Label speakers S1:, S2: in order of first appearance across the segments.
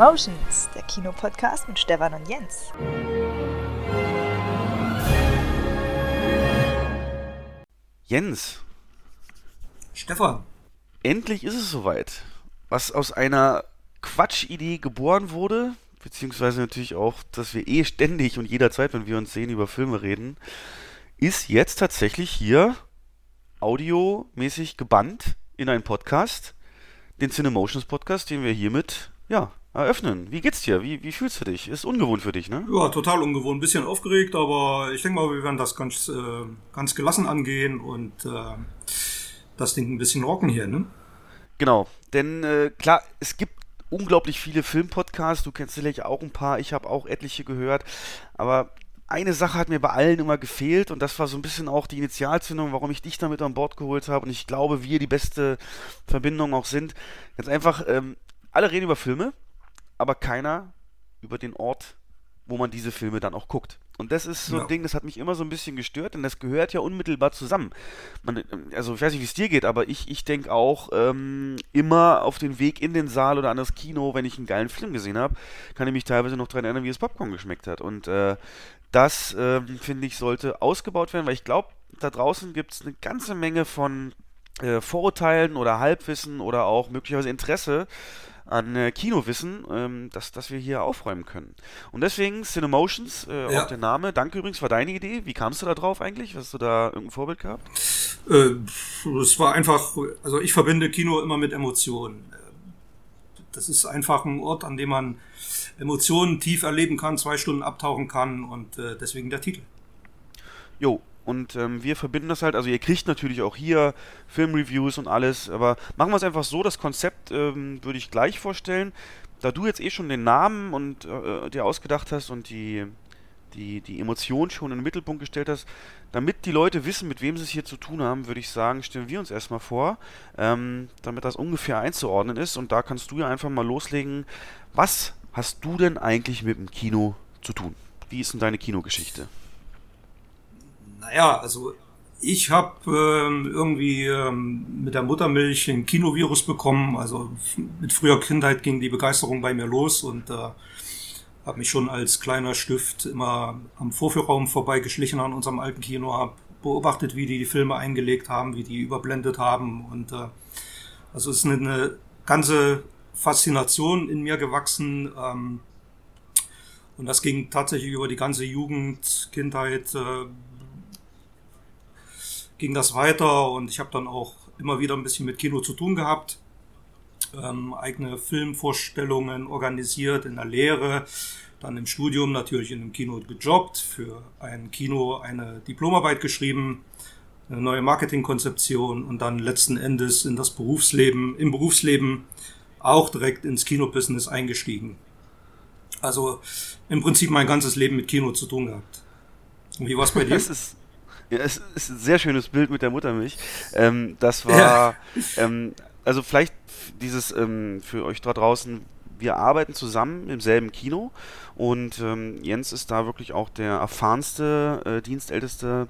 S1: Cinemotions, der Kinopodcast mit Stefan und Jens.
S2: Jens.
S3: Stefan.
S2: Endlich ist es soweit. Was aus einer Quatschidee geboren wurde, beziehungsweise natürlich auch, dass wir eh ständig und jederzeit, wenn wir uns sehen, über Filme reden, ist jetzt tatsächlich hier audiomäßig gebannt in einen Podcast, den Cinemotions Podcast, den wir hiermit, ja, eröffnen. Wie geht's dir? Wie, wie fühlst du dich? Ist ungewohnt für dich, ne?
S3: Ja, total ungewohnt. Ein bisschen aufgeregt, aber ich denke mal, wir werden das ganz, äh, ganz gelassen angehen und äh, das Ding ein bisschen rocken hier, ne?
S2: Genau, denn äh, klar, es gibt unglaublich viele Filmpodcasts, du kennst sicherlich auch ein paar, ich habe auch etliche gehört, aber eine Sache hat mir bei allen immer gefehlt und das war so ein bisschen auch die Initialzündung, warum ich dich damit an Bord geholt habe und ich glaube, wir die beste Verbindung auch sind. Ganz einfach, ähm, alle reden über Filme, aber keiner über den Ort, wo man diese Filme dann auch guckt. Und das ist so ein Ding, das hat mich immer so ein bisschen gestört, denn das gehört ja unmittelbar zusammen. Man, also ich weiß nicht, wie es dir geht, aber ich, ich denke auch ähm, immer auf den Weg in den Saal oder an das Kino, wenn ich einen geilen Film gesehen habe, kann ich mich teilweise noch daran erinnern, wie das Popcorn geschmeckt hat. Und äh, das, äh, finde ich, sollte ausgebaut werden, weil ich glaube, da draußen gibt es eine ganze Menge von äh, Vorurteilen oder Halbwissen oder auch möglicherweise Interesse an äh, Kinowissen, ähm, dass, dass wir hier aufräumen können. Und deswegen Cinemotions, äh, ja. auch der Name. Danke übrigens, war deine Idee. Wie kamst du da drauf eigentlich? Hast du da irgendein Vorbild gehabt?
S3: Äh, es war einfach, also ich verbinde Kino immer mit Emotionen. Das ist einfach ein Ort, an dem man Emotionen tief erleben kann, zwei Stunden abtauchen kann und äh, deswegen der Titel.
S2: Jo, und ähm, wir verbinden das halt, also ihr kriegt natürlich auch hier Filmreviews und alles, aber machen wir es einfach so, das Konzept ähm, würde ich gleich vorstellen. Da du jetzt eh schon den Namen und äh, dir ausgedacht hast und die, die, die Emotion schon in den Mittelpunkt gestellt hast, damit die Leute wissen, mit wem sie es hier zu tun haben, würde ich sagen, stellen wir uns erstmal vor, ähm, damit das ungefähr einzuordnen ist. Und da kannst du ja einfach mal loslegen. Was hast du denn eigentlich mit dem Kino zu tun? Wie ist denn deine Kinogeschichte?
S3: Naja, also ich habe ähm, irgendwie ähm, mit der Muttermilch ein Kinovirus bekommen. Also mit früher Kindheit ging die Begeisterung bei mir los und äh, habe mich schon als kleiner Stift immer am Vorführraum vorbeigeschlichen an unserem alten Kino, habe beobachtet, wie die die Filme eingelegt haben, wie die überblendet haben und äh, also es ist eine, eine ganze Faszination in mir gewachsen. Ähm, und das ging tatsächlich über die ganze Jugend, Kindheit, äh, ging das weiter und ich habe dann auch immer wieder ein bisschen mit Kino zu tun gehabt. Ähm, eigene Filmvorstellungen organisiert in der Lehre, dann im Studium natürlich in einem Kino gejobbt, für ein Kino eine Diplomarbeit geschrieben, eine neue Marketingkonzeption und dann letzten Endes in das Berufsleben, im Berufsleben auch direkt ins Kinobusiness eingestiegen. Also im Prinzip mein ganzes Leben mit Kino zu tun gehabt. Und wie war es bei dir?
S2: Das ist ja, es ist ein sehr schönes Bild mit der Muttermilch. Ähm, das war, ja. ähm, also vielleicht dieses ähm, für euch da draußen, wir arbeiten zusammen im selben Kino und ähm, Jens ist da wirklich auch der erfahrenste, äh, dienstälteste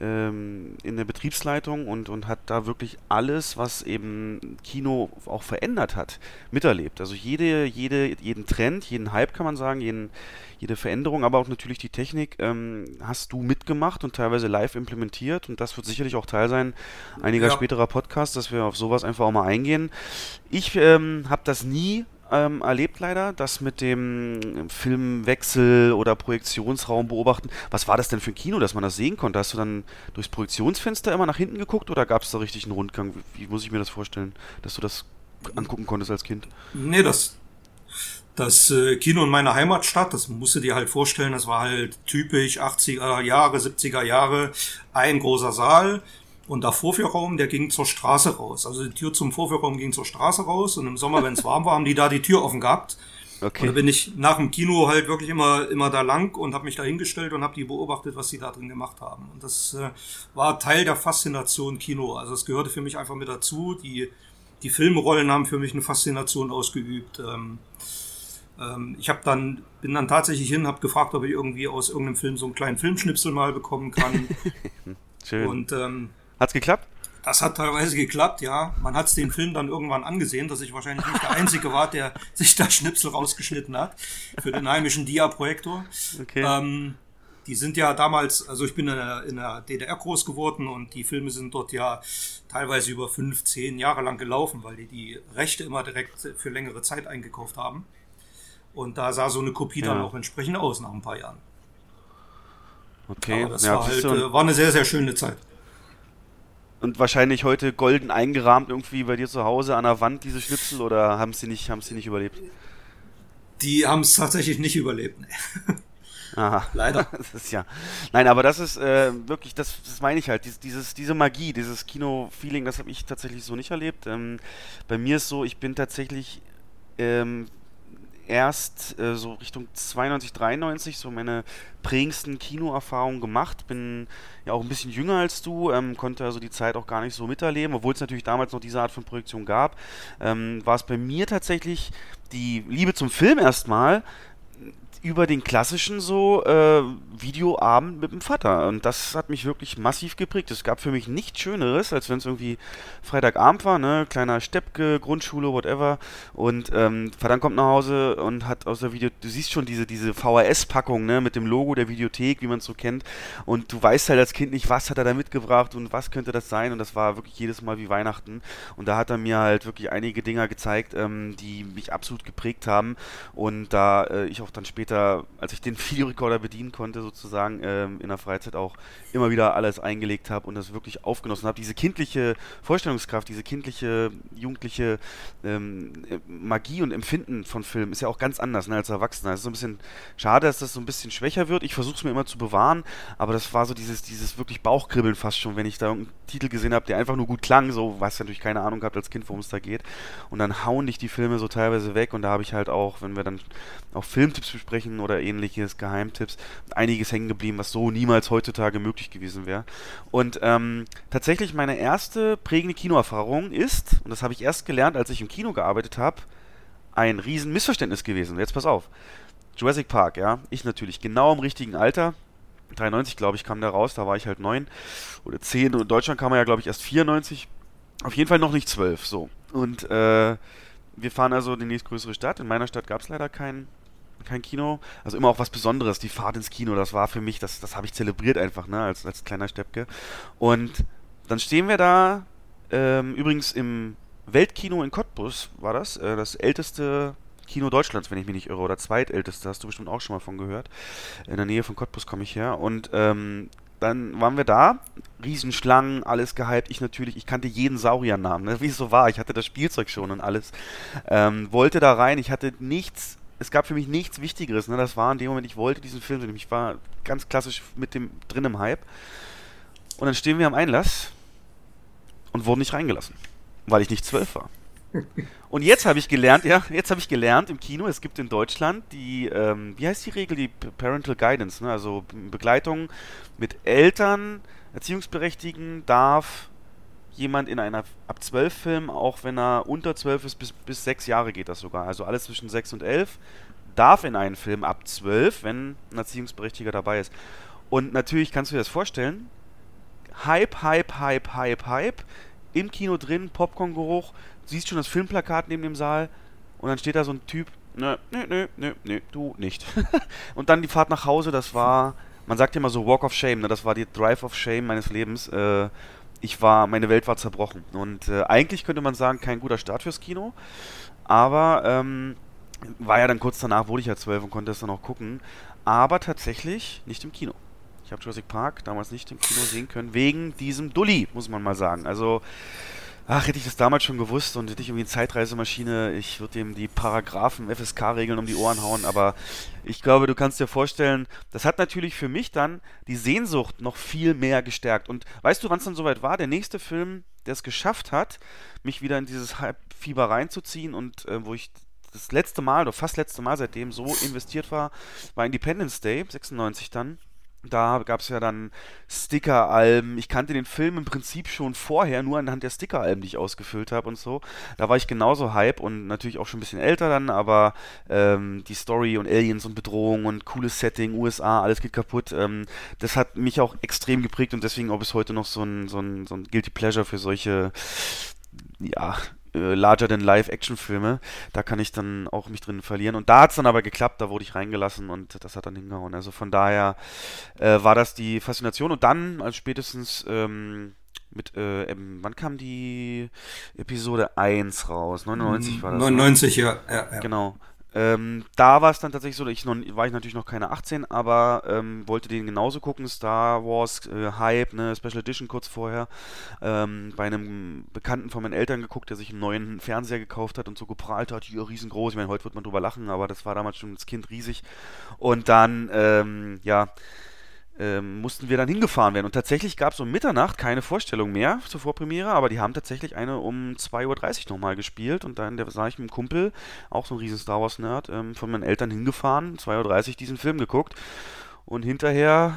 S2: ähm, in der Betriebsleitung und, und hat da wirklich alles, was eben Kino auch verändert hat, miterlebt. Also jede, jede, jeden Trend, jeden Hype kann man sagen, jeden, jede Veränderung, aber auch natürlich die Technik ähm, hast du mitgemacht und teilweise live implementiert und das wird sicherlich auch Teil sein einiger ja. späterer Podcasts, dass wir auf sowas einfach auch mal eingehen. Ich ähm, habe das nie ähm, erlebt leider, das mit dem Filmwechsel oder Projektionsraum beobachten. Was war das denn für ein Kino, dass man das sehen konnte? Hast du dann durchs Projektionsfenster immer nach hinten geguckt oder gab es da richtig einen Rundgang? Wie, wie, muss ich mir das vorstellen, dass du das angucken konntest als Kind?
S3: Nee, das, das äh, Kino in meiner Heimatstadt, das musst du dir halt vorstellen, das war halt typisch 80er Jahre, 70er Jahre, ein großer Saal und der Vorführraum, der ging zur Straße raus. Also die Tür zum Vorführraum ging zur Straße raus und im Sommer, wenn es warm war, haben die da die Tür offen gehabt. Okay. Und da bin ich nach dem Kino halt wirklich immer, immer da lang und habe mich da hingestellt und habe die beobachtet, was sie da drin gemacht haben. Und das äh, war Teil der Faszination Kino. Also es gehörte für mich einfach mit dazu. Die, die Filmrollen haben für mich eine Faszination ausgeübt. Ähm, ähm, ich habe dann bin dann tatsächlich hin, habe gefragt, ob ich irgendwie aus irgendeinem Film so einen kleinen Filmschnipsel mal bekommen kann.
S2: Schön. Und ähm, Hat's geklappt?
S3: Das hat teilweise geklappt, ja. Man hat es den Film dann irgendwann angesehen, dass ich wahrscheinlich nicht der Einzige war, der sich da Schnipsel rausgeschnitten hat für den heimischen Dia-Projektor. Okay. Ähm, die sind ja damals, also ich bin in der, in der, DDR groß geworden und die Filme sind dort ja teilweise über fünf, zehn Jahre lang gelaufen, weil die die Rechte immer direkt für längere Zeit eingekauft haben. Und da sah so eine Kopie ja. dann auch entsprechend aus nach ein paar Jahren. Okay, Aber das ja, war, halt, äh, war eine sehr, sehr schöne Zeit.
S2: Und wahrscheinlich heute golden eingerahmt irgendwie bei dir zu Hause an der Wand, diese Schnipsel, oder haben sie nicht, haben sie nicht überlebt?
S3: Die haben es tatsächlich nicht überlebt. Nee.
S2: Aha. Leider. das ist ja. Nein, aber das ist äh, wirklich, das, das meine ich halt, dieses, dieses, diese Magie, dieses Kino-Feeling, das habe ich tatsächlich so nicht erlebt. Ähm, bei mir ist so, ich bin tatsächlich ähm, erst äh, so Richtung 92, 93 so meine prägendsten Kinoerfahrungen gemacht. Bin ja auch ein bisschen jünger als du, ähm, konnte also die Zeit auch gar nicht so miterleben, obwohl es natürlich damals noch diese Art von Projektion gab. Ähm, war es bei mir tatsächlich die Liebe zum Film erstmal, über den klassischen so äh, Videoabend mit dem Vater. Und das hat mich wirklich massiv geprägt. Es gab für mich nichts Schöneres, als wenn es irgendwie Freitagabend war, ne? Kleiner Steppke, Grundschule, whatever. Und ähm, Vater kommt nach Hause und hat aus der Video, du siehst schon diese, diese VHS-Packung, ne? Mit dem Logo der Videothek, wie man es so kennt. Und du weißt halt als Kind nicht, was hat er da mitgebracht und was könnte das sein. Und das war wirklich jedes Mal wie Weihnachten. Und da hat er mir halt wirklich einige Dinger gezeigt, ähm, die mich absolut geprägt haben. Und da äh, ich auch dann später später, als ich den Videorekorder bedienen konnte, sozusagen ähm, in der Freizeit auch immer wieder alles eingelegt habe und das wirklich aufgenossen habe. Diese kindliche Vorstellungskraft, diese kindliche, jugendliche ähm, Magie und Empfinden von Filmen ist ja auch ganz anders ne, als Erwachsener. Es ist so ein bisschen schade, dass das so ein bisschen schwächer wird. Ich versuche es mir immer zu bewahren, aber das war so dieses, dieses wirklich Bauchkribbeln fast schon, wenn ich da irgendeinen Titel gesehen habe, der einfach nur gut klang, so, was natürlich keine Ahnung gehabt als Kind, worum es da geht. Und dann hauen dich die Filme so teilweise weg und da habe ich halt auch, wenn wir dann auch Filmtipps besprechen, Verbrechen oder ähnliches, Geheimtipps, einiges hängen geblieben, was so niemals heutzutage möglich gewesen wäre. Und ähm, tatsächlich meine erste prägende Kinoerfahrung ist, und das habe ich erst gelernt, als ich im Kino gearbeitet habe, ein riesen Missverständnis gewesen. Jetzt pass auf. Jurassic Park, ja. Ich natürlich genau im richtigen Alter. 93, glaube ich, kam der raus, da war ich halt 9 oder 10 und in Deutschland kam er ja, glaube ich, erst 94. Auf jeden Fall noch nicht 12, so. Und äh, wir fahren also in die nächstgrößere Stadt. In meiner Stadt gab es leider keinen kein Kino. Also immer auch was Besonderes. Die Fahrt ins Kino, das war für mich, das, das habe ich zelebriert einfach, ne, als, als kleiner Steppke. Und dann stehen wir da, ähm, übrigens im Weltkino in Cottbus war das, äh, das älteste Kino Deutschlands, wenn ich mich nicht irre, oder zweitälteste, hast du bestimmt auch schon mal von gehört. In der Nähe von Cottbus komme ich her. Und ähm, dann waren wir da, Riesenschlangen, alles gehypt. Ich natürlich, ich kannte jeden Sauriernamen, ne? wie es so war. Ich hatte das Spielzeug schon und alles. Ähm, wollte da rein, ich hatte nichts es gab für mich nichts Wichtigeres. Ne? Das war in dem Moment, ich wollte diesen Film sehen. Ich war ganz klassisch mit dem drin im Hype. Und dann stehen wir am Einlass und wurden nicht reingelassen, weil ich nicht zwölf war. Und jetzt habe ich gelernt, ja, jetzt habe ich gelernt im Kino, es gibt in Deutschland die, ähm, wie heißt die Regel, die Parental Guidance, ne? also Begleitung mit Eltern, Erziehungsberechtigten darf jemand in einer ab 12 Film, auch wenn er unter 12 ist, bis, bis 6 Jahre geht das sogar. Also alles zwischen 6 und 11 darf in einen Film ab 12, wenn ein Erziehungsberechtiger dabei ist. Und natürlich kannst du dir das vorstellen. Hype, Hype, Hype, Hype, Hype. Im Kino drin, Popcorn-Geruch. Siehst schon das Filmplakat neben dem Saal. Und dann steht da so ein Typ. Nö, nö, nö, nö, nö, du nicht. und dann die Fahrt nach Hause, das war, man sagt ja immer so Walk of Shame, ne? das war die Drive of Shame meines Lebens. Äh, ich war, meine Welt war zerbrochen. Und äh, eigentlich könnte man sagen, kein guter Start fürs Kino. Aber ähm, war ja dann kurz danach, wurde ich ja zwölf und konnte es dann auch gucken. Aber tatsächlich nicht im Kino. Ich habe Jurassic Park damals nicht im Kino sehen können, wegen diesem Dulli, muss man mal sagen. Also Ach, hätte ich das damals schon gewusst und hätte ich irgendwie eine Zeitreisemaschine, ich würde ihm die Paragraphen, FSK-Regeln um die Ohren hauen, aber ich glaube, du kannst dir vorstellen, das hat natürlich für mich dann die Sehnsucht noch viel mehr gestärkt. Und weißt du, wann es dann soweit war? Der nächste Film, der es geschafft hat, mich wieder in dieses Halbfieber reinzuziehen und äh, wo ich das letzte Mal, oder fast letzte Mal seitdem so investiert war, war Independence Day, 96 dann. Da gab es ja dann Sticker-Alben. Ich kannte den Film im Prinzip schon vorher, nur anhand der Sticker-Alben, die ich ausgefüllt habe und so. Da war ich genauso hype und natürlich auch schon ein bisschen älter dann, aber ähm, die Story und Aliens und Bedrohung und cooles Setting, USA, alles geht kaputt. Ähm, das hat mich auch extrem geprägt und deswegen auch bis heute noch so ein, so ein, so ein Guilty Pleasure für solche ja, äh, Larger-than-Life-Action-Filme. Da kann ich dann auch mich drin verlieren. Und da hat es dann aber geklappt, da wurde ich reingelassen und das hat dann hingehauen. Also von daher äh, war das die Faszination. Und dann, als spätestens ähm, mit, äh, ähm, wann kam die Episode 1 raus? 99 war das.
S3: 99, ne? ja, ja,
S2: ja. Genau. Ähm, da war es dann tatsächlich so, ich noch, war ich natürlich noch keine 18, aber ähm, wollte den genauso gucken. Star Wars äh, Hype, ne, Special Edition kurz vorher. Ähm, bei einem Bekannten von meinen Eltern geguckt, der sich einen neuen Fernseher gekauft hat und so geprahlt hat, hier riesengroß. Ich meine, heute wird man drüber lachen, aber das war damals schon als Kind riesig. Und dann, ähm, ja ähm, mussten wir dann hingefahren werden. Und tatsächlich gab es um Mitternacht keine Vorstellung mehr zur Vorpremiere, aber die haben tatsächlich eine um 2.30 Uhr nochmal gespielt. Und dann der, sah ich mit einem Kumpel, auch so ein riesen Star Wars-Nerd, ähm, von meinen Eltern hingefahren, 2.30 Uhr diesen Film geguckt. Und hinterher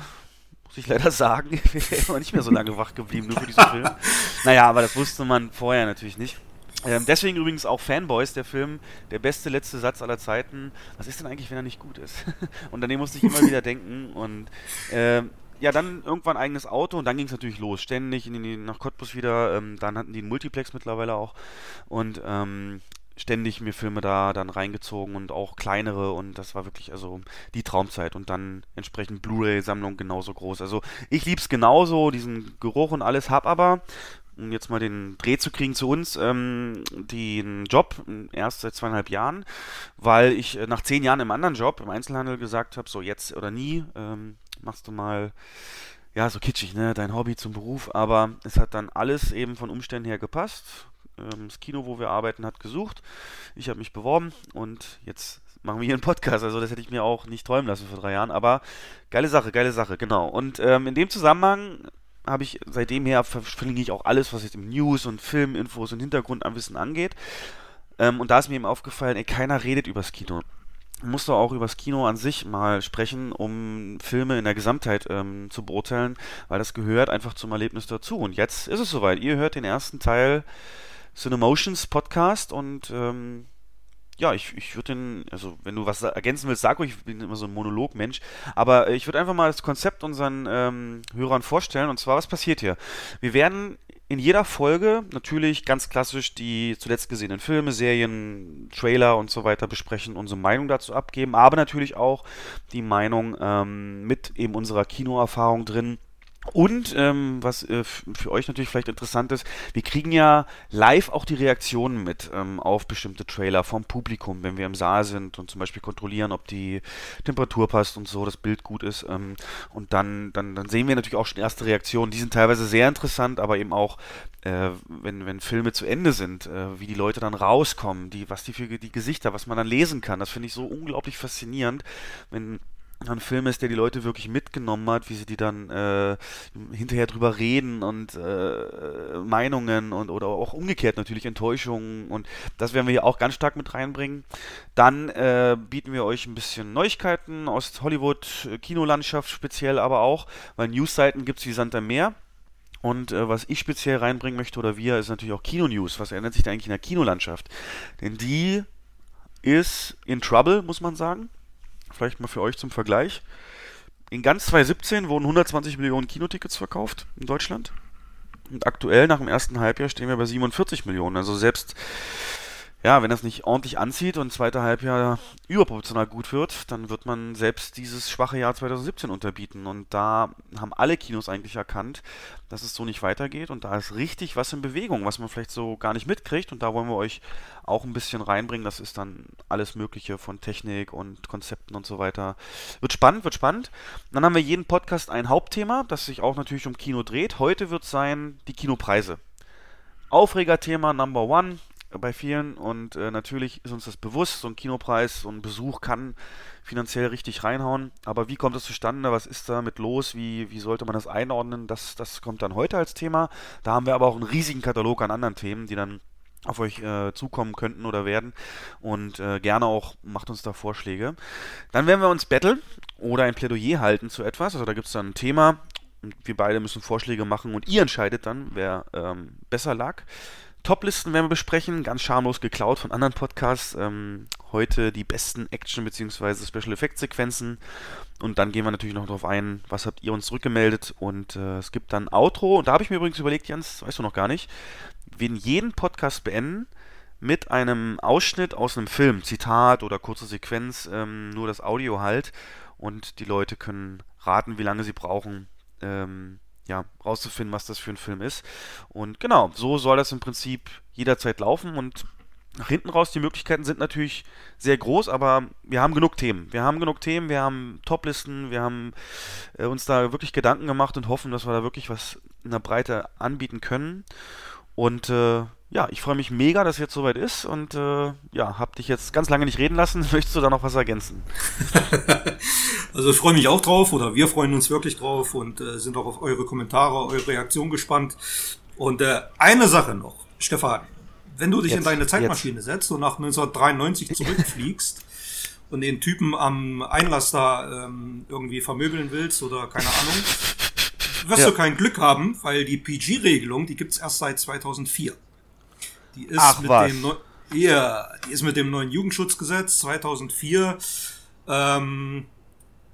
S2: muss ich leider sagen, wäre ich nicht mehr so lange wach geblieben, nur für diesen Film. Naja, aber das wusste man vorher natürlich nicht. Ähm, deswegen übrigens auch Fanboys, der Film, der beste letzte Satz aller Zeiten. Was ist denn eigentlich, wenn er nicht gut ist? und an den musste ich immer wieder denken. Und ähm, ja, dann irgendwann eigenes Auto und dann ging es natürlich los. Ständig in die, nach Cottbus wieder. Ähm, dann hatten die einen Multiplex mittlerweile auch. Und ähm, ständig mir Filme da dann reingezogen und auch kleinere und das war wirklich also die Traumzeit und dann entsprechend Blu-ray-Sammlung genauso groß. Also ich lieb's genauso, diesen Geruch und alles, hab aber um jetzt mal den Dreh zu kriegen zu uns, ähm, den Job erst seit zweieinhalb Jahren, weil ich äh, nach zehn Jahren im anderen Job im Einzelhandel gesagt habe, so jetzt oder nie, ähm, machst du mal, ja, so kitschig, ne, dein Hobby zum Beruf, aber es hat dann alles eben von Umständen her gepasst. Ähm, das Kino, wo wir arbeiten, hat gesucht. Ich habe mich beworben und jetzt machen wir hier einen Podcast. Also das hätte ich mir auch nicht träumen lassen vor drei Jahren. Aber geile Sache, geile Sache, genau. Und ähm, in dem Zusammenhang habe ich seitdem her verlinke ich auch alles, was jetzt im News und Filminfos und Hintergrundwissen angeht. Ähm, und da ist mir eben aufgefallen, ey, keiner redet übers Kino. Man muss doch auch übers Kino an sich mal sprechen, um Filme in der Gesamtheit ähm, zu beurteilen, weil das gehört einfach zum Erlebnis dazu. Und jetzt ist es soweit. Ihr hört den ersten Teil Cinemotions Podcast und ähm, ja, ich, ich würde den, also wenn du was ergänzen willst, sag ruhig, ich bin immer so ein Monolog-Mensch, aber ich würde einfach mal das Konzept unseren ähm, Hörern vorstellen. Und zwar, was passiert hier? Wir werden in jeder Folge natürlich ganz klassisch die zuletzt gesehenen Filme, Serien, Trailer und so weiter besprechen, unsere Meinung dazu abgeben, aber natürlich auch die Meinung ähm, mit eben unserer Kinoerfahrung drin und ähm, was äh, für euch natürlich vielleicht interessant ist, wir kriegen ja live auch die Reaktionen mit ähm, auf bestimmte Trailer vom Publikum, wenn wir im Saal sind und zum Beispiel kontrollieren, ob die Temperatur passt und so, das Bild gut ist. Ähm, und dann, dann, dann sehen wir natürlich auch schon erste Reaktionen. Die sind teilweise sehr interessant, aber eben auch, äh, wenn, wenn Filme zu Ende sind, äh, wie die Leute dann rauskommen, die, was die für die Gesichter, was man dann lesen kann. Das finde ich so unglaublich faszinierend, wenn ein Film ist, der die Leute wirklich mitgenommen hat, wie sie die dann äh, hinterher drüber reden und äh, Meinungen und oder auch umgekehrt natürlich Enttäuschungen und das werden wir hier auch ganz stark mit reinbringen. Dann äh, bieten wir euch ein bisschen Neuigkeiten aus Hollywood, äh, Kinolandschaft speziell aber auch, weil Newsseiten gibt es wie Sand am Meer. Und äh, was ich speziell reinbringen möchte oder wir, ist natürlich auch Kino-News. Was ändert sich da eigentlich in der Kinolandschaft? Denn die ist in Trouble, muss man sagen vielleicht mal für euch zum Vergleich. In ganz 2017 wurden 120 Millionen Kinotickets verkauft in Deutschland. Und aktuell, nach dem ersten Halbjahr, stehen wir bei 47 Millionen. Also selbst ja, wenn das nicht ordentlich anzieht und zweite Halbjahr überproportional gut wird, dann wird man selbst dieses schwache Jahr 2017 unterbieten. Und da haben alle Kinos eigentlich erkannt, dass es so nicht weitergeht. Und da ist richtig was in Bewegung, was man vielleicht so gar nicht mitkriegt. Und da wollen wir euch auch ein bisschen reinbringen. Das ist dann alles Mögliche von Technik und Konzepten und so weiter. Wird spannend, wird spannend. dann haben wir jeden Podcast ein Hauptthema, das sich auch natürlich um Kino dreht. Heute wird es sein die Kinopreise. Aufregerthema Number One bei vielen und äh, natürlich ist uns das bewusst, so ein Kinopreis, so ein Besuch kann finanziell richtig reinhauen, aber wie kommt das zustande, was ist damit los, wie, wie sollte man das einordnen, das, das kommt dann heute als Thema, da haben wir aber auch einen riesigen Katalog an anderen Themen, die dann auf euch äh, zukommen könnten oder werden. Und äh, gerne auch macht uns da Vorschläge. Dann werden wir uns battlen oder ein Plädoyer halten zu etwas. Also da gibt es dann ein Thema. Und wir beide müssen Vorschläge machen und ihr entscheidet dann, wer ähm, besser lag. Toplisten werden wir besprechen, ganz schamlos geklaut von anderen Podcasts. Ähm, heute die besten Action- bzw. Special Effect Sequenzen. Und dann gehen wir natürlich noch darauf ein, was habt ihr uns zurückgemeldet. Und äh, es gibt dann Outro. Und da habe ich mir übrigens überlegt, Jens, weißt du noch gar nicht, wir jeden Podcast beenden mit einem Ausschnitt aus einem Film, Zitat oder kurze Sequenz, ähm, nur das Audio halt. Und die Leute können raten, wie lange sie brauchen, ähm, ja, rauszufinden, was das für ein Film ist. Und genau, so soll das im Prinzip jederzeit laufen und nach hinten raus, die Möglichkeiten sind natürlich sehr groß, aber wir haben genug Themen. Wir haben genug Themen, wir haben Toplisten, wir haben äh, uns da wirklich Gedanken gemacht und hoffen, dass wir da wirklich was in der Breite anbieten können. Und äh, ja, ich freue mich mega, dass jetzt soweit ist und äh, ja, hab dich jetzt ganz lange nicht reden lassen. Möchtest du da noch was ergänzen?
S3: also ich freue mich auch drauf oder wir freuen uns wirklich drauf und äh, sind auch auf eure Kommentare, eure Reaktion gespannt. Und äh, eine Sache noch, Stefan, wenn du dich jetzt, in deine Zeitmaschine jetzt. setzt und nach 1993 zurückfliegst und den Typen am Einlass da ähm, irgendwie vermöbeln willst oder keine Ahnung, wirst ja. du kein Glück haben, weil die PG-Regelung, die gibt's erst seit 2004. Die ist
S2: Ach,
S3: mit
S2: was?
S3: dem Neu ja, die ist mit dem neuen Jugendschutzgesetz 2004 ähm,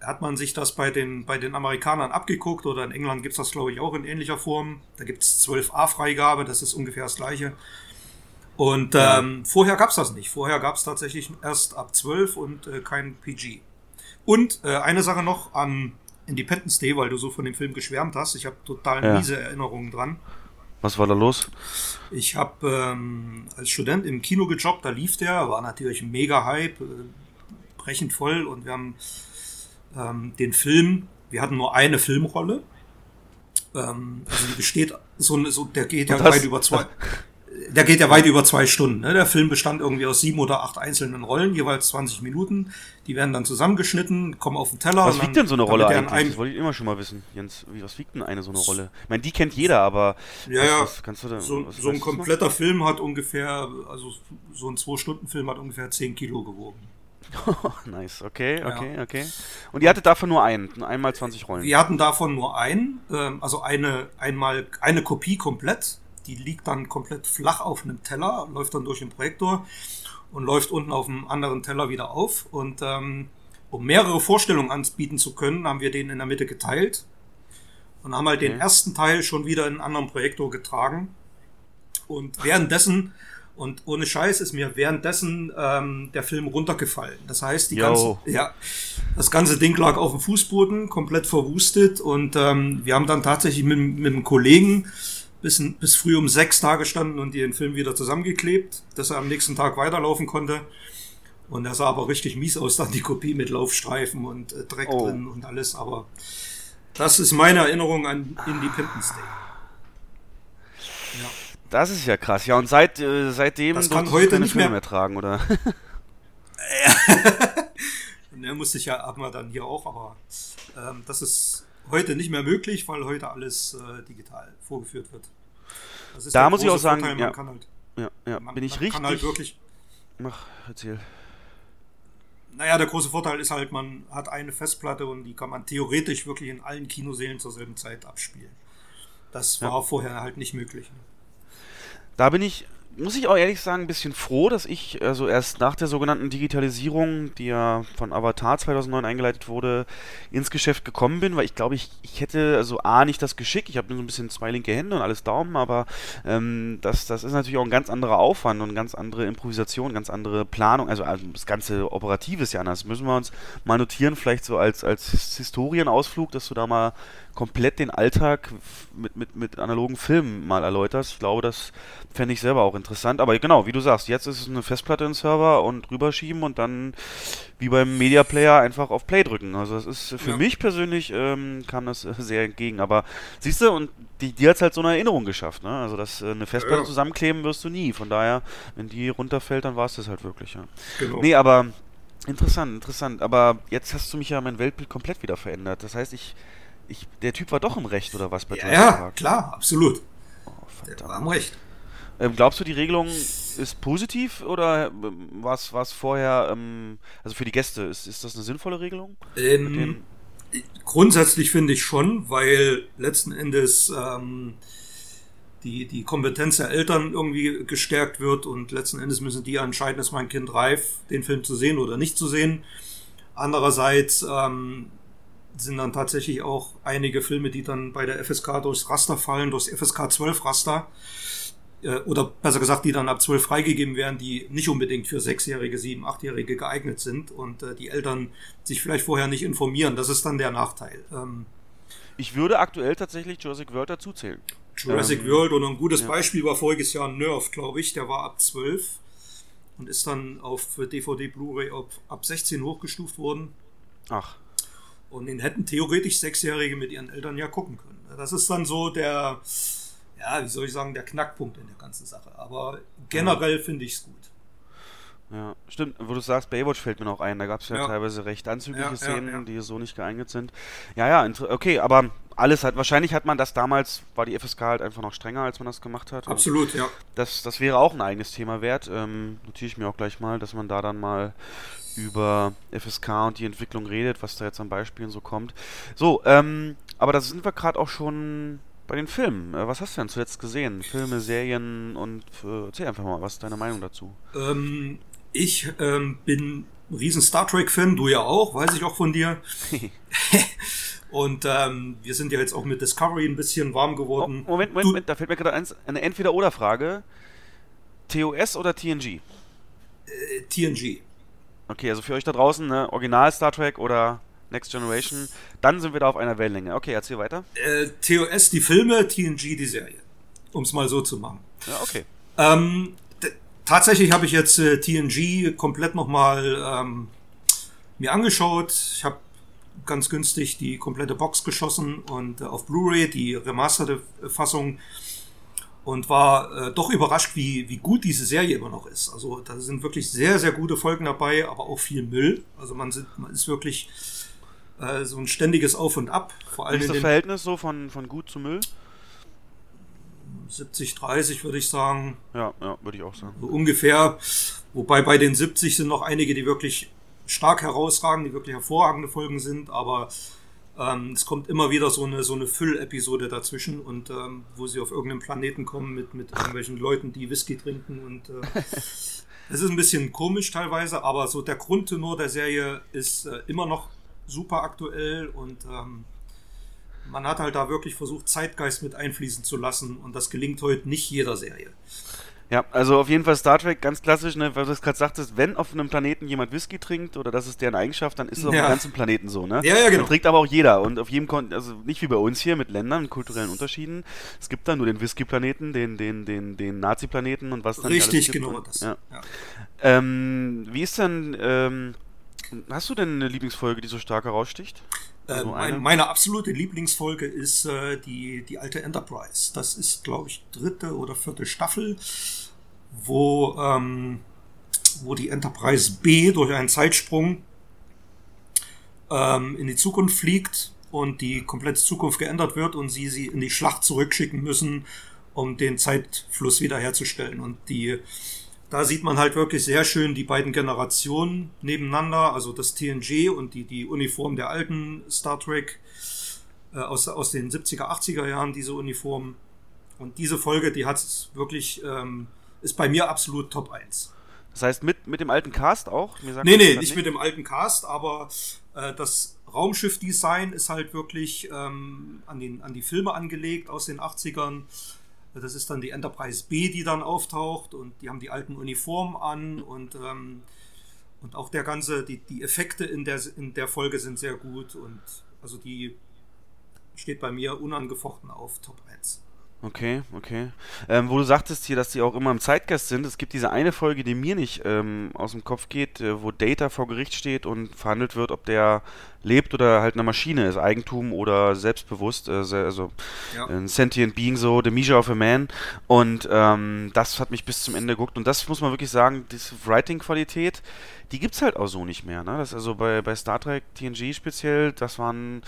S3: hat man sich das bei den, bei den Amerikanern abgeguckt oder in England gibt's das, glaube ich, auch in ähnlicher Form. Da gibt's 12a-Freigabe, das ist ungefähr das gleiche. Und ja. ähm, vorher gab's das nicht. Vorher gab's tatsächlich erst ab 12 und äh, kein PG. Und äh, eine Sache noch an Independence Day, weil du so von dem Film geschwärmt hast. Ich habe total ja. miese Erinnerungen dran.
S2: Was war da los?
S3: Ich habe ähm, als Student im Kino gejobbt, da lief der, war natürlich mega Hype, äh, brechend voll und wir haben ähm, den Film, wir hatten nur eine Filmrolle. Ähm, also die besteht, so, so der geht ja weit über zwei. der geht ja weit über zwei Stunden. Ne? Der Film bestand irgendwie aus sieben oder acht einzelnen Rollen, jeweils 20 Minuten. Die werden dann zusammengeschnitten, kommen auf den Teller.
S2: Was wiegt denn so eine Rolle eigentlich? Das wollte ich immer schon mal wissen, Jens. Was wiegt denn eine so eine Rolle? Ich meine, die kennt jeder, aber
S3: ja, was, ja. Was da, so, was, so ein kompletter Film hat ungefähr, also so ein Zwei-Stunden-Film hat ungefähr 10 Kilo gewogen.
S2: nice, okay, okay, ja. okay. Und ihr hattet davon nur einen, einmal 20 Rollen?
S3: Wir hatten davon nur einen, ähm, also eine, einmal, eine Kopie komplett die liegt dann komplett flach auf einem Teller, läuft dann durch den Projektor und läuft unten auf einem anderen Teller wieder auf. Und ähm, um mehrere Vorstellungen anbieten zu können, haben wir den in der Mitte geteilt und haben halt okay. den ersten Teil schon wieder in einen anderen Projektor getragen. Und währenddessen, und ohne Scheiß ist mir währenddessen ähm, der Film runtergefallen. Das heißt, die ganze, ja, das ganze Ding lag auf dem Fußboden, komplett verwustet. Und ähm, wir haben dann tatsächlich mit, mit einem Kollegen bis, bis früh um sechs da gestanden und den Film wieder zusammengeklebt, dass er am nächsten Tag weiterlaufen konnte. Und er sah aber richtig mies aus, dann die Kopie mit Laufstreifen und äh, Dreck oh. drin und alles. Aber das ist meine Erinnerung an Independence Day.
S2: Ja. Das ist ja krass. Ja, und seit, äh, seitdem
S3: das kann heute nicht
S2: Filme mehr tragen, oder?
S3: ja, musste ich ja, haben wir dann hier auch, aber ähm, das ist heute nicht mehr möglich, weil heute alles äh, digital vorgeführt wird.
S2: da muss ich auch sagen, Vorteil, ja, halt, ja, ja, man, bin ich richtig.
S3: Kann halt wirklich.
S2: Mach, erzähl.
S3: Naja, der große Vorteil ist halt, man hat eine Festplatte und die kann man theoretisch wirklich in allen Kinosälen zur selben Zeit abspielen. Das war ja. vorher halt nicht möglich. Ne?
S2: Da bin ich muss ich auch ehrlich sagen, ein bisschen froh, dass ich also erst nach der sogenannten Digitalisierung, die ja von Avatar 2009 eingeleitet wurde, ins Geschäft gekommen bin, weil ich glaube, ich, ich hätte also A, nicht das Geschick, ich habe nur so ein bisschen zwei linke Hände und alles Daumen, aber ähm, das, das ist natürlich auch ein ganz anderer Aufwand und ganz andere Improvisation, ganz andere Planung, also, also das ganze Operative ist ja anders. Müssen wir uns mal notieren, vielleicht so als, als Historienausflug, dass du da mal komplett den Alltag mit, mit, mit analogen Filmen mal erläuterst. Ich glaube, das fände ich selber auch interessant. Aber genau, wie du sagst, jetzt ist es eine Festplatte im Server und rüberschieben und dann wie beim Media Player einfach auf Play drücken. Also das ist für ja. mich persönlich ähm, kam das sehr entgegen. Aber siehst du, und die, die hat halt so eine Erinnerung geschafft. Ne? Also das äh, eine Festplatte ja. zusammenkleben wirst du nie. Von daher, wenn die runterfällt, dann war es das halt wirklich. Ja. Genau. Nee, aber interessant, interessant. Aber jetzt hast du mich ja mein Weltbild komplett wieder verändert. Das heißt, ich ich, der Typ war doch im Recht, oder was?
S3: Bei ja, ja klar, absolut. Oh,
S2: verdammt. Der war im Recht. Ähm, glaubst du, die Regelung ist positiv oder ähm, war es vorher, ähm, also für die Gäste, ist, ist das eine sinnvolle Regelung?
S3: Ähm, grundsätzlich finde ich schon, weil letzten Endes ähm, die, die Kompetenz der Eltern irgendwie gestärkt wird und letzten Endes müssen die entscheiden, ist mein Kind reif, den Film zu sehen oder nicht zu sehen. Andererseits ähm, sind dann tatsächlich auch einige Filme, die dann bei der FSK durchs Raster fallen, durchs FSK 12 Raster, oder besser gesagt, die dann ab 12 freigegeben werden, die nicht unbedingt für Sechsjährige, Sieben-, Achtjährige geeignet sind und äh, die Eltern sich vielleicht vorher nicht informieren. Das ist dann der Nachteil. Ähm,
S2: ich würde aktuell tatsächlich Jurassic World dazuzählen.
S3: Jurassic ähm, World und ein gutes ja. Beispiel war voriges Jahr Nerf, glaube ich. Der war ab 12 und ist dann auf DVD, Blu-ray ab 16 hochgestuft worden.
S2: Ach.
S3: Und den hätten theoretisch Sechsjährige mit ihren Eltern ja gucken können. Das ist dann so der, ja, wie soll ich sagen, der Knackpunkt in der ganzen Sache. Aber generell ja. finde ich es gut.
S2: Ja, stimmt, wo du sagst, Baywatch fällt mir noch ein, da gab es ja, ja, teilweise recht anzügliche ja, Szenen, die so nicht geeignet sind. Ja, ja, okay, aber alles halt, wahrscheinlich hat man das damals, war die FSK halt einfach noch strenger, als man das gemacht hat.
S3: Absolut, ja.
S2: Das, das wäre auch ein eigenes Thema wert, ähm, notiere ich mir auch gleich mal, dass man da dann mal über FSK und die Entwicklung redet, was da jetzt an Beispielen so kommt. So, ähm, aber da sind wir gerade auch schon bei den Filmen. Äh, was hast du denn zuletzt gesehen? Filme, Serien und äh, erzähl einfach mal, was ist deine Meinung dazu?
S3: Ähm, ich ähm, bin ein riesen Star Trek-Fan, du ja auch, weiß ich auch von dir. Und ähm, wir sind ja jetzt auch mit Discovery ein bisschen warm geworden.
S2: Oh, Moment, Moment, Moment, da fällt mir gerade eins, eine Entweder-Oder-Frage. TOS oder TNG?
S3: Äh, TNG.
S2: Okay, also für euch da draußen, ne, Original Star Trek oder Next Generation, dann sind wir da auf einer Wellenlänge. Okay, erzähl weiter.
S3: Äh, TOS die Filme, TNG die Serie. Um es mal so zu machen.
S2: Ja, okay.
S3: Ähm, tatsächlich habe ich jetzt äh, TNG komplett nochmal ähm, mir angeschaut. Ich habe ganz günstig die komplette Box geschossen und äh, auf Blu-ray die remasterte Fassung und war äh, doch überrascht, wie, wie gut diese Serie immer noch ist. Also da sind wirklich sehr, sehr gute Folgen dabei, aber auch viel Müll. Also man, sind, man ist wirklich äh, so ein ständiges Auf und Ab.
S2: Vor allem Wie ist das Verhältnis so von, von gut zu Müll?
S3: 70, 30 würde ich sagen.
S2: Ja, ja, würde ich auch sagen.
S3: So ungefähr. Wobei bei den 70 sind noch einige, die wirklich stark herausragen, die wirklich hervorragende Folgen sind, aber ähm, es kommt immer wieder so eine, so eine Füllepisode dazwischen und ähm, wo sie auf irgendeinem Planeten kommen mit, mit irgendwelchen Leuten, die Whisky trinken und äh, es ist ein bisschen komisch teilweise, aber so der Grundtenor der Serie ist äh, immer noch super aktuell und ähm, man hat halt da wirklich versucht, Zeitgeist mit einfließen zu lassen und das gelingt heute nicht jeder Serie.
S2: Ja, also auf jeden Fall Star Trek, ganz klassisch, ne, weil du es gerade sagtest, wenn auf einem Planeten jemand Whisky trinkt oder das ist deren Eigenschaft, dann ist es auf dem ganzen Planeten so, ne?
S3: Ja, ja, genau.
S2: Dann trinkt aber auch jeder und auf jedem Kon also nicht wie bei uns hier mit Ländern, und kulturellen Unterschieden. Es gibt da nur den Whisky-Planeten, den, den, den, den Nazi-Planeten und was dann
S3: Richtig, genau das.
S2: Ja. Ja. Ähm, wie ist denn, ähm, hast du denn eine Lieblingsfolge, die so stark heraussticht?
S3: Also meine, meine, absolute Lieblingsfolge ist äh, die, die alte Enterprise. Das ist, glaube ich, dritte oder vierte Staffel wo, ähm, wo die Enterprise B durch einen Zeitsprung ähm, in die Zukunft fliegt und die komplette Zukunft geändert wird und sie sie in die Schlacht zurückschicken müssen, um den Zeitfluss wiederherzustellen. Und die, da sieht man halt wirklich sehr schön die beiden Generationen nebeneinander, also das TNG und die, die Uniform der alten Star Trek äh, aus, aus den 70er, 80er Jahren, diese Uniform. Und diese Folge, die hat es wirklich ähm, ist bei mir absolut Top 1.
S2: Das heißt, mit, mit dem alten Cast auch?
S3: Mir nee, nee, nicht, nicht mit dem alten Cast, aber äh, das Raumschiff-Design ist halt wirklich ähm, an, den, an die Filme angelegt aus den 80ern. Das ist dann die Enterprise B, die dann auftaucht und die haben die alten Uniformen an und, ähm, und auch der ganze, die, die Effekte in der, in der Folge sind sehr gut und also die steht bei mir unangefochten auf Top 1.
S2: Okay, okay. Ähm, wo du sagtest hier, dass die auch immer im Zeitgeist sind, es gibt diese eine Folge, die mir nicht ähm, aus dem Kopf geht, äh, wo Data vor Gericht steht und verhandelt wird, ob der lebt oder halt eine Maschine ist, Eigentum oder selbstbewusst, äh, also ja. ein sentient being so, the measure of a man und ähm, das hat mich bis zum Ende geguckt und das muss man wirklich sagen, diese Writing-Qualität, die gibt's halt auch so nicht mehr, ne? Das also bei, bei Star Trek TNG speziell, das waren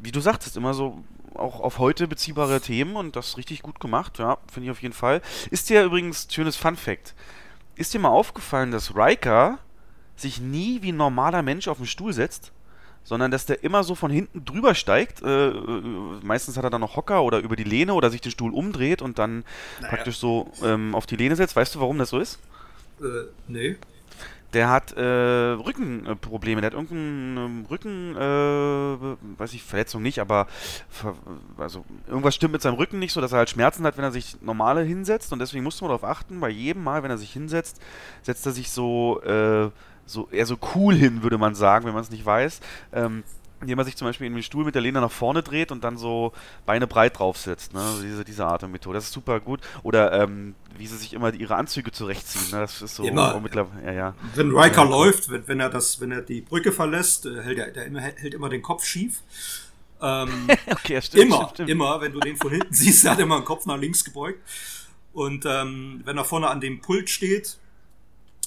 S2: wie du sagtest, immer so auch auf heute beziehbare Themen und das richtig gut gemacht, ja, finde ich auf jeden Fall. Ist dir übrigens, schönes Fun Fact, ist dir mal aufgefallen, dass Riker sich nie wie ein normaler Mensch auf den Stuhl setzt? sondern dass der immer so von hinten drüber steigt. Äh, äh, meistens hat er dann noch Hocker oder über die Lehne oder sich den Stuhl umdreht und dann naja. praktisch so ähm, auf die Lehne setzt. Weißt du, warum das so ist?
S3: Äh, nee.
S2: Der hat äh, Rückenprobleme, der hat irgendeinen ähm, Rücken, äh, weiß ich, Verletzung nicht, aber also irgendwas stimmt mit seinem Rücken nicht, so dass er halt Schmerzen hat, wenn er sich normale hinsetzt und deswegen musst du mal darauf achten, bei jedem Mal, wenn er sich hinsetzt, setzt er sich so äh, so eher so cool hin, würde man sagen, wenn man es nicht weiß. Ähm, indem man sich zum Beispiel in den Stuhl mit der Lehne nach vorne dreht und dann so Beine breit draufsetzt. Ne? Also diese, diese Art und Methode. Das ist super gut. Oder ähm, wie sie sich immer ihre Anzüge zurechtziehen. Ne? Das ist so
S3: immer. Ja, ja. Wenn Riker ja. läuft, wenn, wenn, er das, wenn er die Brücke verlässt, äh, hält er der immer, hält immer den Kopf schief. Ähm, okay, stimmt, immer, stimmt, immer, wenn du den von hinten siehst, hat er immer den Kopf nach links gebeugt. Und ähm, wenn er vorne an dem Pult steht,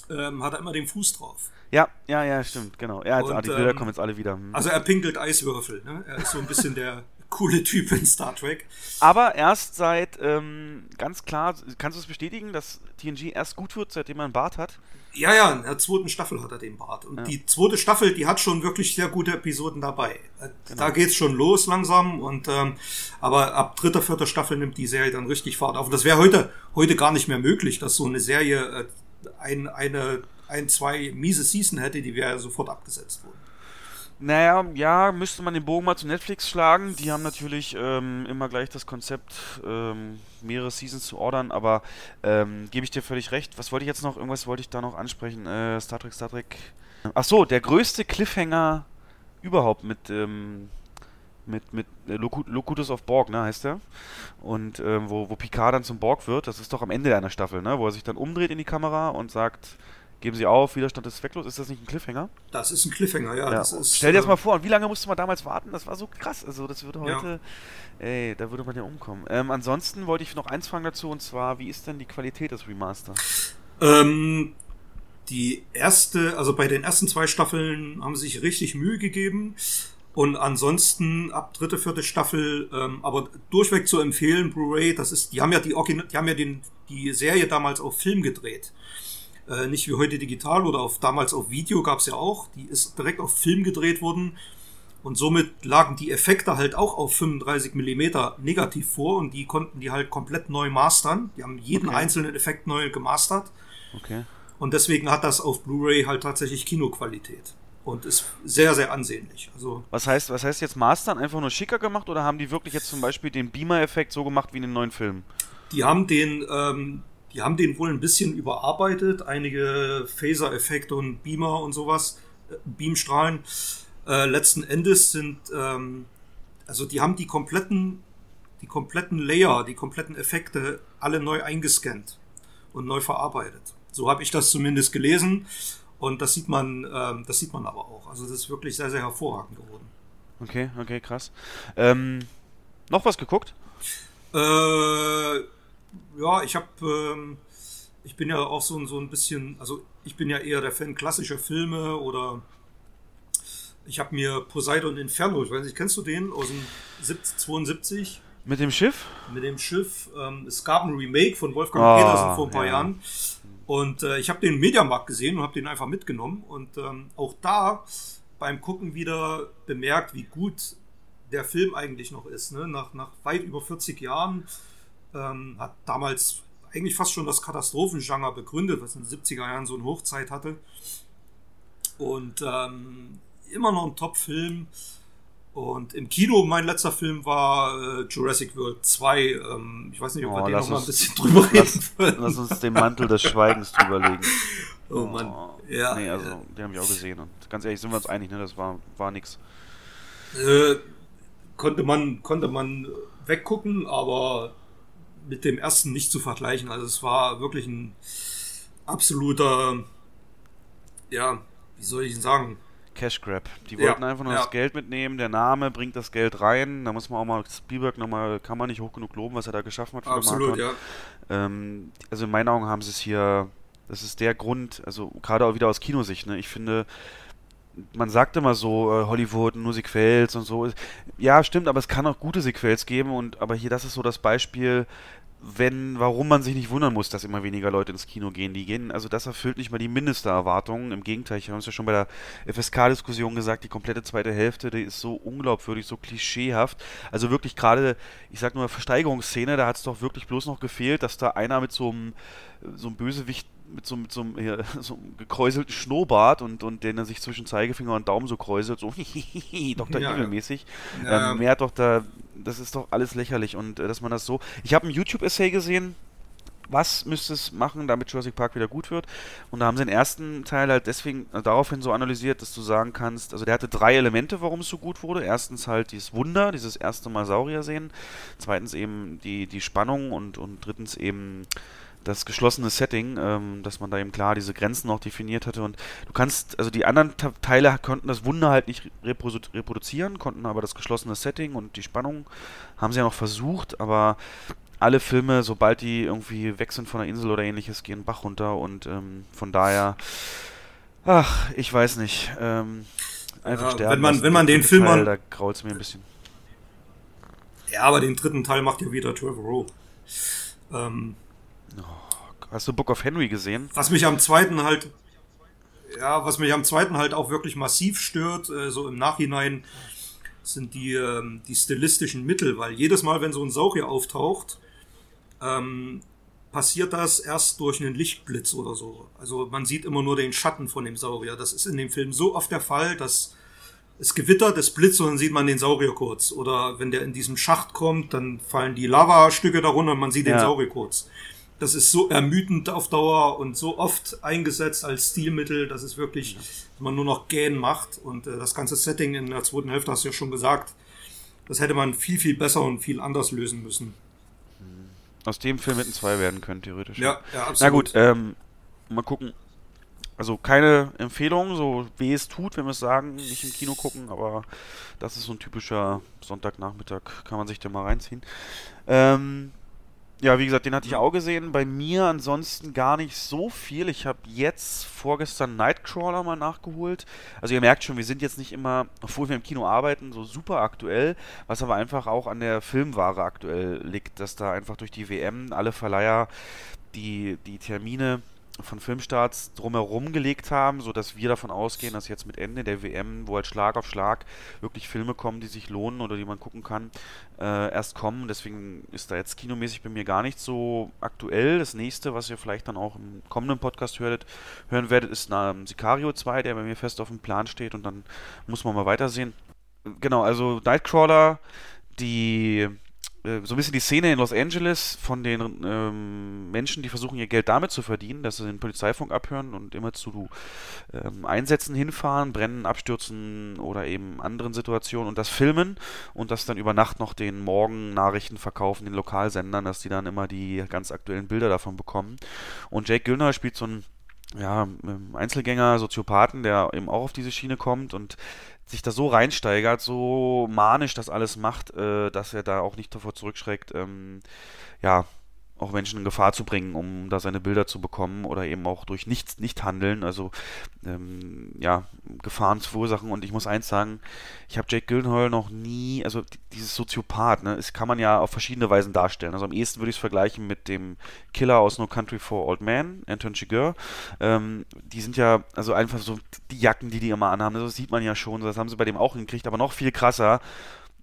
S3: ähm, hat er immer den Fuß drauf.
S2: Ja, ja, ja, stimmt, genau. Ja, also, die Bilder ähm, kommen jetzt alle wieder. Hm.
S3: Also er pinkelt Eiswürfel, ne? Er ist so ein bisschen der coole Typ in Star Trek.
S2: Aber erst seit, ähm, ganz klar, kannst du es bestätigen, dass TNG erst gut wird, seitdem er einen Bart hat?
S3: Ja, ja, in der zweiten Staffel hat er den Bart. Und ja. die zweite Staffel, die hat schon wirklich sehr gute Episoden dabei. Genau. Da geht's schon los langsam und ähm, aber ab dritter, vierter Staffel nimmt die Serie dann richtig Fahrt auf. Und das wäre heute, heute gar nicht mehr möglich, dass so eine Serie äh, ein, eine, ein, zwei miese Season hätte, die wäre sofort abgesetzt worden.
S2: Naja, ja, müsste man den Bogen mal zu Netflix schlagen. Die haben natürlich ähm, immer gleich das Konzept, ähm, mehrere Seasons zu ordern, aber ähm, gebe ich dir völlig recht. Was wollte ich jetzt noch? Irgendwas wollte ich da noch ansprechen. Äh, Star Trek, Star Trek. Ach so, der größte Cliffhanger überhaupt mit ähm, mit, mit äh, Locutus of Borg, ne, heißt der. Und äh, wo, wo Picard dann zum Borg wird, das ist doch am Ende einer Staffel, ne, wo er sich dann umdreht in die Kamera und sagt, geben Sie auf, Widerstand ist zwecklos. Ist das nicht ein Cliffhanger?
S3: Das ist ein Cliffhanger, ja. ja.
S2: Ist, Stell dir das äh, mal vor, und wie lange musste man damals warten? Das war so krass. Also das würde heute, ja. ey, da würde man ja umkommen. Ähm, ansonsten wollte ich noch eins fragen dazu, und zwar, wie ist denn die Qualität des Remaster?
S3: Ähm, die erste, also bei den ersten zwei Staffeln haben sie sich richtig Mühe gegeben. Und ansonsten ab dritte, vierte Staffel, ähm, aber durchweg zu empfehlen, Blu-ray, das ist, die haben ja die, die haben ja den, die Serie damals auf Film gedreht. Äh, nicht wie heute digital oder auf, damals auf Video gab's ja auch. Die ist direkt auf Film gedreht worden. Und somit lagen die Effekte halt auch auf 35 Millimeter negativ vor und die konnten die halt komplett neu mastern. Die haben jeden okay. einzelnen Effekt neu gemastert.
S2: Okay.
S3: Und deswegen hat das auf Blu-ray halt tatsächlich Kinoqualität und ist sehr, sehr ansehnlich. Also
S2: was heißt, was heißt jetzt Mastern? Einfach nur schicker gemacht oder haben die wirklich jetzt zum Beispiel den Beamer-Effekt so gemacht wie in den neuen Filmen?
S3: Die haben den, ähm, die haben den wohl ein bisschen überarbeitet, einige Phaser-Effekte und Beamer und sowas, äh, Beamstrahlen. Äh, letzten Endes sind, ähm, also die haben die kompletten, die kompletten Layer, die kompletten Effekte alle neu eingescannt und neu verarbeitet. So habe ich das zumindest gelesen. Und das sieht man, ähm, das sieht man aber auch. Also das ist wirklich sehr, sehr hervorragend geworden.
S2: Okay, okay, krass. Ähm, noch was geguckt?
S3: Äh, ja, ich habe, ähm, ich bin ja auch so, so ein bisschen, also ich bin ja eher der Fan klassischer Filme oder ich habe mir Poseidon Inferno, ich weiß nicht, kennst du den aus dem 72?
S2: Mit dem Schiff?
S3: Mit dem Schiff. Ähm, es gab ein Remake von Wolfgang oh, Petersen vor ein paar ja. Jahren. Und äh, ich habe den Mediamarkt gesehen und habe den einfach mitgenommen. Und ähm, auch da beim Gucken wieder bemerkt, wie gut der Film eigentlich noch ist. Ne? Nach, nach weit über 40 Jahren ähm, hat damals eigentlich fast schon das Katastrophengenre begründet, was in den 70er Jahren so eine Hochzeit hatte. Und ähm, immer noch ein Top-Film. Und im Kino, mein letzter Film war äh, Jurassic World 2. Ähm, ich weiß nicht, ob oh, wir den noch mal ein bisschen drüber reden
S2: lass, lass uns den Mantel des Schweigens drüberlegen.
S3: Oh, oh Mann. Ja.
S2: Nee, also, den habe ich auch gesehen. Und ganz ehrlich, sind wir uns einig, ne? Das war, war nix.
S3: Äh, konnte man, konnte man weggucken, aber mit dem ersten nicht zu vergleichen. Also es war wirklich ein absoluter, ja, wie soll ich denn sagen?
S2: Cash Grab. Die wollten ja, einfach nur ja. das Geld mitnehmen, der Name bringt das Geld rein. Da muss man auch mal Spielberg nochmal, kann man nicht hoch genug loben, was er da geschaffen hat
S3: für Absolut, ja.
S2: Ähm, also in meinen Augen haben sie es hier, das ist der Grund, also gerade auch wieder aus Kinosicht, ne? Ich finde, man sagt immer so, äh, Hollywood, nur Sequels und so. Ja, stimmt, aber es kann auch gute Sequels geben und aber hier, das ist so das Beispiel, wenn, warum man sich nicht wundern muss, dass immer weniger Leute ins Kino gehen. Die gehen, also das erfüllt nicht mal die Mindesterwartungen. Im Gegenteil, ich habe es ja schon bei der FSK-Diskussion gesagt, die komplette zweite Hälfte, die ist so unglaubwürdig, so klischeehaft. Also wirklich gerade, ich sag nur Versteigerungsszene, da hat es doch wirklich bloß noch gefehlt, dass da einer mit so einem, so einem Bösewicht mit so, mit so, einem, hier, so einem gekräuselten Schnurrbart und, und den er sich zwischen Zeigefinger und Daumen so kräuselt, so Dr. Ja, Evil-mäßig. Ja. Ähm, mehr doch da, das ist doch alles lächerlich und äh, dass man das so. Ich habe ein YouTube-Essay gesehen, was müsste es machen, damit Jurassic Park wieder gut wird? Und da haben sie den ersten Teil halt deswegen äh, daraufhin so analysiert, dass du sagen kannst, also der hatte drei Elemente, warum es so gut wurde. Erstens halt dieses Wunder, dieses erste Mal Saurier sehen. Zweitens eben die, die Spannung und, und drittens eben das geschlossene Setting, ähm, dass man da eben klar diese Grenzen auch definiert hatte. Und du kannst, also die anderen Teile konnten das Wunder halt nicht reprodu reproduzieren, konnten aber das geschlossene Setting und die Spannung haben sie ja noch versucht, aber alle Filme, sobald die irgendwie weg sind von der Insel oder ähnliches, gehen Bach runter und ähm, von daher, ach, ich weiß nicht, ähm, einfach ja, sterben.
S3: Wenn man, wenn man den Film
S2: Teil, da graut es mir ein bisschen.
S3: Ja, aber den dritten Teil macht ja wieder Trevor Rowe.
S2: Ähm, Hast du Book of Henry gesehen?
S3: Was mich am zweiten halt, ja, was mich am zweiten halt auch wirklich massiv stört, äh, so im Nachhinein, sind die, ähm, die stilistischen Mittel, weil jedes Mal, wenn so ein Saurier auftaucht, ähm, passiert das erst durch einen Lichtblitz oder so. Also man sieht immer nur den Schatten von dem Saurier. Das ist in dem Film so oft der Fall, dass es gewittert, es blitzt und dann sieht man den Saurier kurz. Oder wenn der in diesem Schacht kommt, dann fallen die Lavastücke darunter und man sieht ja. den Saurier kurz das ist so ermüdend auf Dauer und so oft eingesetzt als Stilmittel, dass es wirklich dass man nur noch gähn macht. Und äh, das ganze Setting in der zweiten Hälfte hast du ja schon gesagt, das hätte man viel, viel besser und viel anders lösen müssen.
S2: Aus dem Film hätten zwei werden können, theoretisch.
S3: Ja, ja absolut.
S2: Na gut, ähm, mal gucken. Also keine Empfehlung, so wie es tut, wenn wir es sagen, nicht im Kino gucken, aber das ist so ein typischer Sonntagnachmittag, kann man sich da mal reinziehen. Ähm, ja, wie gesagt, den hatte ich auch gesehen. Bei mir ansonsten gar nicht so viel. Ich habe jetzt vorgestern Nightcrawler mal nachgeholt. Also ihr merkt schon, wir sind jetzt nicht immer, obwohl wir im Kino arbeiten, so super aktuell, was aber einfach auch an der Filmware aktuell liegt, dass da einfach durch die WM alle Verleiher die, die Termine von Filmstarts drumherum gelegt haben, sodass wir davon ausgehen, dass jetzt mit Ende der WM, wo halt Schlag auf Schlag wirklich Filme kommen, die sich lohnen oder die man gucken kann, äh, erst kommen. Deswegen ist da jetzt kinomäßig bei mir gar nicht so aktuell. Das nächste, was ihr vielleicht dann auch im kommenden Podcast hörtet, hören werdet, ist na, Sicario 2, der bei mir fest auf dem Plan steht und dann muss man mal weitersehen. Genau, also Nightcrawler, die äh, so ein bisschen die Szene in Los Angeles von den ähm, Menschen, die versuchen, ihr Geld damit zu verdienen, dass sie den Polizeifunk abhören und immer zu ähm, Einsätzen hinfahren, brennen, abstürzen oder eben anderen Situationen und das filmen und das dann über Nacht noch den Morgen-Nachrichten verkaufen, den Lokalsendern, dass die dann immer die ganz aktuellen Bilder davon bekommen. Und Jake Gyllenhaal spielt so ein ja, ähm, Einzelgänger, Soziopathen, der eben auch auf diese Schiene kommt und sich da so reinsteigert, so manisch das alles macht, äh, dass er da auch nicht davor zurückschreckt, ähm, ja, auch Menschen in Gefahr zu bringen, um da seine Bilder zu bekommen oder eben auch durch nichts nicht handeln, also ähm, ja, Gefahren zu verursachen. Und ich muss eins sagen, ich habe Jake Gyllenhaal noch nie, also dieses Soziopath, ne, das kann man ja auf verschiedene Weisen darstellen. Also am ehesten würde ich es vergleichen mit dem Killer aus No Country for Old Men, Anton Chigurh. Ähm, die sind ja, also einfach so die Jacken, die die immer anhaben, das sieht man ja schon, das haben sie bei dem auch hingekriegt, aber noch viel krasser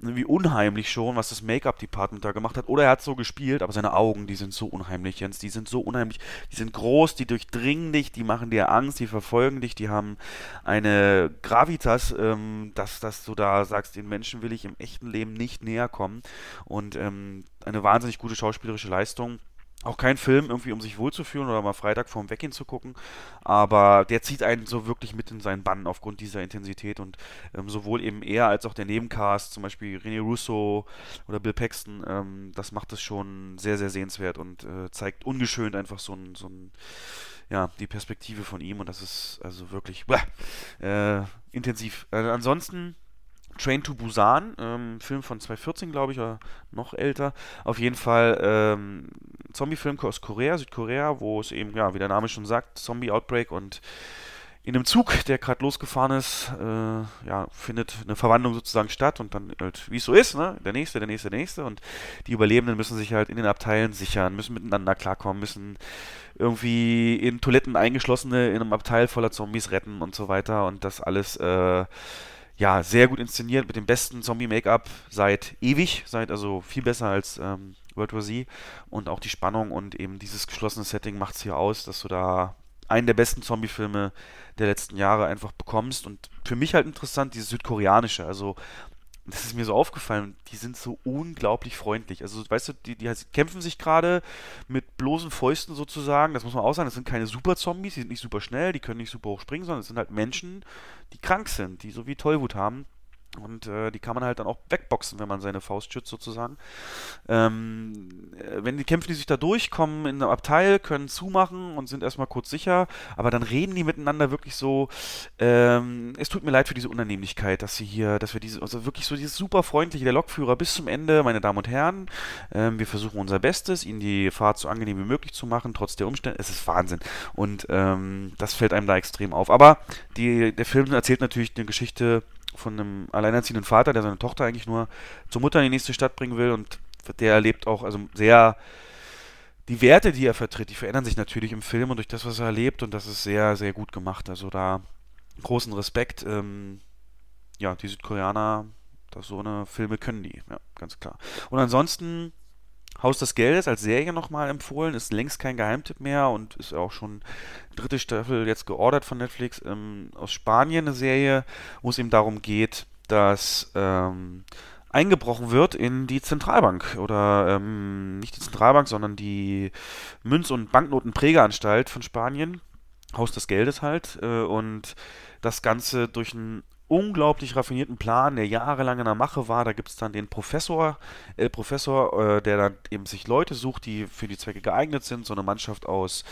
S2: wie unheimlich schon, was das Make-up-Department da gemacht hat. Oder er hat so gespielt, aber seine Augen, die sind so unheimlich, Jens. Die sind so unheimlich. Die sind groß, die durchdringen dich, die machen dir Angst, die verfolgen dich, die haben eine Gravitas, ähm, dass, dass du da sagst, den Menschen will ich im echten Leben nicht näher kommen. Und ähm, eine wahnsinnig gute schauspielerische Leistung. Auch kein Film irgendwie, um sich wohlzufühlen oder mal Freitag vorm Weggehen zu gucken. Aber der zieht einen so wirklich mit in seinen Bann aufgrund dieser Intensität. Und ähm, sowohl eben er als auch der Nebencast, zum Beispiel René Russo oder Bill Paxton, ähm, das macht es schon sehr, sehr sehenswert und äh, zeigt ungeschönt einfach so ein, so ein, ja, die Perspektive von ihm. Und das ist also wirklich äh, intensiv. Äh, ansonsten Train to Busan, ähm, Film von 2014, glaube ich, oder noch älter. Auf jeden Fall ähm, Zombie-Film aus Korea, Südkorea, wo es eben, ja, wie der Name schon sagt, Zombie-Outbreak und in einem Zug, der gerade losgefahren ist, äh, ja, findet eine Verwandlung sozusagen statt und dann halt, wie es so ist, ne, der nächste, der nächste, der nächste und die Überlebenden müssen sich halt in den Abteilen sichern, müssen miteinander klarkommen, müssen irgendwie in Toiletten eingeschlossene in einem Abteil voller Zombies retten und so weiter und das alles, äh, ja, sehr gut inszeniert mit dem besten Zombie-Make-up seit ewig, seit also viel besser als ähm, World War Z und auch die Spannung und eben dieses geschlossene Setting macht es hier aus, dass du da einen der besten Zombie-Filme der letzten Jahre einfach bekommst. Und für mich halt interessant, dieses südkoreanische. Also, das ist mir so aufgefallen, die sind so unglaublich freundlich. Also, weißt du, die, die kämpfen sich gerade mit bloßen Fäusten sozusagen. Das muss man auch sagen, das sind keine Super-Zombies, die sind nicht super schnell, die können nicht super hoch springen, sondern es sind halt Menschen, die krank sind, die so wie Tollwut haben. Und äh, die kann man halt dann auch wegboxen, wenn man seine Faust schützt, sozusagen. Ähm, äh, wenn die kämpfen die sich da durch, kommen in einem Abteil, können zumachen und sind erstmal kurz sicher, aber dann reden die miteinander wirklich so, ähm, es tut mir leid für diese Unannehmlichkeit, dass sie hier, dass wir diese, also wirklich so dieses super freundliche, der Lokführer bis zum Ende, meine Damen und Herren, ähm, wir versuchen unser Bestes, ihnen die Fahrt so angenehm wie möglich zu machen, trotz der Umstände, es ist Wahnsinn. Und ähm, das fällt einem da extrem auf. Aber die, der Film erzählt natürlich eine Geschichte, von einem alleinerziehenden Vater, der seine Tochter eigentlich nur zur Mutter in die nächste Stadt bringen will und der erlebt auch also sehr die Werte, die er vertritt, die verändern sich natürlich im Film und durch das, was er erlebt und das ist sehr, sehr gut gemacht. Also da großen Respekt. Ähm, ja, die Südkoreaner, das so eine Filme können die, ja, ganz klar. Und ansonsten Haus des Geldes als Serie nochmal empfohlen, ist längst kein Geheimtipp mehr und ist auch schon dritte Staffel jetzt geordert von Netflix. Ähm, aus Spanien eine Serie, wo es eben darum geht, dass ähm, eingebrochen wird in die Zentralbank oder ähm, nicht die Zentralbank, sondern die Münz- und Banknotenprägeanstalt von Spanien. Haus des Geldes halt. Äh, und das Ganze durch ein unglaublich raffinierten Plan, der jahrelang in der Mache war. Da gibt es dann den Professor, äh, Professor, äh, der dann eben sich Leute sucht, die für die Zwecke geeignet sind. So eine Mannschaft aus,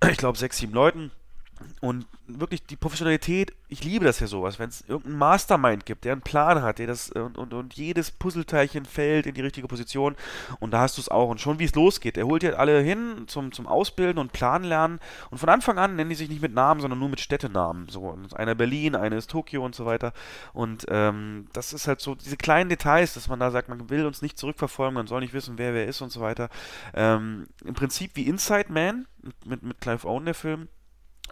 S2: ich glaube, sechs, sieben Leuten und wirklich die Professionalität, ich liebe das ja sowas, wenn es irgendeinen Mastermind gibt, der einen Plan hat, der das und, und, und jedes Puzzleteilchen fällt in die richtige Position und da hast du es auch. Und schon wie es losgeht, er holt ja alle hin zum, zum Ausbilden und Plan lernen und von Anfang an nennen die sich nicht mit Namen, sondern nur mit Städtenamen. So, einer Berlin, eine ist Tokio und so weiter. Und ähm, das ist halt so diese kleinen Details, dass man da sagt, man will uns nicht zurückverfolgen, man soll nicht wissen, wer wer ist und so weiter. Ähm, Im Prinzip wie Inside Man mit, mit Clive Owen, der Film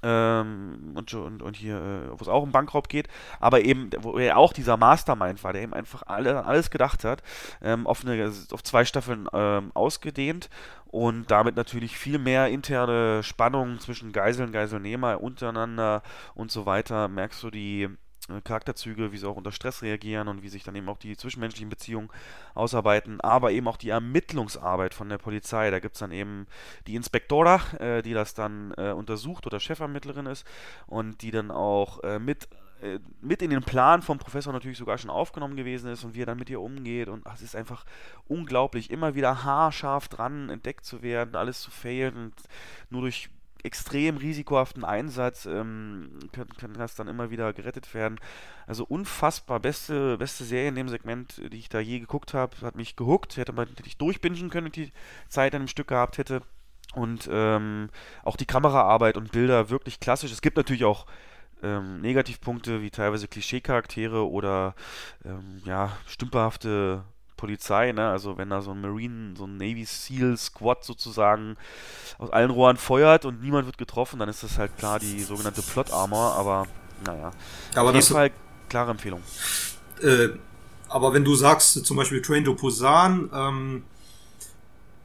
S2: ähm, und, und, und hier, äh, wo es auch um Bankraub geht, aber eben, wo er auch dieser Mastermind war, der eben einfach alle, alles gedacht hat, ähm, auf, eine, auf zwei Staffeln ähm, ausgedehnt und damit natürlich viel mehr interne Spannungen zwischen Geiseln, Geiselnehmer untereinander und so weiter. Merkst du die äh, Charakterzüge, wie sie auch unter Stress reagieren und wie sich dann eben auch die zwischenmenschlichen Beziehungen ausarbeiten, aber eben auch die Ermittlungsarbeit von der Polizei. Da gibt es dann eben die Inspektora, äh, die das dann äh, untersucht oder Chefermittlerin ist und die dann auch äh, mit äh, mit in den Plan vom Professor natürlich sogar schon aufgenommen gewesen ist und wie er dann mit ihr umgeht. Und es ist einfach unglaublich, immer wieder haarscharf dran entdeckt zu werden, alles zu failen und nur durch extrem risikohaften Einsatz ähm, kann, kann, das dann immer wieder gerettet werden. Also unfassbar beste, beste Serie in dem Segment, die ich da je geguckt habe. Hat mich gehuckt. Hätte man hätte ich durchbingen können, wenn die Zeit an einem Stück gehabt hätte. Und ähm, auch die Kameraarbeit und Bilder wirklich klassisch. Es gibt natürlich auch ähm, Negativpunkte wie teilweise Klischeecharaktere oder ähm, ja, stümperhafte Polizei, ne? Also wenn da so ein Marine, so ein Navy SEAL Squad sozusagen aus allen Rohren feuert und niemand wird getroffen, dann ist das halt klar die sogenannte Plot Armor, aber naja.
S3: Aber
S2: Auf jeden Fall klare Empfehlung.
S3: Äh, aber wenn du sagst, zum Beispiel Train to Busan, ähm,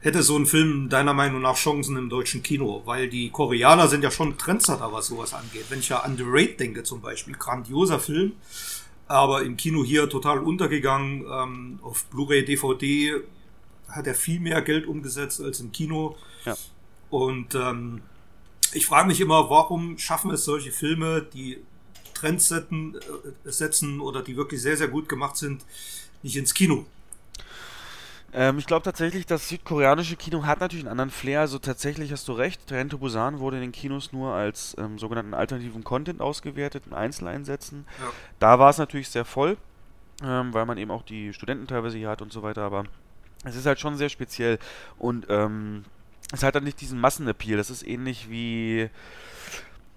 S3: hätte so ein Film deiner Meinung nach Chancen im deutschen Kino? Weil die Koreaner sind ja schon Trendsetter, was sowas angeht. Wenn ich ja an The Raid denke zum Beispiel, grandioser Film, aber im Kino hier total untergegangen. Ähm, auf Blu-ray, DVD hat er viel mehr Geld umgesetzt als im Kino.
S2: Ja.
S3: Und ähm, ich frage mich immer, warum schaffen es solche Filme, die Trends setzen, äh, setzen oder die wirklich sehr, sehr gut gemacht sind, nicht ins Kino?
S2: Ähm, ich glaube tatsächlich, das südkoreanische Kino hat natürlich einen anderen Flair. Also tatsächlich hast du recht, Train to Busan wurde in den Kinos nur als ähm, sogenannten alternativen Content ausgewertet, in Einzeleinsätzen. Ja. Da war es natürlich sehr voll, ähm, weil man eben auch die Studenten teilweise hier hat und so weiter. Aber es ist halt schon sehr speziell und ähm, es hat dann nicht diesen Massenappeal. Das ist ähnlich wie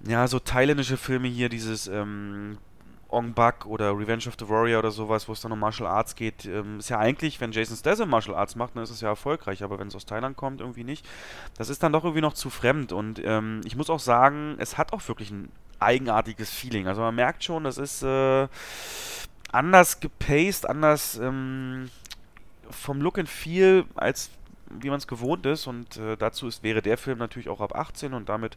S2: ja, so thailändische Filme hier, dieses ähm, Ong Bak oder Revenge of the Warrior oder sowas, wo es dann um Martial Arts geht, ähm, ist ja eigentlich, wenn Jason Statham Martial Arts macht, dann ist es ja erfolgreich, aber wenn es aus Thailand kommt, irgendwie nicht. Das ist dann doch irgendwie noch zu fremd und ähm, ich muss auch sagen, es hat auch wirklich ein eigenartiges Feeling. Also man merkt schon, das ist äh, anders gepaced, anders ähm, vom Look and Feel als wie man es gewohnt ist. Und äh, dazu ist, wäre der Film natürlich auch ab 18 und damit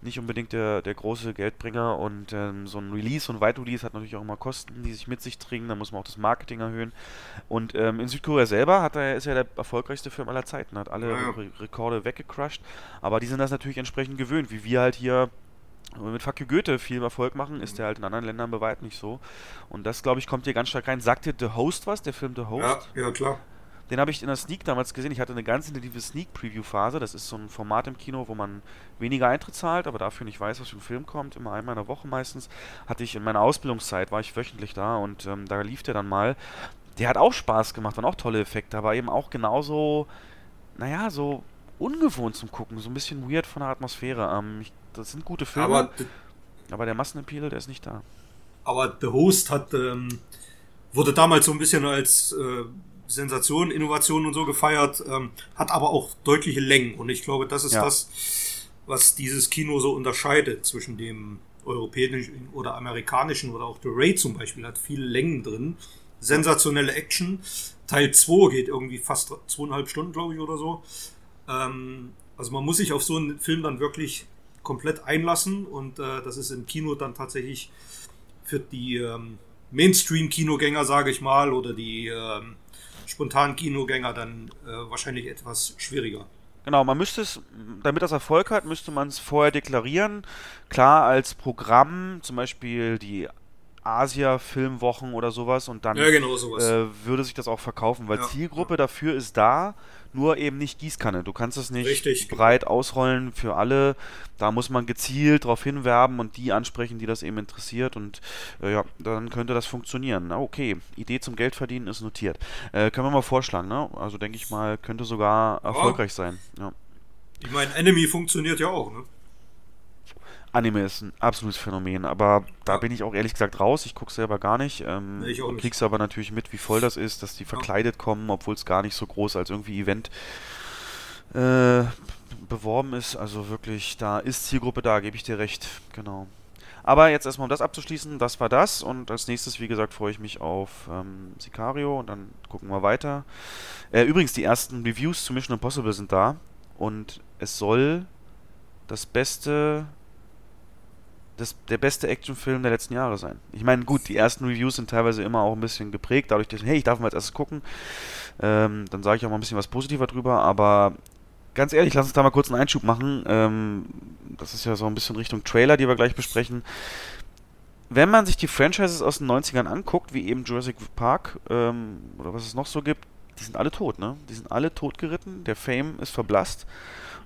S2: nicht unbedingt der, der große Geldbringer. Und ähm, so ein Release und Wide-Release hat natürlich auch immer Kosten, die sich mit sich bringen. Da muss man auch das Marketing erhöhen. Und ähm, in Südkorea selber hat er, ist er der erfolgreichste Film aller Zeiten, hat alle ja. Re Rekorde weggecrushed. Aber die sind das natürlich entsprechend gewöhnt, wie wir halt hier mit Fuck you Goethe viel Erfolg machen, ist der halt in anderen Ländern bei nicht so. Und das, glaube ich, kommt hier ganz stark rein. Sagt dir The Host was, der Film The Host?
S3: Ja, ja klar.
S2: Den habe ich in der Sneak damals gesehen. Ich hatte eine ganz intensive Sneak-Preview-Phase. Das ist so ein Format im Kino, wo man weniger Eintritt zahlt, aber dafür nicht weiß, was für ein Film kommt. Immer einmal in der Woche meistens. Hatte ich in meiner Ausbildungszeit, war ich wöchentlich da und ähm, da lief der dann mal. Der hat auch Spaß gemacht, waren auch tolle Effekte, aber eben auch genauso, naja, so ungewohnt zum Gucken. So ein bisschen weird von der Atmosphäre. Ähm, ich, das sind gute Filme, aber, aber der Massenappeal, der ist nicht da.
S3: Aber The Host hat, ähm, wurde damals so ein bisschen als äh, Sensation, Innovation und so gefeiert, ähm, hat aber auch deutliche Längen. Und ich glaube, das ist ja. das, was dieses Kino so unterscheidet zwischen dem europäischen oder amerikanischen oder auch The Raid zum Beispiel hat viele Längen drin. Sensationelle Action. Teil 2 geht irgendwie fast zweieinhalb Stunden, glaube ich, oder so. Ähm, also man muss sich auf so einen Film dann wirklich komplett einlassen und äh, das ist im Kino dann tatsächlich für die ähm, Mainstream-Kinogänger, sage ich mal, oder die ähm, spontanen Kinogänger dann äh, wahrscheinlich etwas schwieriger.
S2: Genau, man müsste es, damit das Erfolg hat, müsste man es vorher deklarieren. Klar, als Programm, zum Beispiel die Asia-Filmwochen oder sowas und dann
S3: ja, genau, sowas.
S2: Äh, würde sich das auch verkaufen, weil ja, Zielgruppe ja. dafür ist da, nur eben nicht Gießkanne. Du kannst es nicht
S3: Richtig.
S2: breit ausrollen für alle. Da muss man gezielt darauf hinwerben und die ansprechen, die das eben interessiert und äh, ja, dann könnte das funktionieren. Na, okay, Idee zum Geldverdienen ist notiert. Äh, können wir mal vorschlagen, ne? Also denke ich mal, könnte sogar erfolgreich sein. Ja.
S3: Ich meine, Enemy funktioniert ja auch, ne?
S2: Anime ist ein absolutes Phänomen, aber da bin ich auch ehrlich gesagt raus. Ich gucke selber gar nicht. Ähm, ich auch nicht. Kriegst aber natürlich mit, wie voll das ist, dass die verkleidet kommen, obwohl es gar nicht so groß als irgendwie Event äh, beworben ist. Also wirklich, da ist Zielgruppe da, gebe ich dir recht. Genau. Aber jetzt erstmal, um das abzuschließen, das war das. Und als nächstes, wie gesagt, freue ich mich auf ähm, Sicario und dann gucken wir weiter. Äh, übrigens, die ersten Reviews zu Mission Impossible sind da. Und es soll das beste das, der beste Actionfilm der letzten Jahre sein. Ich meine, gut, die ersten Reviews sind teilweise immer auch ein bisschen geprägt, dadurch, dass, hey, ich darf mal als erstes gucken. Ähm, dann sage ich auch mal ein bisschen was positiver drüber, aber ganz ehrlich, lass uns da mal kurz einen Einschub machen. Ähm, das ist ja so ein bisschen Richtung Trailer, die wir gleich besprechen. Wenn man sich die Franchises aus den 90ern anguckt, wie eben Jurassic Park ähm, oder was es noch so gibt, die sind alle tot, ne? Die sind alle totgeritten, der Fame ist verblasst.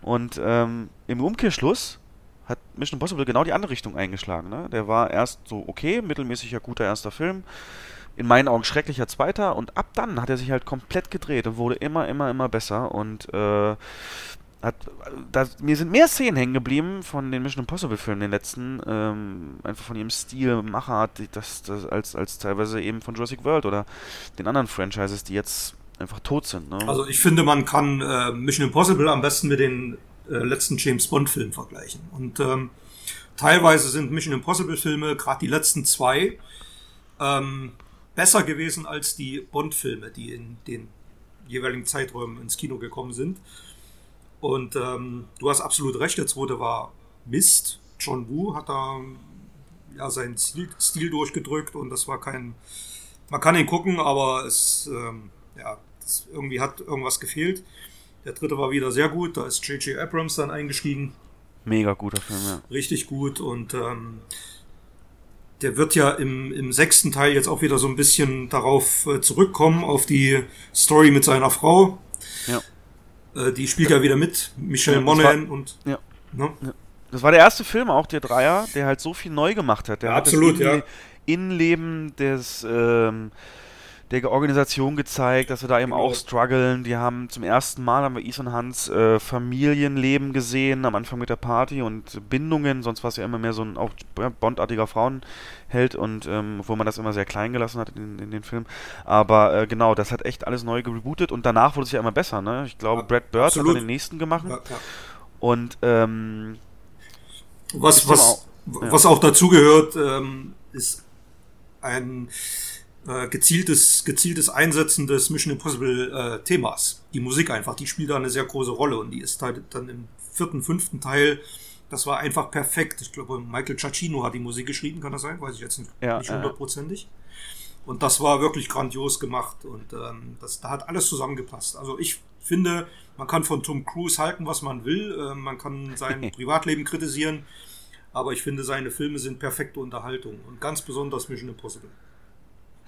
S2: Und ähm, im Umkehrschluss hat Mission Impossible genau die andere Richtung eingeschlagen. Ne? Der war erst so okay, mittelmäßiger guter erster Film, in meinen Augen schrecklicher zweiter und ab dann hat er sich halt komplett gedreht und wurde immer, immer, immer besser und äh, hat, da, mir sind mehr Szenen hängen geblieben von den Mission Impossible Filmen, den letzten, ähm, einfach von ihrem Stil, Machart, das, das, als, als teilweise eben von Jurassic World oder den anderen Franchises, die jetzt einfach tot sind. Ne?
S3: Also ich finde, man kann äh, Mission Impossible am besten mit den äh, letzten James Bond-Film vergleichen. Und ähm, teilweise sind Mission Impossible-Filme, gerade die letzten zwei, ähm, besser gewesen als die Bond-Filme, die in den jeweiligen Zeiträumen ins Kino gekommen sind. Und ähm, du hast absolut recht, der zweite war Mist. John Woo hat da ja, seinen Stil, Stil durchgedrückt und das war kein. Man kann ihn gucken, aber es, ähm, ja, es irgendwie hat irgendwas gefehlt. Der dritte war wieder sehr gut, da ist J.J. Abrams dann eingestiegen.
S2: Mega guter Film, ja.
S3: Richtig gut und ähm, der wird ja im, im sechsten Teil jetzt auch wieder so ein bisschen darauf äh, zurückkommen, auf die Story mit seiner Frau.
S2: Ja.
S3: Äh, die spielt ja wieder mit, Michelle ja, Monaghan und.
S2: Ja. Ne? ja. Das war der erste Film, auch der Dreier, der halt so viel neu gemacht hat. Der
S3: ja, absolut,
S2: hat
S3: ja.
S2: Innenleben des. Ähm, der Organisation gezeigt, dass sie da eben
S3: Genau.
S2: auch strugglen. Die haben zum ersten Mal haben wir Ethan Hunts äh, Familienleben gesehen, am Anfang mit der Party und Bindungen, sonst war es ja immer mehr so ein auch bondartiger Frauenheld und ähm, wo man das immer sehr klein gelassen hat in, in den Filmen. Aber äh, genau, das hat echt alles neu gerebootet und danach wurde es ja immer besser, ne? Ich glaube,
S3: Ja,
S2: Brad Bird hat
S3: absolut.
S2: dann den nächsten gemacht
S3: Ja,
S2: und ähm,
S3: Was, was,
S2: auch- ja.
S3: was auch dazugehört, ähm, ist ein äh, gezieltes, gezieltes Einsetzen des Mission Impossible äh, Themas. Die Musik einfach, die spielt da eine sehr große Rolle und die ist halt dann im vierten, fünften Teil, das war einfach perfekt. Ich glaube, Michael Giacchino hat die Musik geschrieben, kann das sein? Weiß ich jetzt nicht
S2: Ja,
S3: nicht hundertprozentig. Und das war wirklich grandios gemacht und ähm, das, da hat alles zusammengepasst. Also ich finde, man kann von Tom Cruise halten, was man will. Äh, man kann sein Privatleben kritisieren. Aber ich finde, seine Filme sind perfekte Unterhaltung und ganz besonders Mission Impossible.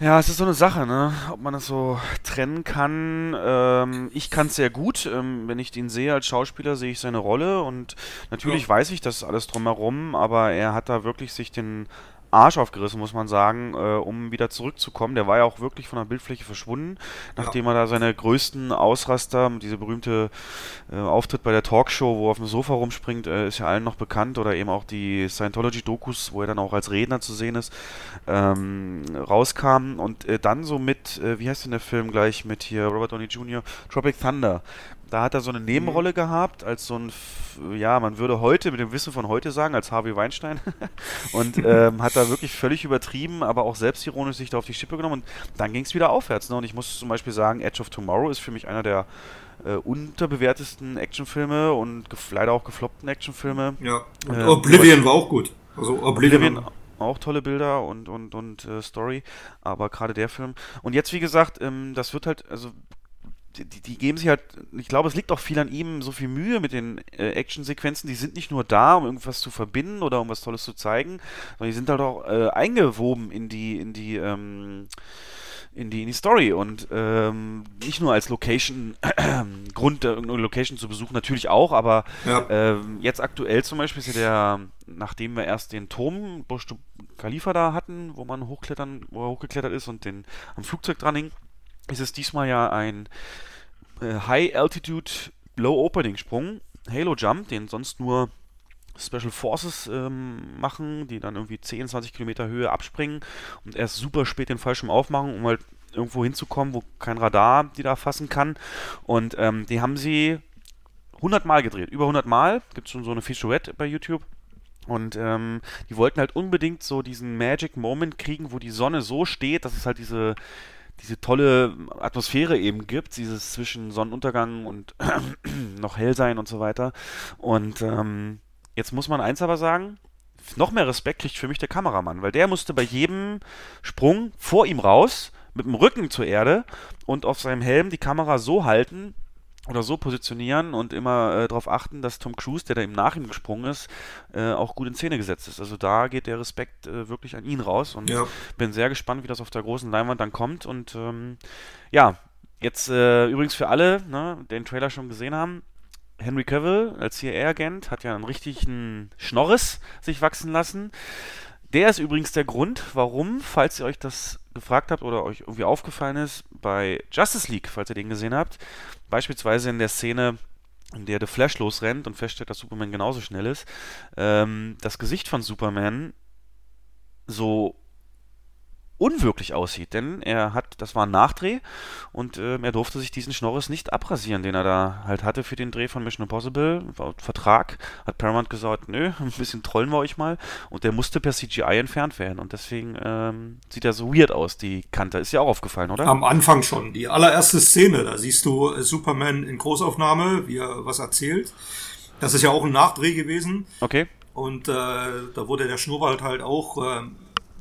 S2: Ja, es ist so eine Sache, ne? Ob man das so trennen kann. Ähm, ich kann es sehr gut. Ähm, wenn ich den sehe als Schauspieler, sehe ich seine Rolle und natürlich
S3: Ja.
S2: weiß ich das alles drumherum, aber er hat da wirklich sich den Arsch aufgerissen, muss man sagen, äh, um wieder zurückzukommen. Der war ja auch wirklich von der Bildfläche verschwunden, nachdem er da seine größten Ausraster, diese berühmte äh, Auftritt bei der Talkshow, wo er auf dem Sofa rumspringt, äh, ist ja allen noch bekannt, oder eben auch die Scientology-Dokus, wo er dann auch als Redner zu sehen ist, ähm, rauskam und äh, dann so mit, äh, wie heißt denn der Film gleich mit hier Robert Downey Jr., Tropic Thunder. Da hat er so eine Nebenrolle gehabt, als so ein, ja, man würde heute mit dem Wissen von heute sagen, als Harvey Weinstein. und ähm, hat da wirklich völlig übertrieben, aber auch selbstironisch sich da auf die Schippe genommen. Und dann ging es wieder aufwärts. Ne? Und ich muss zum Beispiel sagen, Edge of Tomorrow ist für mich einer der äh, unterbewertesten Actionfilme und leider auch gefloppten Actionfilme.
S3: Ja. Und
S2: Äh,
S3: Oblivion war auch gut. Also Oblivion.
S2: Oblivion auch tolle Bilder und und und äh, Story, aber gerade der Film. Und jetzt wie gesagt, ähm, das wird halt also die, die geben sich halt, ich glaube, es liegt auch viel an ihm, so viel Mühe mit den äh, Actionsequenzen. Die sind nicht nur da, um irgendwas zu verbinden oder um was Tolles zu zeigen, sondern die sind halt auch äh, eingewoben in die in die ähm, in die, in die Story und ähm, nicht nur als Location, Grund, äh, irgendeine Location zu besuchen, natürlich auch, aber
S3: Ja.
S2: ähm, jetzt aktuell zum Beispiel ist ja der, nachdem wir erst den Turm Burj Khalifa da hatten, wo man hochklettern, wo er hochgeklettert ist und den am Flugzeug dran hing, ist es diesmal ja ein äh, High Altitude Low Opening Sprung, Halo Jump, den sonst nur Special Forces ähm, machen, die dann irgendwie 10, 20 Kilometer Höhe abspringen und erst super spät den Fallschirm aufmachen, um halt irgendwo hinzukommen, wo kein Radar die da fassen kann. Und ähm, die haben sie 100 Mal gedreht, über 100 Mal. Gibt schon so eine Featurette bei YouTube. Und ähm, die wollten halt unbedingt so diesen Magic Moment kriegen, wo die Sonne so steht, dass es halt diese, diese tolle Atmosphäre eben gibt, dieses zwischen Sonnenuntergang und noch hell sein und so weiter. Und ähm, jetzt muss man eins aber sagen, noch mehr Respekt kriegt für mich der Kameramann, weil der musste bei jedem Sprung vor ihm raus, mit dem Rücken zur Erde und auf seinem Helm die Kamera so halten oder so positionieren und immer äh, darauf achten, dass Tom Cruise, der da eben nach ihm gesprungen ist, äh, auch gut in Szene gesetzt ist. Also da geht der Respekt äh, wirklich an ihn raus und
S3: Ja.
S2: bin sehr gespannt, wie das auf der großen Leinwand dann kommt. Und ähm, ja, jetzt äh, übrigens für alle, ne, den Trailer schon gesehen haben, Henry Cavill als CIA-Agent hat ja einen richtigen Schnorris sich wachsen lassen. Der ist übrigens der Grund, warum, falls ihr euch das gefragt habt oder euch irgendwie aufgefallen ist, bei Justice League, falls ihr den gesehen habt, beispielsweise in der Szene, in der The Flash losrennt und feststellt, dass Superman genauso schnell ist, ähm, das Gesicht von Superman so unwirklich aussieht, denn er hat, das war ein Nachdreh und ähm, er durfte sich diesen Schnorres nicht abrasieren, den er da halt hatte für den Dreh von Mission Impossible, Vertrag, hat Paramount gesagt, nö, ein bisschen trollen wir euch mal und der musste per CGI entfernt werden und deswegen ähm, sieht er so weird aus, die Kante, ist ja auch aufgefallen, oder?
S3: Am Anfang schon. Die allererste Szene, da siehst du äh, Superman in Großaufnahme, wie er was erzählt. Das ist ja auch ein Nachdreh gewesen.
S2: Okay,
S3: Und äh, da wurde der Schnurrbart halt auch ähm,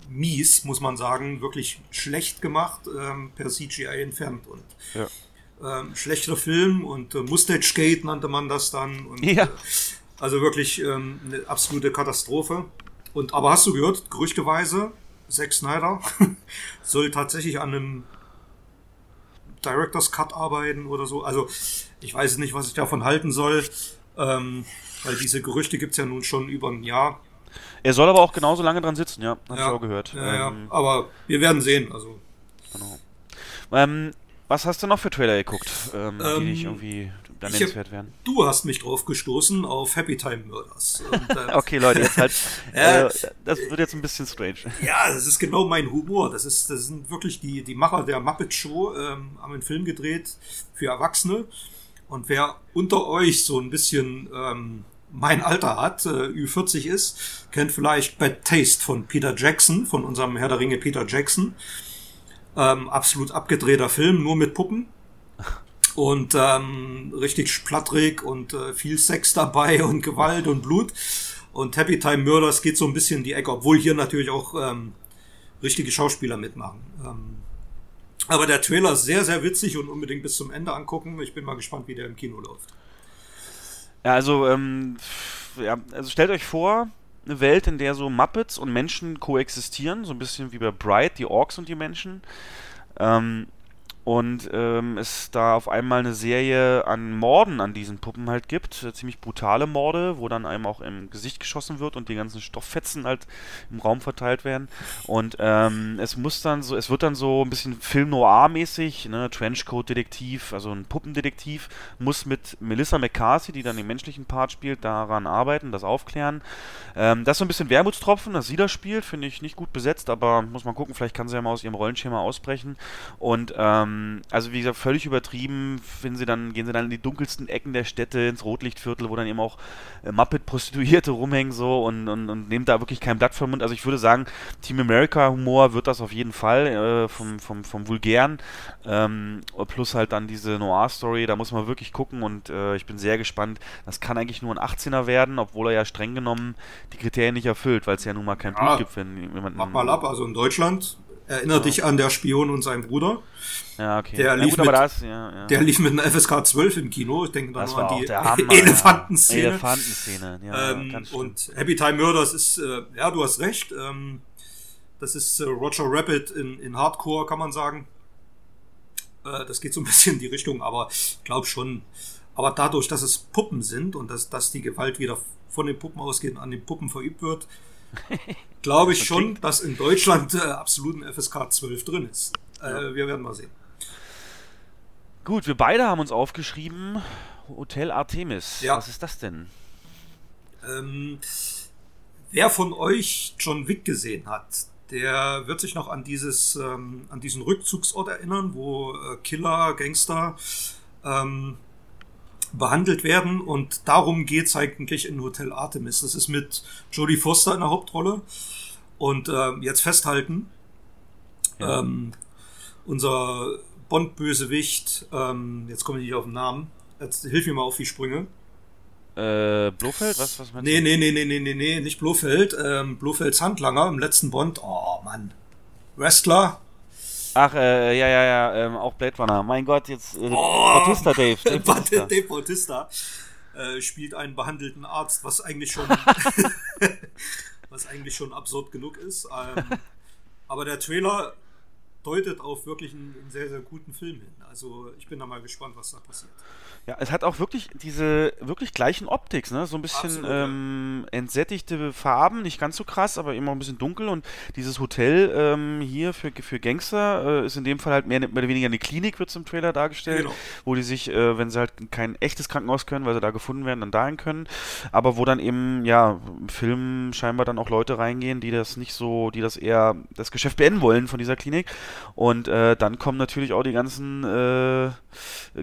S3: mies, muss man sagen, wirklich schlecht gemacht, ähm, per CGI entfernt. Und
S2: ja.
S3: ähm, schlechter Film und äh, Mustache Gate nannte man das dann. Und,
S2: Ja.
S3: äh, also wirklich ähm, eine absolute Katastrophe. Und aber hast du gehört, gerüchteweise, Zack Snyder soll tatsächlich an einem Director's Cut arbeiten oder so. Also ich weiß nicht, was ich davon halten soll. Ähm, weil diese Gerüchte gibt's ja nun schon über ein Jahr.
S2: Er soll aber auch genauso lange dran sitzen, ja, hab ich
S3: Ja,
S2: auch gehört.
S3: Ja, ja.
S2: Ähm,
S3: Aber wir werden sehen. Also
S2: Genau. Ähm, was hast du noch für Trailer geguckt, ähm,
S3: Ähm,
S2: die dich irgendwie dann
S3: ich
S2: nennenswert werden?
S3: Du hast mich drauf gestoßen auf Happy Time Murders. Und, äh,
S2: Okay, Leute, jetzt halt. Äh, das wird jetzt ein bisschen strange.
S3: Ja, das ist genau mein Humor. Das ist, das sind wirklich die, die Macher der Muppet Show, ähm, haben einen Film gedreht für Erwachsene. Und wer unter euch so ein bisschen ähm, mein Alter hat, äh, Ü40 ist, kennt vielleicht Bad Taste von Peter Jackson, von unserem Herr der Ringe Peter Jackson. Ähm, absolut abgedrehter Film, nur mit Puppen. Und ähm, richtig splattrig und äh, viel Sex dabei und Gewalt und Blut. Und Happy Time Murders geht so ein bisschen in die Ecke, obwohl hier natürlich auch ähm, richtige Schauspieler mitmachen. Ähm, aber der Trailer ist sehr, sehr witzig und unbedingt bis zum Ende angucken. Ich bin mal gespannt, wie der im Kino läuft.
S2: Ja, also, ähm, ja, also stellt euch vor, eine Welt, in der so Muppets und Menschen koexistieren, so ein bisschen wie bei Bright, die Orks und die Menschen. Ähm, und ähm, es da auf einmal eine Serie an Morden an diesen Puppen halt gibt, äh, ziemlich brutale Morde, wo dann einem auch im Gesicht geschossen wird und die ganzen Stofffetzen halt im Raum verteilt werden. Und ähm, es muss dann so, es wird dann so ein bisschen Film Noir-mäßig, ne, Trenchcoat-Detektiv, also ein Puppendetektiv, muss mit Melissa McCarthy, die dann den menschlichen Part spielt, daran arbeiten, das aufklären. Ähm, das ist so ein bisschen Wermutstropfen, dass sie das spielt, finde ich nicht gut besetzt, aber muss man gucken, vielleicht kann sie ja mal aus ihrem Rollenschema ausbrechen. Und ähm, also wie gesagt, völlig übertrieben, finden sie dann, gehen sie dann in die dunkelsten Ecken der Städte, ins Rotlichtviertel, wo dann eben auch äh, Muppet-Prostituierte rumhängen so und, und, und nehmen da wirklich kein Blatt vom Mund. Also ich würde sagen, Team America-Humor wird das auf jeden Fall, äh, vom, vom, vom Vulgären. Ähm, plus halt dann diese Noir-Story, da muss man wirklich gucken und äh, ich bin sehr gespannt. Das kann eigentlich nur ein 18er werden, obwohl er ja streng genommen die Kriterien nicht erfüllt, weil es ja nun mal kein
S3: Ja,
S2: Blut gibt, wenn jemand.
S3: Mach mal ab, also in Deutschland. Erinner dich an der Spion und seinen Bruder.
S2: Ja, okay.
S3: Der
S2: ja,
S3: lief
S2: gut,
S3: mit-
S2: das, ja, ja.
S3: Der lief mit einer FSK 12 im Kino. Ich denke da
S2: Das
S3: nur an die
S2: Hammer.
S3: Elefantenszene.
S2: Ja. Elefantenszene, ja,
S3: Ähm, und Happy Time Murders ist, äh, ja, du hast recht. Ähm, das ist äh, Roger Rabbit in, in Hardcore, kann man sagen. Äh, das geht so ein bisschen in die Richtung, aber ich glaube schon. Aber dadurch, dass es Puppen sind und dass, dass die Gewalt wieder von den Puppen ausgeht und an den Puppen verübt wird, glaube ich schon, dass in Deutschland äh, absolut ein FSK 12 drin ist. Äh, Wir werden mal sehen.
S2: Gut, wir beide haben uns aufgeschrieben, Hotel Artemis.
S3: Ja.
S2: Was ist das denn?
S3: Ähm, wer von euch John Wick gesehen hat, der wird sich noch an dieses, ähm, an diesen Rückzugsort erinnern, wo äh, Killer, Gangster ähm, behandelt werden. Und darum geht's eigentlich in Hotel Artemis. Das ist mit Jodie Foster in der Hauptrolle. Und ähm, jetzt festhalten,
S2: Ja.
S3: ähm, unser Bond-Bösewicht, ähm, jetzt komme ich nicht auf den Namen, jetzt hilf mir mal auf die Sprünge.
S2: Äh, Blofeld? Was, was meinst
S3: Nee,
S2: du?
S3: nee, nee, nee, nee, nee, nee, nicht Blofeld. Ähm, Blofelds Handlanger im letzten Bond. Oh, Mann. Wrestler.
S2: Ach, äh, ja, ja, ja, ähm, auch Blade Runner. Mein Gott, jetzt äh,
S3: Oh.
S2: Bautista, Dave. Dave Bautista.
S3: Dave Bautista äh, spielt einen behandelten Arzt, was eigentlich schon, was eigentlich schon absurd genug ist. Ähm, aber der Trailer deutet auf wirklich einen, einen sehr, sehr guten Film hin. Also ich bin da mal gespannt, was da passiert.
S2: Ja, es hat auch wirklich diese wirklich gleichen Optics, ne? So ein bisschen
S3: Absolut,
S2: ähm, entsättigte Farben, nicht ganz so krass, aber immer ein bisschen dunkel. Und dieses Hotel ähm, hier für, für Gangster äh, ist in dem Fall halt mehr, mehr oder weniger eine Klinik, wird zum Trailer dargestellt,
S3: Genau.
S2: wo die sich, äh, wenn sie halt kein echtes Krankenhaus können, weil sie da gefunden werden, dann dahin können. Aber wo dann eben, ja, im Film scheinbar dann auch Leute reingehen, die das nicht so, die das eher das Geschäft beenden wollen von dieser Klinik. Und äh, dann kommen natürlich auch die ganzen äh,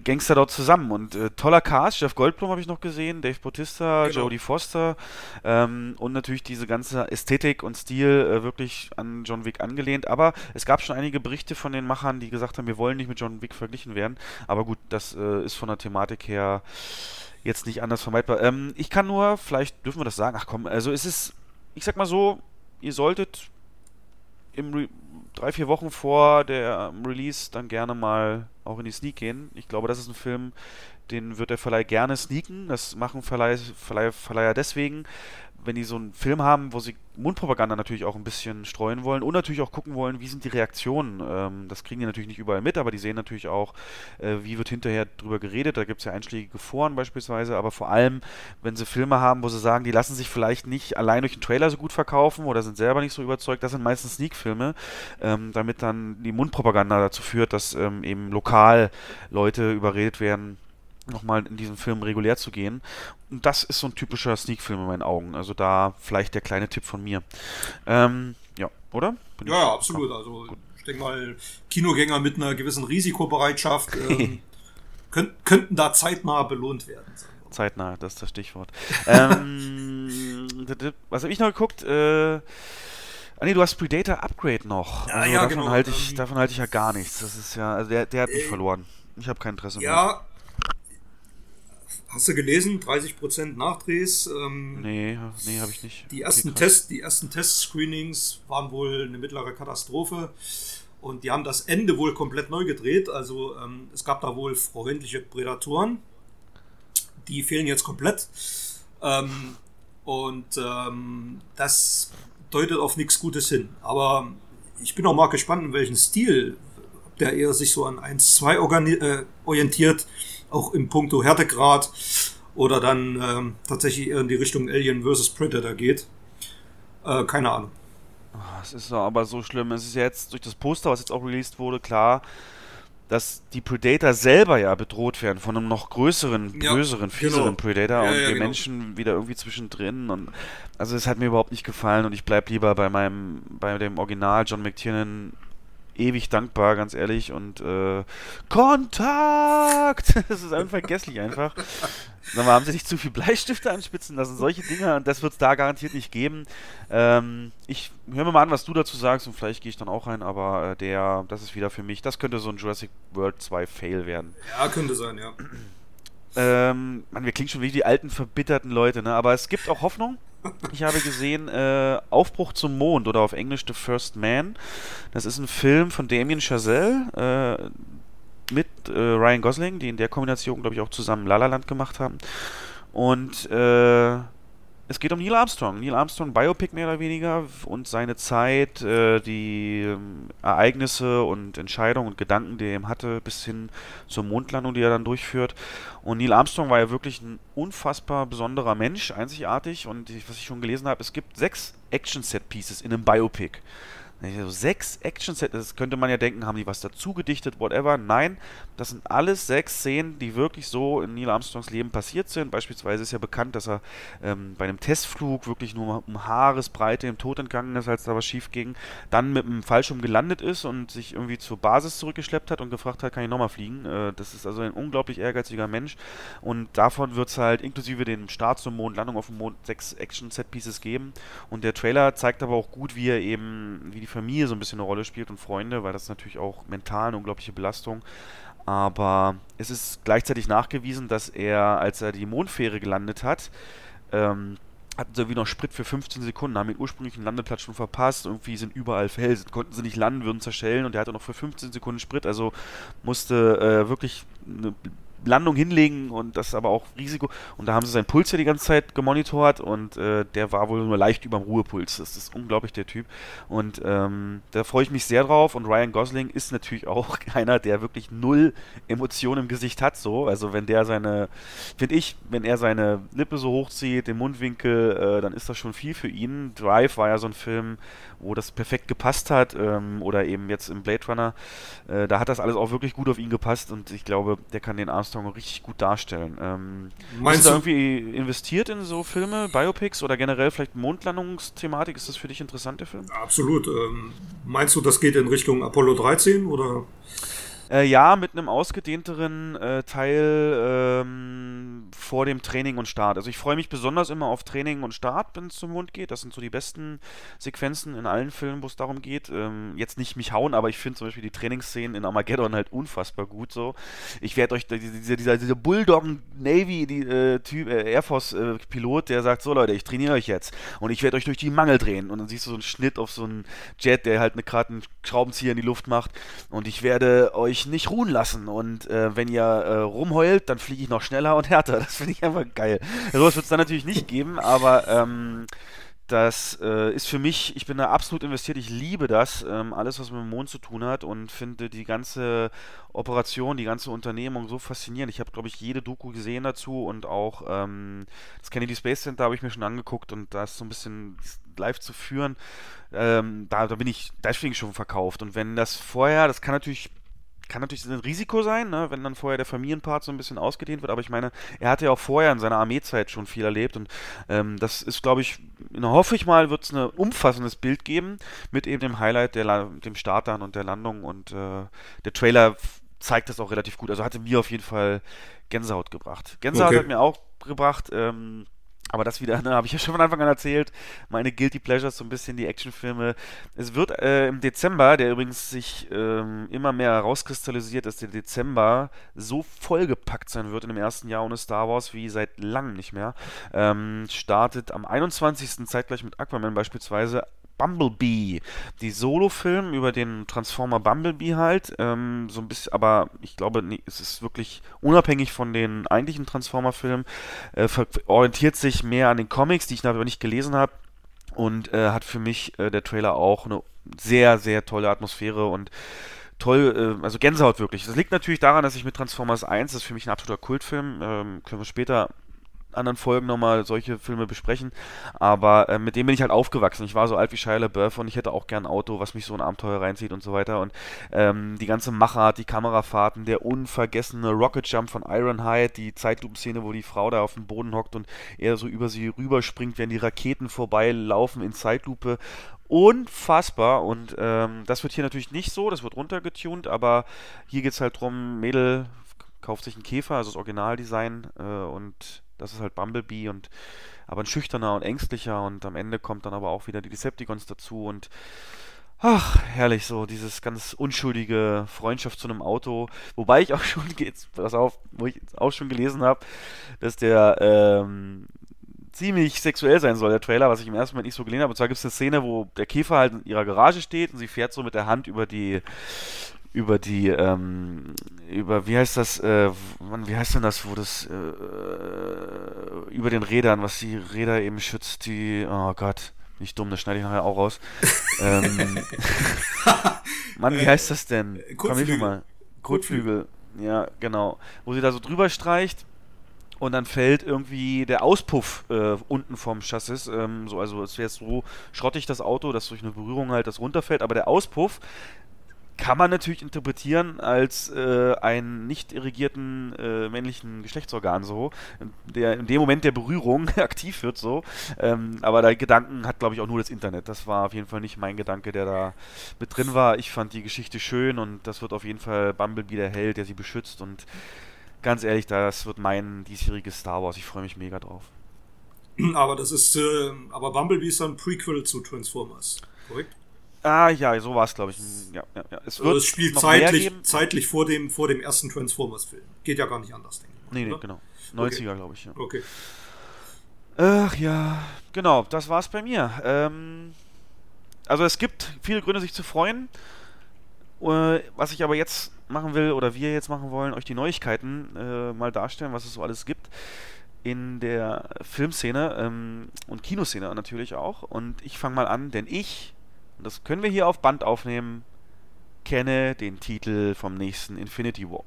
S2: Gangster dort zusammen. Und äh, toller Cast, Jeff Goldblum habe ich noch gesehen, Dave Bautista,
S3: Genau.
S2: Jodie Foster ähm, und natürlich diese ganze Ästhetik und Stil äh, wirklich an John Wick angelehnt. Aber es gab schon einige Berichte von den Machern, die gesagt haben, wir wollen nicht mit John Wick verglichen werden. Aber gut, das äh, ist von der Thematik her jetzt nicht anders vermeidbar. Ähm, ich kann nur, vielleicht dürfen wir das sagen, ach komm, also es ist, ich sag mal so, ihr solltet im Re drei, vier Wochen vor der Release dann gerne mal auch in die Sneak gehen. Ich glaube, das ist ein Film, den wird der Verleih gerne sneaken. Das machen Verleih, Verleih, Verleiher deswegen, wenn die so einen Film haben, wo sie Mundpropaganda natürlich auch ein bisschen streuen wollen und natürlich auch gucken wollen, wie sind die Reaktionen. Ähm, das kriegen die natürlich nicht überall mit, aber die sehen natürlich auch, äh, wie wird hinterher drüber geredet. Da gibt es ja einschlägige Foren beispielsweise, aber vor allem, wenn sie Filme haben, wo sie sagen, die lassen sich vielleicht nicht allein durch den Trailer so gut verkaufen oder sind selber nicht so überzeugt, das sind meistens Sneak-Filme, ähm, damit dann die Mundpropaganda dazu führt, dass ähm, eben lokal Leute überredet werden, nochmal in diesen Film regulär zu gehen. Und das ist so ein typischer Sneak-Film in meinen Augen. Also da vielleicht der kleine Tipp von mir. Ähm, ja, oder?
S3: Bin ja, ja, absolut. Also ich denke mal, Kinogänger mit einer gewissen Risikobereitschaft ähm, könnt, könnten da zeitnah belohnt werden.
S2: Zeitnah, das ist das Stichwort. ähm, was habe ich noch geguckt? Äh, Ah nee, du hast Predator Upgrade noch.
S3: Ja, also ja,
S2: davon
S3: genau.
S2: Halte ich,
S3: Ähm,
S2: davon halte ich ja gar nichts. Das ist ja, also der, der hat mich
S3: Äh,
S2: verloren. Ich habe kein Interesse mehr.
S3: Ja, hast du gelesen? 30% Nachdrehs. Ähm,
S2: Nee, nee, habe ich nicht.
S3: Die
S2: Okay,
S3: ersten,
S2: krass.
S3: Test, die ersten Test-Screenings waren wohl eine mittlere Katastrophe. Und die haben das Ende wohl komplett neu gedreht. Also ähm, es gab da wohl freundliche Prädatoren. Die fehlen jetzt komplett. Ähm, und ähm, das deutet auf nichts Gutes hin. Aber ich bin auch mal gespannt, in welchen Stil der eher sich so an 1-2 organi- äh, orientiert, auch im Punkto Härtegrad, oder dann ähm, tatsächlich in die Richtung Alien vs. Predator geht. Äh, keine Ahnung.
S2: Ah, Es ist aber so schlimm. Es ist jetzt durch das Poster, was jetzt auch released wurde, klar, dass die Predator selber ja bedroht werden von einem noch größeren,
S3: Ja,
S2: größeren, fieseren
S3: genau.
S2: Predator
S3: Ja,
S2: und
S3: ja,
S2: wir
S3: genau.
S2: Menschen wieder irgendwie zwischendrin. Und also es hat mir überhaupt nicht gefallen und ich bleib lieber bei meinem, bei dem Original John McTiernan ewig dankbar, ganz ehrlich. Und äh, Kontakt! Das ist unvergesslich einfach. Sag mal, haben sie nicht zu viel Bleistifte anspitzen lassen? Solche Dinge, und das wird es da garantiert nicht geben. Ähm, ich höre mir mal an, was du dazu sagst, und vielleicht gehe ich dann auch rein, aber äh, der, das ist wieder für mich, das könnte so ein Jurassic World 2 Fail werden.
S3: Ja, könnte sein, ja.
S2: Ähm, Mann, wir klingen schon wie die alten, verbitterten Leute, ne? Aber es gibt auch Hoffnung. Ich habe gesehen, äh, Aufbruch zum Mond oder auf Englisch The First Man. Das ist ein Film von Damien Chazelle äh, mit äh, Ryan Gosling, die in der Kombination, glaube ich, auch zusammen La La Land gemacht haben. Und äh, es geht um Neil Armstrong. Neil Armstrong, Biopic mehr oder weniger und seine Zeit, äh, die ähm, Ereignisse und Entscheidungen und Gedanken, die er eben hatte, bis hin zur Mondlandung, die er dann durchführt. Und Neil Armstrong war ja wirklich ein unfassbar besonderer Mensch, einzigartig. Und ich, was ich schon gelesen habe, es gibt sechs Action-Set-Pieces in einem Biopic. Also sechs Action-Sets, das könnte man ja denken, haben die was dazu gedichtet, whatever. Nein, das sind alles sechs Szenen, die wirklich so in Neil Armstrongs Leben passiert sind. Beispielsweise ist ja bekannt, dass er ähm, bei einem Testflug wirklich nur um Haaresbreite im Tod entgangen ist, als da was schief ging. Dann mit einem Fallschirm gelandet ist und sich irgendwie zur Basis zurückgeschleppt hat und gefragt hat, kann ich nochmal fliegen? Äh, das ist also ein unglaublich ehrgeiziger Mensch. Und davon wird es halt inklusive dem Start zum Mond, Landung auf dem Mond, sechs Action-Set-Pieces geben. Und der Trailer zeigt aber auch gut, wie er eben, wie die Familie so ein bisschen eine Rolle spielt und Freunde, weil das ist natürlich auch mental eine unglaubliche Belastung. Aber es ist gleichzeitig nachgewiesen, dass er, als er die Mondfähre gelandet hat, ähm, hatten sie irgendwie noch Sprit für 15 Sekunden, haben den ursprünglichen Landeplatz schon verpasst, irgendwie sind überall Felsen, konnten sie nicht landen, würden zerschellen und er hatte noch für 15 Sekunden Sprit, also musste äh, wirklich eine Landung hinlegen und das aber auch Risiko. Und da haben sie seinen Puls ja die ganze Zeit gemonitort und äh, der war wohl nur leicht über dem Ruhepuls. Das ist unglaublich, der Typ. Und ähm, da freue ich mich sehr drauf. Und Ryan Gosling ist natürlich auch einer, der wirklich null Emotionen im Gesicht hat. So, also wenn der seine, finde ich, wenn er seine Lippe so hochzieht, den Mundwinkel, äh, dann ist das schon viel für ihn. Drive war ja so ein Film, wo das perfekt gepasst hat. Ähm, oder eben jetzt im Blade Runner, äh, da hat das alles auch wirklich gut auf ihn gepasst. Und ich glaube, der kann den Armstrong richtig gut darstellen. Ähm,
S3: Meinst
S2: du
S3: du,
S2: irgendwie investiert in so Filme, Biopics oder generell vielleicht Mondlandungsthematik? Ist das für dich interessant, der Film?
S3: absolut. Ähm, meinst du, das geht in Richtung Apollo 13 oder?
S2: Äh, ja, mit einem ausgedehnteren äh, Teil ähm, vor dem Training und Start. Also ich freue mich besonders immer auf Training und Start, wenn es zum Mond geht. Das sind so die besten Sequenzen in allen Filmen, wo es darum geht. Ähm, jetzt nicht mich hauen, aber ich finde zum Beispiel die Trainingsszenen in Armageddon halt unfassbar gut so. Ich werde euch, dieser, dieser, dieser Bulldog Navy die, äh, Typ, äh, Air Force äh, Pilot, der sagt, so Leute, ich trainiere euch jetzt und ich werde euch durch die Mangel drehen. Und dann siehst du so einen Schnitt auf so einen Jet, der halt gerade einen Schraubenzieher in die Luft macht und ich werde euch mich nicht ruhen lassen. Und äh, wenn ihr äh, rumheult, dann fliege ich noch schneller und härter. Das finde ich einfach geil. Sowas wird es dann natürlich nicht geben, aber ähm, das äh, ist für mich, ich bin da absolut investiert, ich liebe das, ähm, alles, was mit dem Mond zu tun hat und finde die ganze Operation, die ganze Unternehmung so faszinierend. Ich habe, glaube ich, jede Doku gesehen dazu und auch ähm, das Kennedy Space Center habe ich mir schon angeguckt und da ist so ein bisschen live zu führen, ähm, da, da bin ich deswegen schon verkauft. Und wenn das vorher, das kann natürlich kann natürlich ein Risiko sein, ne, wenn dann vorher der Familienpart so ein bisschen ausgedehnt wird, aber ich meine, er hatte ja auch vorher in seiner Armeezeit schon viel erlebt und ähm, das ist, glaube ich, hoffe ich mal, wird es ein umfassendes Bild geben mit eben dem Highlight, der, dem Start dann und der Landung und äh, der Trailer zeigt das auch relativ gut. Also hatte mir auf jeden Fall Gänsehaut gebracht. Gänsehaut okay. hat mir auch gebracht, ähm, aber das wieder, ne, habe ich ja schon von Anfang an erzählt, meine Guilty Pleasures, so ein bisschen die Actionfilme. Es wird äh, im Dezember, der übrigens sich ähm, immer mehr herauskristallisiert, dass der Dezember so vollgepackt sein wird in dem ersten Jahr ohne Star Wars wie seit langem nicht mehr. Ähm, startet am 21. zeitgleich mit Aquaman beispielsweise Bumblebee, die Solo-Film über den Transformer Bumblebee halt, ähm, so ein bisschen, aber ich glaube, nee, es ist wirklich unabhängig von den eigentlichen Transformer-Filmen, äh, orientiert sich mehr an den Comics, die ich aber nicht gelesen habe und äh, hat für mich äh, der Trailer auch eine sehr, sehr tolle Atmosphäre und toll, äh, also Gänsehaut wirklich. Das liegt natürlich daran, dass ich mit Transformers 1, das ist für mich ein absoluter Kultfilm, ähm, können wir später anderen Folgen nochmal solche Filme besprechen. Aber äh, mit dem bin ich halt aufgewachsen. Ich war so alt wie Shia LaBeouf und ich hätte auch gern ein Auto, was mich so ein Abenteuer reinzieht und so weiter. Und ähm, die ganze Machart, die Kamerafahrten, der unvergessene Rocket Jump von Ironhide, die Zeitlupenszene, wo die Frau da auf dem Boden hockt und er so über sie rüberspringt, während die Raketen vorbeilaufen in Zeitlupe unfassbar und ähm, das wird hier natürlich nicht so, das wird runtergetunt, aber hier geht es halt drum, Mädel kauft sich einen Käfer, also das Originaldesign äh, und das ist halt Bumblebee und aber ein schüchterner und ängstlicher und am Ende kommt dann aber auch wieder die Decepticons dazu und ach, herrlich so, dieses ganz unschuldige Freundschaft zu einem Auto. Wobei ich auch schon, jetzt, pass auf, wo ich auch schon gelesen habe, dass der ähm, ziemlich sexuell sein soll, der Trailer, was ich im ersten Moment nicht so gelesen habe. Und zwar gibt es eine Szene, wo der Käfer halt in ihrer Garage steht und sie fährt so mit der Hand über die über die, ähm, über, wie heißt das, äh, wie heißt denn das, wo das, äh, über den Rädern, was die Räder eben schützt, die, oh Gott, nicht dumm, das schneide ich nachher auch raus. ähm, Mann, wie heißt das denn? Komm, hilf mir mal. Kotflügel. Ja, genau. Wo sie da so drüber streicht und dann fällt irgendwie der Auspuff äh, unten vom Chassis, ähm, so, also es wäre so schrottig das Auto, dass durch eine Berührung halt das runterfällt, aber der Auspuff kann man natürlich interpretieren als äh, einen nicht irrigierten äh, männlichen Geschlechtsorgan so, der in dem Moment der Berührung aktiv wird so. Ähm, aber der Gedanken hat, glaube ich, auch nur das Internet. Das war auf jeden Fall nicht mein Gedanke, der da mit drin war. Ich fand die Geschichte schön und das wird auf jeden Fall Bumblebee der Held, der sie beschützt und ganz ehrlich, das wird mein diesjähriges Star Wars. Ich freue mich mega drauf.
S3: Aber das ist, äh, aber Bumblebee ist ein Prequel zu Transformers, korrekt?
S2: Ah ja, so war es, glaube ich. Ja, ja,
S3: ja. Es, wird also es spielt zeitlich, zeitlich vor, dem, vor dem ersten Transformers-Film. Geht ja gar nicht anders, denke
S2: ich. Nee, nee, genau. 90er, okay. glaube ich. Ja.
S3: Okay.
S2: Ach ja, genau, das war's bei mir. Ähm, also es gibt viele Gründe, sich zu freuen. Äh, was ich aber jetzt machen will, oder wir jetzt machen wollen, euch die Neuigkeiten äh, mal darstellen, was es so alles gibt in der Filmszene ähm, und Kinoszene natürlich auch. Und ich fange mal an, denn ich und das können wir hier auf Band aufnehmen, kenne den Titel vom nächsten Infinity War.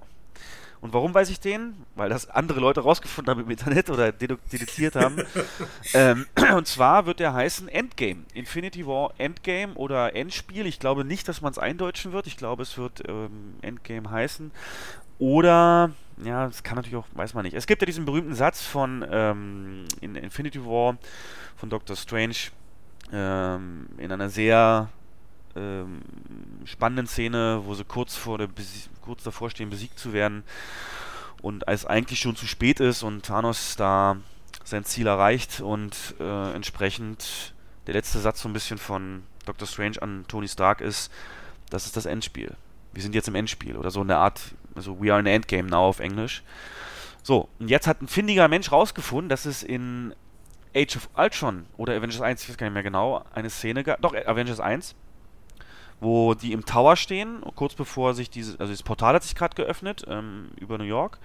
S2: Und warum weiß ich den? Weil das andere Leute rausgefunden haben im Internet oder dediziert haben. ähm, und zwar wird der heißen Endgame. Infinity War Endgame oder Endspiel. Ich glaube nicht, dass man es eindeutschen wird. Ich glaube, es wird ähm, Endgame heißen. Oder, ja, das kann natürlich auch, weiß man nicht. Es gibt ja diesen berühmten Satz von ähm, in Infinity War von Doctor Strange ähm, in einer sehr ähm, spannenden Szene, wo sie kurz, vor der kurz davor stehen, besiegt zu werden und als eigentlich schon zu spät ist und Thanos da sein Ziel erreicht und äh, entsprechend der letzte Satz so ein bisschen von Dr. Strange an Tony Stark ist, das ist das Endspiel. Wir sind jetzt im Endspiel oder so eine Art, also we are in the Endgame now auf Englisch. So, und jetzt hat ein findiger Mensch rausgefunden, dass es in Age of Ultron oder Avengers 1, ich weiß gar nicht mehr genau, eine Szene gab, doch Avengers 1, wo die im Tower stehen, kurz bevor sich diese, also das Portal hat sich gerade geöffnet ähm, über New York.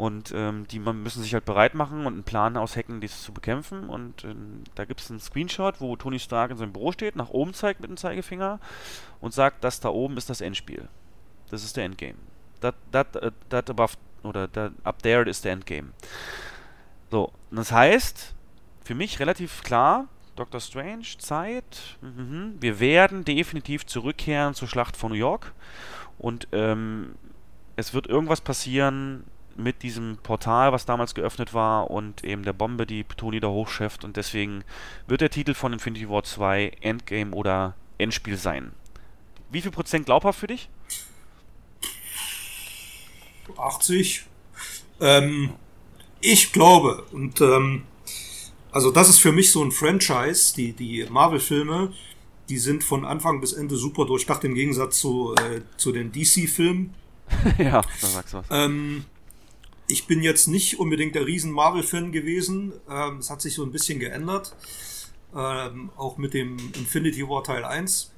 S2: Und ähm, die müssen sich halt bereit machen und einen Plan aushacken, dies zu bekämpfen. Und ähm, da gibt es einen Screenshot, wo Tony Stark in seinem Büro steht, nach oben zeigt mit dem Zeigefinger und sagt, das da oben ist das Endspiel. Das ist der Endgame. That, that, uh, that above, oder that up there is the Endgame. So, das heißt, für mich relativ klar, Doctor Strange, Zeit, mhm, wir werden definitiv zurückkehren zur Schlacht von New York und ähm, es wird irgendwas passieren, mit diesem Portal, was damals geöffnet war und eben der Bombe, die Tony da hochschifft und deswegen wird der Titel von Infinity War 2 Endgame oder Endspiel sein. Wie viel Prozent glaubhaft für dich?
S3: 80. Ähm, ich glaube, und ähm, also das ist für mich so ein Franchise, die, die Marvel-Filme, die sind von Anfang bis Ende super durchdacht, im Gegensatz zu, äh, zu den DC-Filmen.
S2: ja, da sagst du was.
S3: Ähm, ich bin jetzt nicht unbedingt der riesen Marvel-Fan gewesen. Ähm, es hat sich so ein bisschen geändert. Ähm, auch mit dem Infinity War Teil 1.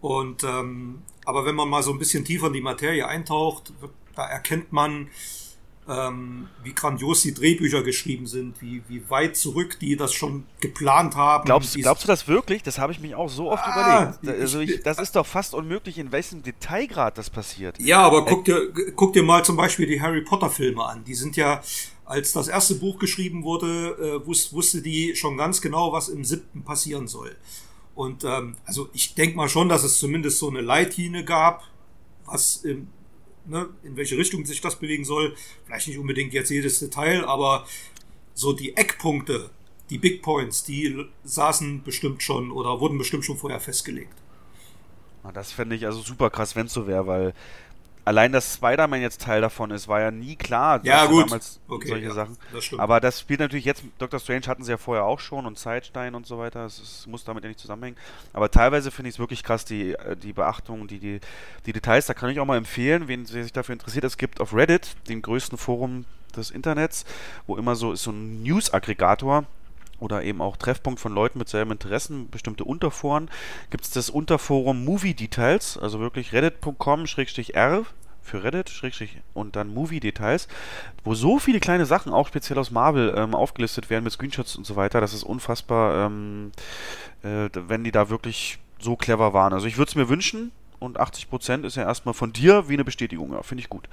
S3: Und ähm, aber wenn man mal so ein bisschen tiefer in die Materie eintaucht, da erkennt man, ähm, wie grandios die Drehbücher geschrieben sind, wie, wie weit zurück die das schon geplant haben.
S2: Glaubst, glaubst du das wirklich? Das habe ich mich auch so oft ah, überlegt. Also ich, das ist doch fast unmöglich, in welchem Detailgrad das passiert.
S3: Ja, aber äh, guck, dir, guck dir mal zum Beispiel die Harry Potter Filme an. Die sind ja, als das erste Buch geschrieben wurde, äh, wus wusste die schon ganz genau, was im siebten passieren soll. Und ähm, also ich denke mal schon, dass es zumindest so eine Leitlinie gab, was im ne, in welche Richtung sich das bewegen soll. Vielleicht nicht unbedingt jetzt jedes Detail, aber so die Eckpunkte, die Big Points, die saßen bestimmt schon oder wurden bestimmt schon vorher festgelegt.
S2: Das fände ich also super krass, wenn es so wäre, weil allein, dass Spider-Man jetzt Teil davon ist, war ja nie klar.
S3: Ja, gut.
S2: Damals
S3: okay,
S2: solche
S3: ja,
S2: Sachen.
S3: Das.
S2: Aber das spielt natürlich jetzt, Doctor Strange hatten sie ja vorher auch schon und Zeitstein und so weiter. Es muss damit ja nicht zusammenhängen. Aber teilweise finde ich es wirklich krass, die, äh, die Beachtung, die, die, die Details. Da kann ich auch mal empfehlen, wen sich dafür interessiert. Es gibt auf Reddit, dem größten Forum des Internets, wo immer so ist so ein News-Aggregator oder eben auch Treffpunkt von Leuten mit selben Interessen, bestimmte Unterforen, gibt es das Unterforum Movie Details, also wirklich reddit.com-r für Reddit, Schrägstrich und dann Movie-Details, wo so viele kleine Sachen, auch speziell aus Marvel, ähm, aufgelistet werden mit Screenshots und so weiter. Das ist unfassbar, ähm, äh, wenn die da wirklich so clever waren. Also ich würde es mir wünschen und 80% ist ja erstmal von dir wie eine Bestätigung. Ja, finde ich gut.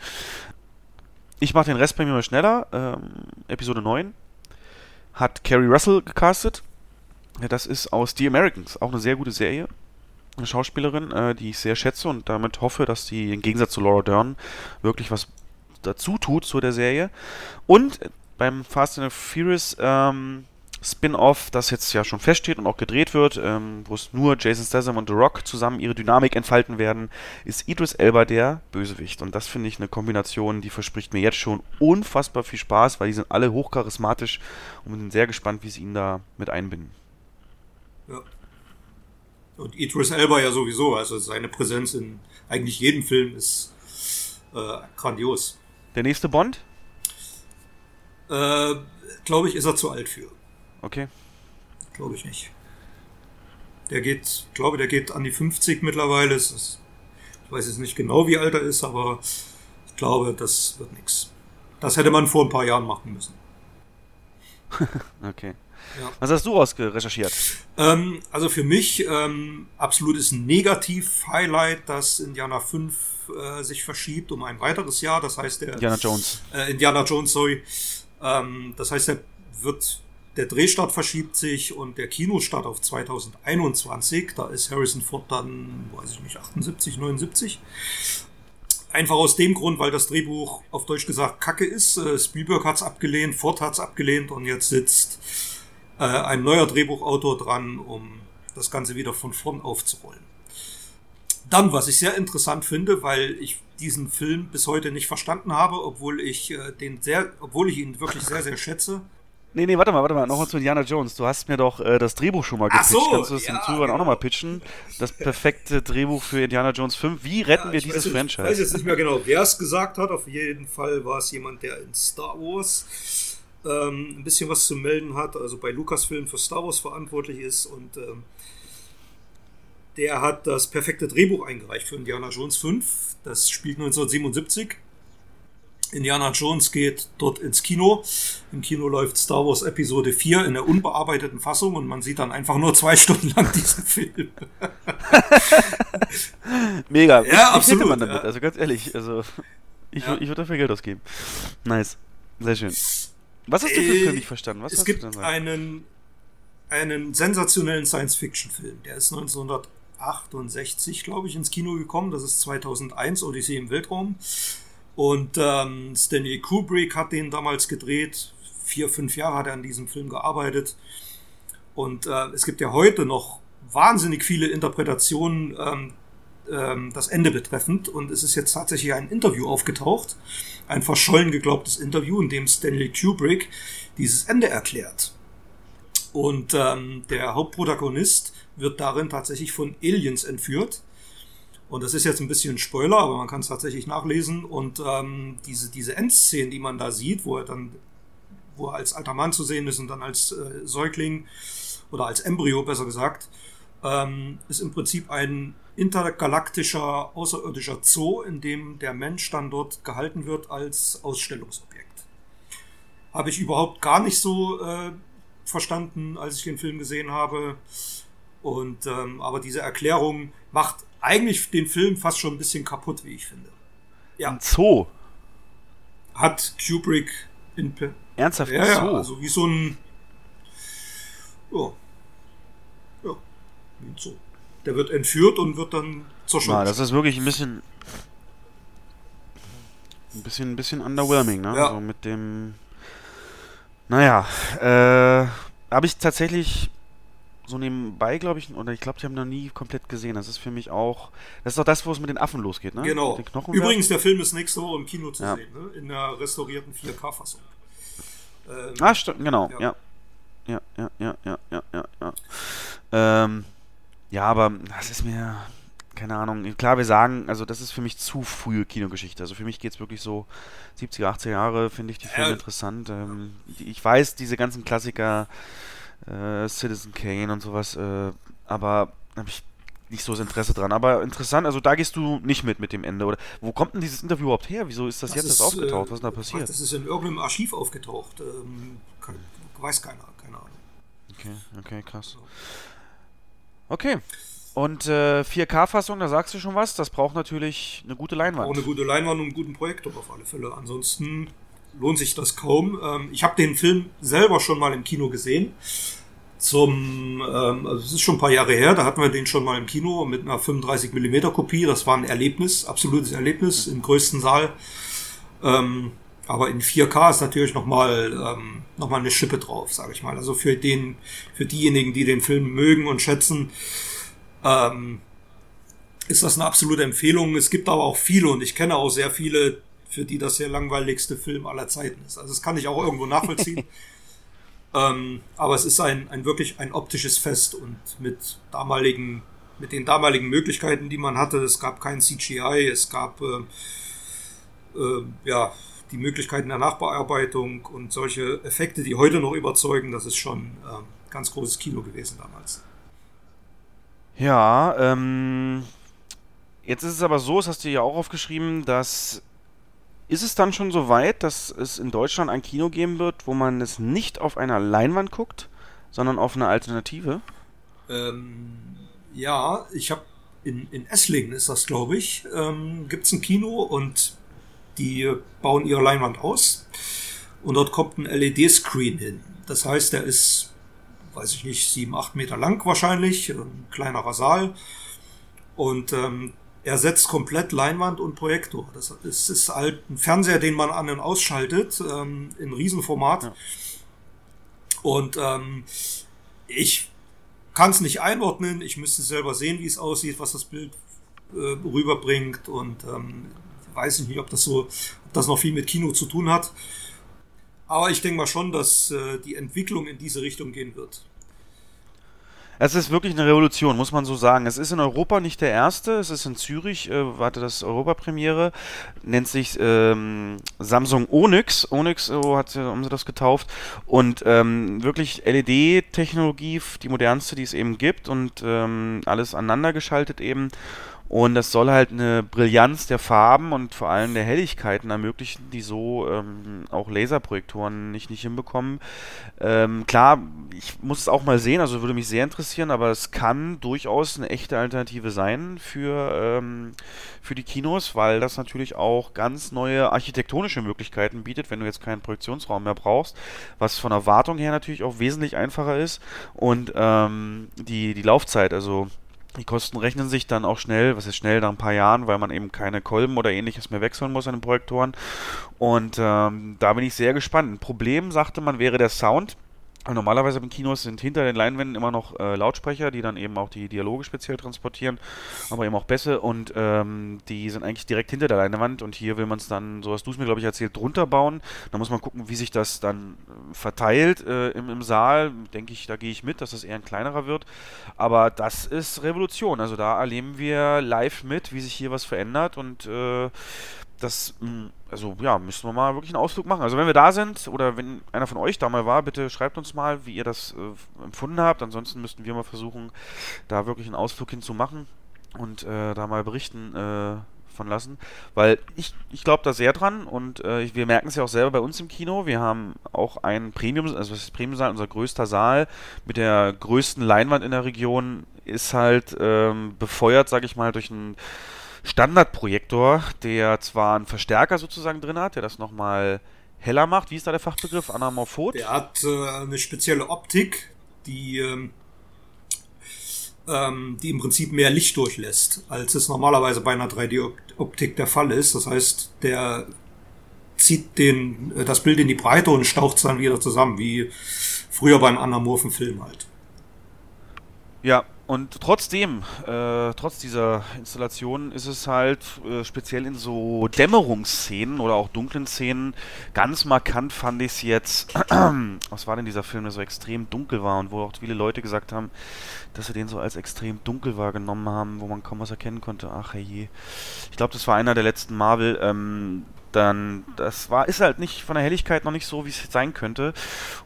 S2: Ich mache den Rest bei mir mal schneller. Ähm, Episode 9 hat Carrie Russell gecastet. Das ist aus The Americans, auch eine sehr gute Serie eine Schauspielerin, äh, die ich sehr schätze und damit hoffe, dass sie im Gegensatz zu Laura Dern wirklich was dazu tut zu der Serie. Und beim Fast and Furious ähm, Spin-off, das jetzt ja schon feststeht und auch gedreht wird, ähm, wo es nur Jason Statham und The Rock zusammen ihre Dynamik entfalten werden, ist Idris Elba der Bösewicht. Und das finde ich eine Kombination, die verspricht mir jetzt schon unfassbar viel Spaß, weil die sind alle hochcharismatisch und bin sehr gespannt, wie sie ihn da mit einbinden.
S3: Ja, und Idris Elba ja sowieso, also seine Präsenz in eigentlich jedem Film ist äh, grandios.
S2: Der nächste Bond?
S3: Äh, Glaube ich, ist er zu alt für.
S2: Okay.
S3: Glaube ich nicht. Der geht, glaube, der geht an die 50 mittlerweile. Ist, ich weiß jetzt nicht genau, wie alt er ist, aber ich glaube, das wird nichts. Das hätte man vor ein paar Jahren machen müssen.
S2: okay. Ja. Was hast du ausgerecherchiert?
S3: Ähm, also für mich ähm, absolutes Negativ-Highlight, dass Indiana 5 äh, sich verschiebt um ein weiteres Jahr. Das heißt, der
S2: Indiana Jones.
S3: Äh, Indiana Jones, sorry. Ähm, das heißt, der wird der Drehstart verschiebt sich und der Kinostart auf 2021. Da ist Harrison Ford dann, weiß ich nicht, 78, 79. Einfach aus dem Grund, weil das Drehbuch auf Deutsch gesagt Kacke ist. Äh, Spielberg hat's abgelehnt, Ford hat's abgelehnt und jetzt sitzt äh, ein neuer Drehbuchautor dran, um das Ganze wieder von vorn aufzurollen. Dann, was ich sehr interessant finde, weil ich diesen Film bis heute nicht verstanden habe, obwohl ich äh, den sehr, obwohl ich ihn wirklich sehr, sehr schätze.
S2: Nee, nee, warte mal, warte mal, noch mal zu Indiana Jones. Du hast mir doch äh, das Drehbuch schon mal gepitcht.
S3: So,
S2: Kannst du das ja, den Zuhörern genau. auch nochmal pitchen? Das perfekte Drehbuch für Indiana Jones 5. Wie retten ja, wir dieses
S3: weiß,
S2: Franchise?
S3: Ich weiß jetzt nicht mehr genau, wer es gesagt hat. Auf jeden Fall war es jemand, der in Star Wars ähm, ein bisschen was zu melden hat, also bei Lucasfilm für Star Wars verantwortlich ist und ähm, der hat das perfekte Drehbuch eingereicht für Indiana Jones 5. Das spielt 1977. Indiana Jones geht dort ins Kino. Im Kino läuft Star Wars Episode 4 in der unbearbeiteten Fassung und man sieht dann einfach nur zwei Stunden lang diesen Film.
S2: Mega.
S3: Ja,
S2: ich
S3: absolut,
S2: Man damit.
S3: ja.
S2: Also ganz ehrlich, also ich,
S3: Ja.
S2: ich würde dafür Geld ausgeben. Nice. Sehr schön. Was hast du für einen
S3: Äh,
S2: Film nicht verstanden? Was
S3: es gibt einen, einen sensationellen Science-Fiction-Film. Der ist 1968, glaube ich, ins Kino gekommen. Das ist 2001, Odyssee im Weltraum. Und ähm, Stanley Kubrick hat den damals gedreht. Vier, fünf Jahre hat er an diesem Film gearbeitet. Und äh, es gibt ja heute noch wahnsinnig viele Interpretationen ähm, ähm, das Ende betreffend. Und es ist jetzt tatsächlich ein Interview aufgetaucht, ein verschollen geglaubtes Interview, in dem Stanley Kubrick dieses Ende erklärt. Und ähm, der Hauptprotagonist wird darin tatsächlich von Aliens entführt. Und das ist jetzt ein bisschen Spoiler, aber man kann es tatsächlich nachlesen. Und ähm, diese, diese Endszenen, die man da sieht, wo er dann, wo er als alter Mann zu sehen ist und dann als äh, Säugling oder als Embryo besser gesagt, ähm, ist im Prinzip ein intergalaktischer, außerirdischer Zoo, in dem der Mensch dann dort gehalten wird als Ausstellungsobjekt. Habe ich überhaupt gar nicht so äh, verstanden, als ich den Film gesehen habe. Und ähm, aber diese Erklärung macht eigentlich den Film fast schon ein bisschen kaputt, wie ich finde. Ja,
S2: Ein Zoo.
S3: hat Kubrick in Pe-
S2: Ernsthaft
S3: ja, ja,
S2: Zoo.
S3: also wie so ein ja, ja, wie ein Zoo. Der wird entführt und wird dann zur Schau.
S2: Na, das ist wirklich ein bisschen. Ein bisschen, ein bisschen underwhelming, ne?
S3: Ja.
S2: So mit dem. Naja, äh. Habe ich tatsächlich so nebenbei, glaube ich, oder ich glaube, ich habe noch nie komplett gesehen. Das ist für mich auch. Das ist doch das, wo es mit den Affen losgeht, ne?
S3: Genau.
S2: Mit den Knochen
S3: Übrigens, der Film ist nächste Woche im Kino zu
S2: Ja.
S3: sehen, ne? in der restaurierten 4K-Fassung. Ähm,
S2: Ah, stimmt, genau,
S3: Ja.
S2: ja. Ja, ja, ja, ja, ja, ja, ja. Ähm, ja, aber das ist mir, keine Ahnung. Klar, wir sagen, also das ist für mich zu frühe Kinogeschichte. Also für mich geht es wirklich so 70er, 80er Jahre, finde ich die Filme
S3: Ja.
S2: interessant. Ähm, die, ich weiß, diese ganzen Klassiker, äh, Citizen Kane und sowas, äh, aber habe ich nicht so das Interesse dran. Aber interessant, also da gehst du nicht mit mit dem Ende, oder? Wo kommt denn dieses Interview überhaupt her? Wieso ist das, jetzt erst aufgetaucht?
S3: äh,
S2: Was ist da passiert?
S3: Das ist in irgendeinem Archiv aufgetaucht. Ähm, kein, weiß keiner, keine Ahnung.
S2: Okay, okay, krass. Okay. Und äh, 4K-Fassung, da sagst du schon was, das braucht natürlich eine gute Leinwand.
S3: Auch eine gute Leinwand und einen guten Projektor auf alle Fälle. Ansonsten lohnt sich das kaum. Ähm, ich habe den Film selber schon mal im Kino gesehen. Zum, ähm, also es ist schon ein paar Jahre her, da hatten wir den schon mal im Kino mit einer 35 mm Kopie. Das war ein Erlebnis, absolutes Erlebnis im größten Saal. Ähm, aber in 4K ist natürlich nochmal ähm, noch eine Schippe drauf, sage ich mal. Also für den, für diejenigen, die den Film mögen und schätzen, ähm, ist das eine absolute Empfehlung. Es gibt aber auch viele und ich kenne auch sehr viele, für die das der langweiligste Film aller Zeiten ist. Also das kann ich auch irgendwo nachvollziehen. ähm, aber es ist ein, ein wirklich ein optisches Fest und mit damaligen, mit den damaligen Möglichkeiten, die man hatte, es gab kein CGI, es gab äh, äh, ja die Möglichkeiten der Nachbearbeitung und solche Effekte, die heute noch überzeugen, das ist schon äh, ganz großes Kino gewesen damals.
S2: Ja, ähm, jetzt ist es aber so, das hast du ja auch aufgeschrieben, dass ist es dann schon so weit, dass es in Deutschland ein Kino geben wird, wo man es nicht auf einer Leinwand guckt, sondern auf eine Alternative?
S3: Ähm, ja, ich habe in, in Esslingen ist das, glaube ich, ähm, gibt es ein Kino und die bauen ihre Leinwand aus und dort kommt ein LED-Screen hin. Das heißt, der ist, weiß ich nicht, sieben, acht Meter lang wahrscheinlich, ein kleinerer Saal und ähm, er setzt komplett Leinwand und Projektor. Das ist, ist halt ein Fernseher, den man an und ausschaltet, ähm, in Riesenformat.
S2: Ja.
S3: Und ähm, ich kann es nicht einordnen. Ich müsste selber sehen, wie es aussieht, was das Bild äh, rüberbringt. Und ähm, weiß ich nicht, ob das so, ob das noch viel mit Kino zu tun hat. Aber ich denke mal schon, dass äh, die Entwicklung in diese Richtung gehen wird.
S2: Es ist wirklich eine Revolution, muss man so sagen. Es ist in Europa nicht der erste, es ist in Zürich, äh, warte, das Europapremiere, nennt sich ähm, Samsung Onyx. Onyx, so hat, haben sie das getauft. Und ähm, wirklich LED-Technologie, die modernste, die es eben gibt und ähm, alles aneinander geschaltet eben. Und das soll halt eine Brillanz der Farben und vor allem der Helligkeiten ermöglichen, die so ähm, auch Laserprojektoren nicht, nicht hinbekommen. Ähm, klar, ich muss es auch mal sehen, also würde mich sehr interessieren, aber es kann durchaus eine echte Alternative sein für, ähm, für die Kinos, weil das natürlich auch ganz neue architektonische Möglichkeiten bietet, wenn du jetzt keinen Projektionsraum mehr brauchst, was von der Wartung her natürlich auch wesentlich einfacher ist und ähm, die, die Laufzeit, also die Kosten rechnen sich dann auch schnell, was ist schnell, nach ein paar Jahren, weil man eben keine Kolben oder ähnliches mehr wechseln muss an den Projektoren. Und ähm, da bin ich sehr gespannt. Ein Problem, sagte man, wäre der Sound. Normalerweise im Kinos sind hinter den Leinwänden immer noch äh, Lautsprecher, die dann eben auch die Dialoge speziell transportieren, aber eben auch Bässe und ähm, die sind eigentlich direkt hinter der Leinwand und hier will man es dann, so hast du es mir glaube ich erzählt, drunter bauen. Da muss man gucken, wie sich das dann äh, verteilt äh, im, im Saal. Denke ich, da gehe ich mit, dass das eher ein kleinerer wird. Aber das ist Revolution. Also da erleben wir live mit, wie sich hier was verändert und äh, das, hm, also ja, müssen wir mal wirklich einen Ausflug machen. Also wenn wir da sind oder wenn einer von euch da mal war, bitte schreibt uns mal, wie ihr das äh, empfunden habt. Ansonsten müssten wir mal versuchen, da wirklich einen Ausflug hinzumachen und äh, da mal berichten äh, von lassen. Weil ich, ich glaube da sehr dran und äh, wir merken es ja auch selber bei uns im Kino. Wir haben auch einen Premium, also was ist Premium-Saal, unser größter Saal mit der größten Leinwand in der Region ist halt ähm, befeuert, sage ich mal, durch ein Standardprojektor, der zwar einen Verstärker sozusagen drin hat, der das nochmal heller macht. Wie ist da der Fachbegriff? Anamorphot?
S3: Der hat äh, eine spezielle Optik, die, ähm, ähm, die im Prinzip mehr Licht durchlässt, als es normalerweise bei einer 3D-Optik der Fall ist. Das heißt, der zieht den, äh, das Bild in die Breite und staucht es dann wieder zusammen, wie früher beim anamorphen Film halt.
S2: Ja, und trotzdem, äh, trotz dieser Installation ist es halt äh, speziell in so Dämmerungsszenen oder auch dunklen Szenen ganz markant fand ich es jetzt. was war denn dieser Film, der so extrem dunkel war und wo auch viele Leute gesagt haben, dass sie den so als extrem dunkel wahrgenommen haben, wo man kaum was erkennen konnte. Ach je. Ich glaube, das war einer der letzten Marvel. Ähm, dann das war ist halt nicht von der Helligkeit noch nicht so, wie es sein könnte.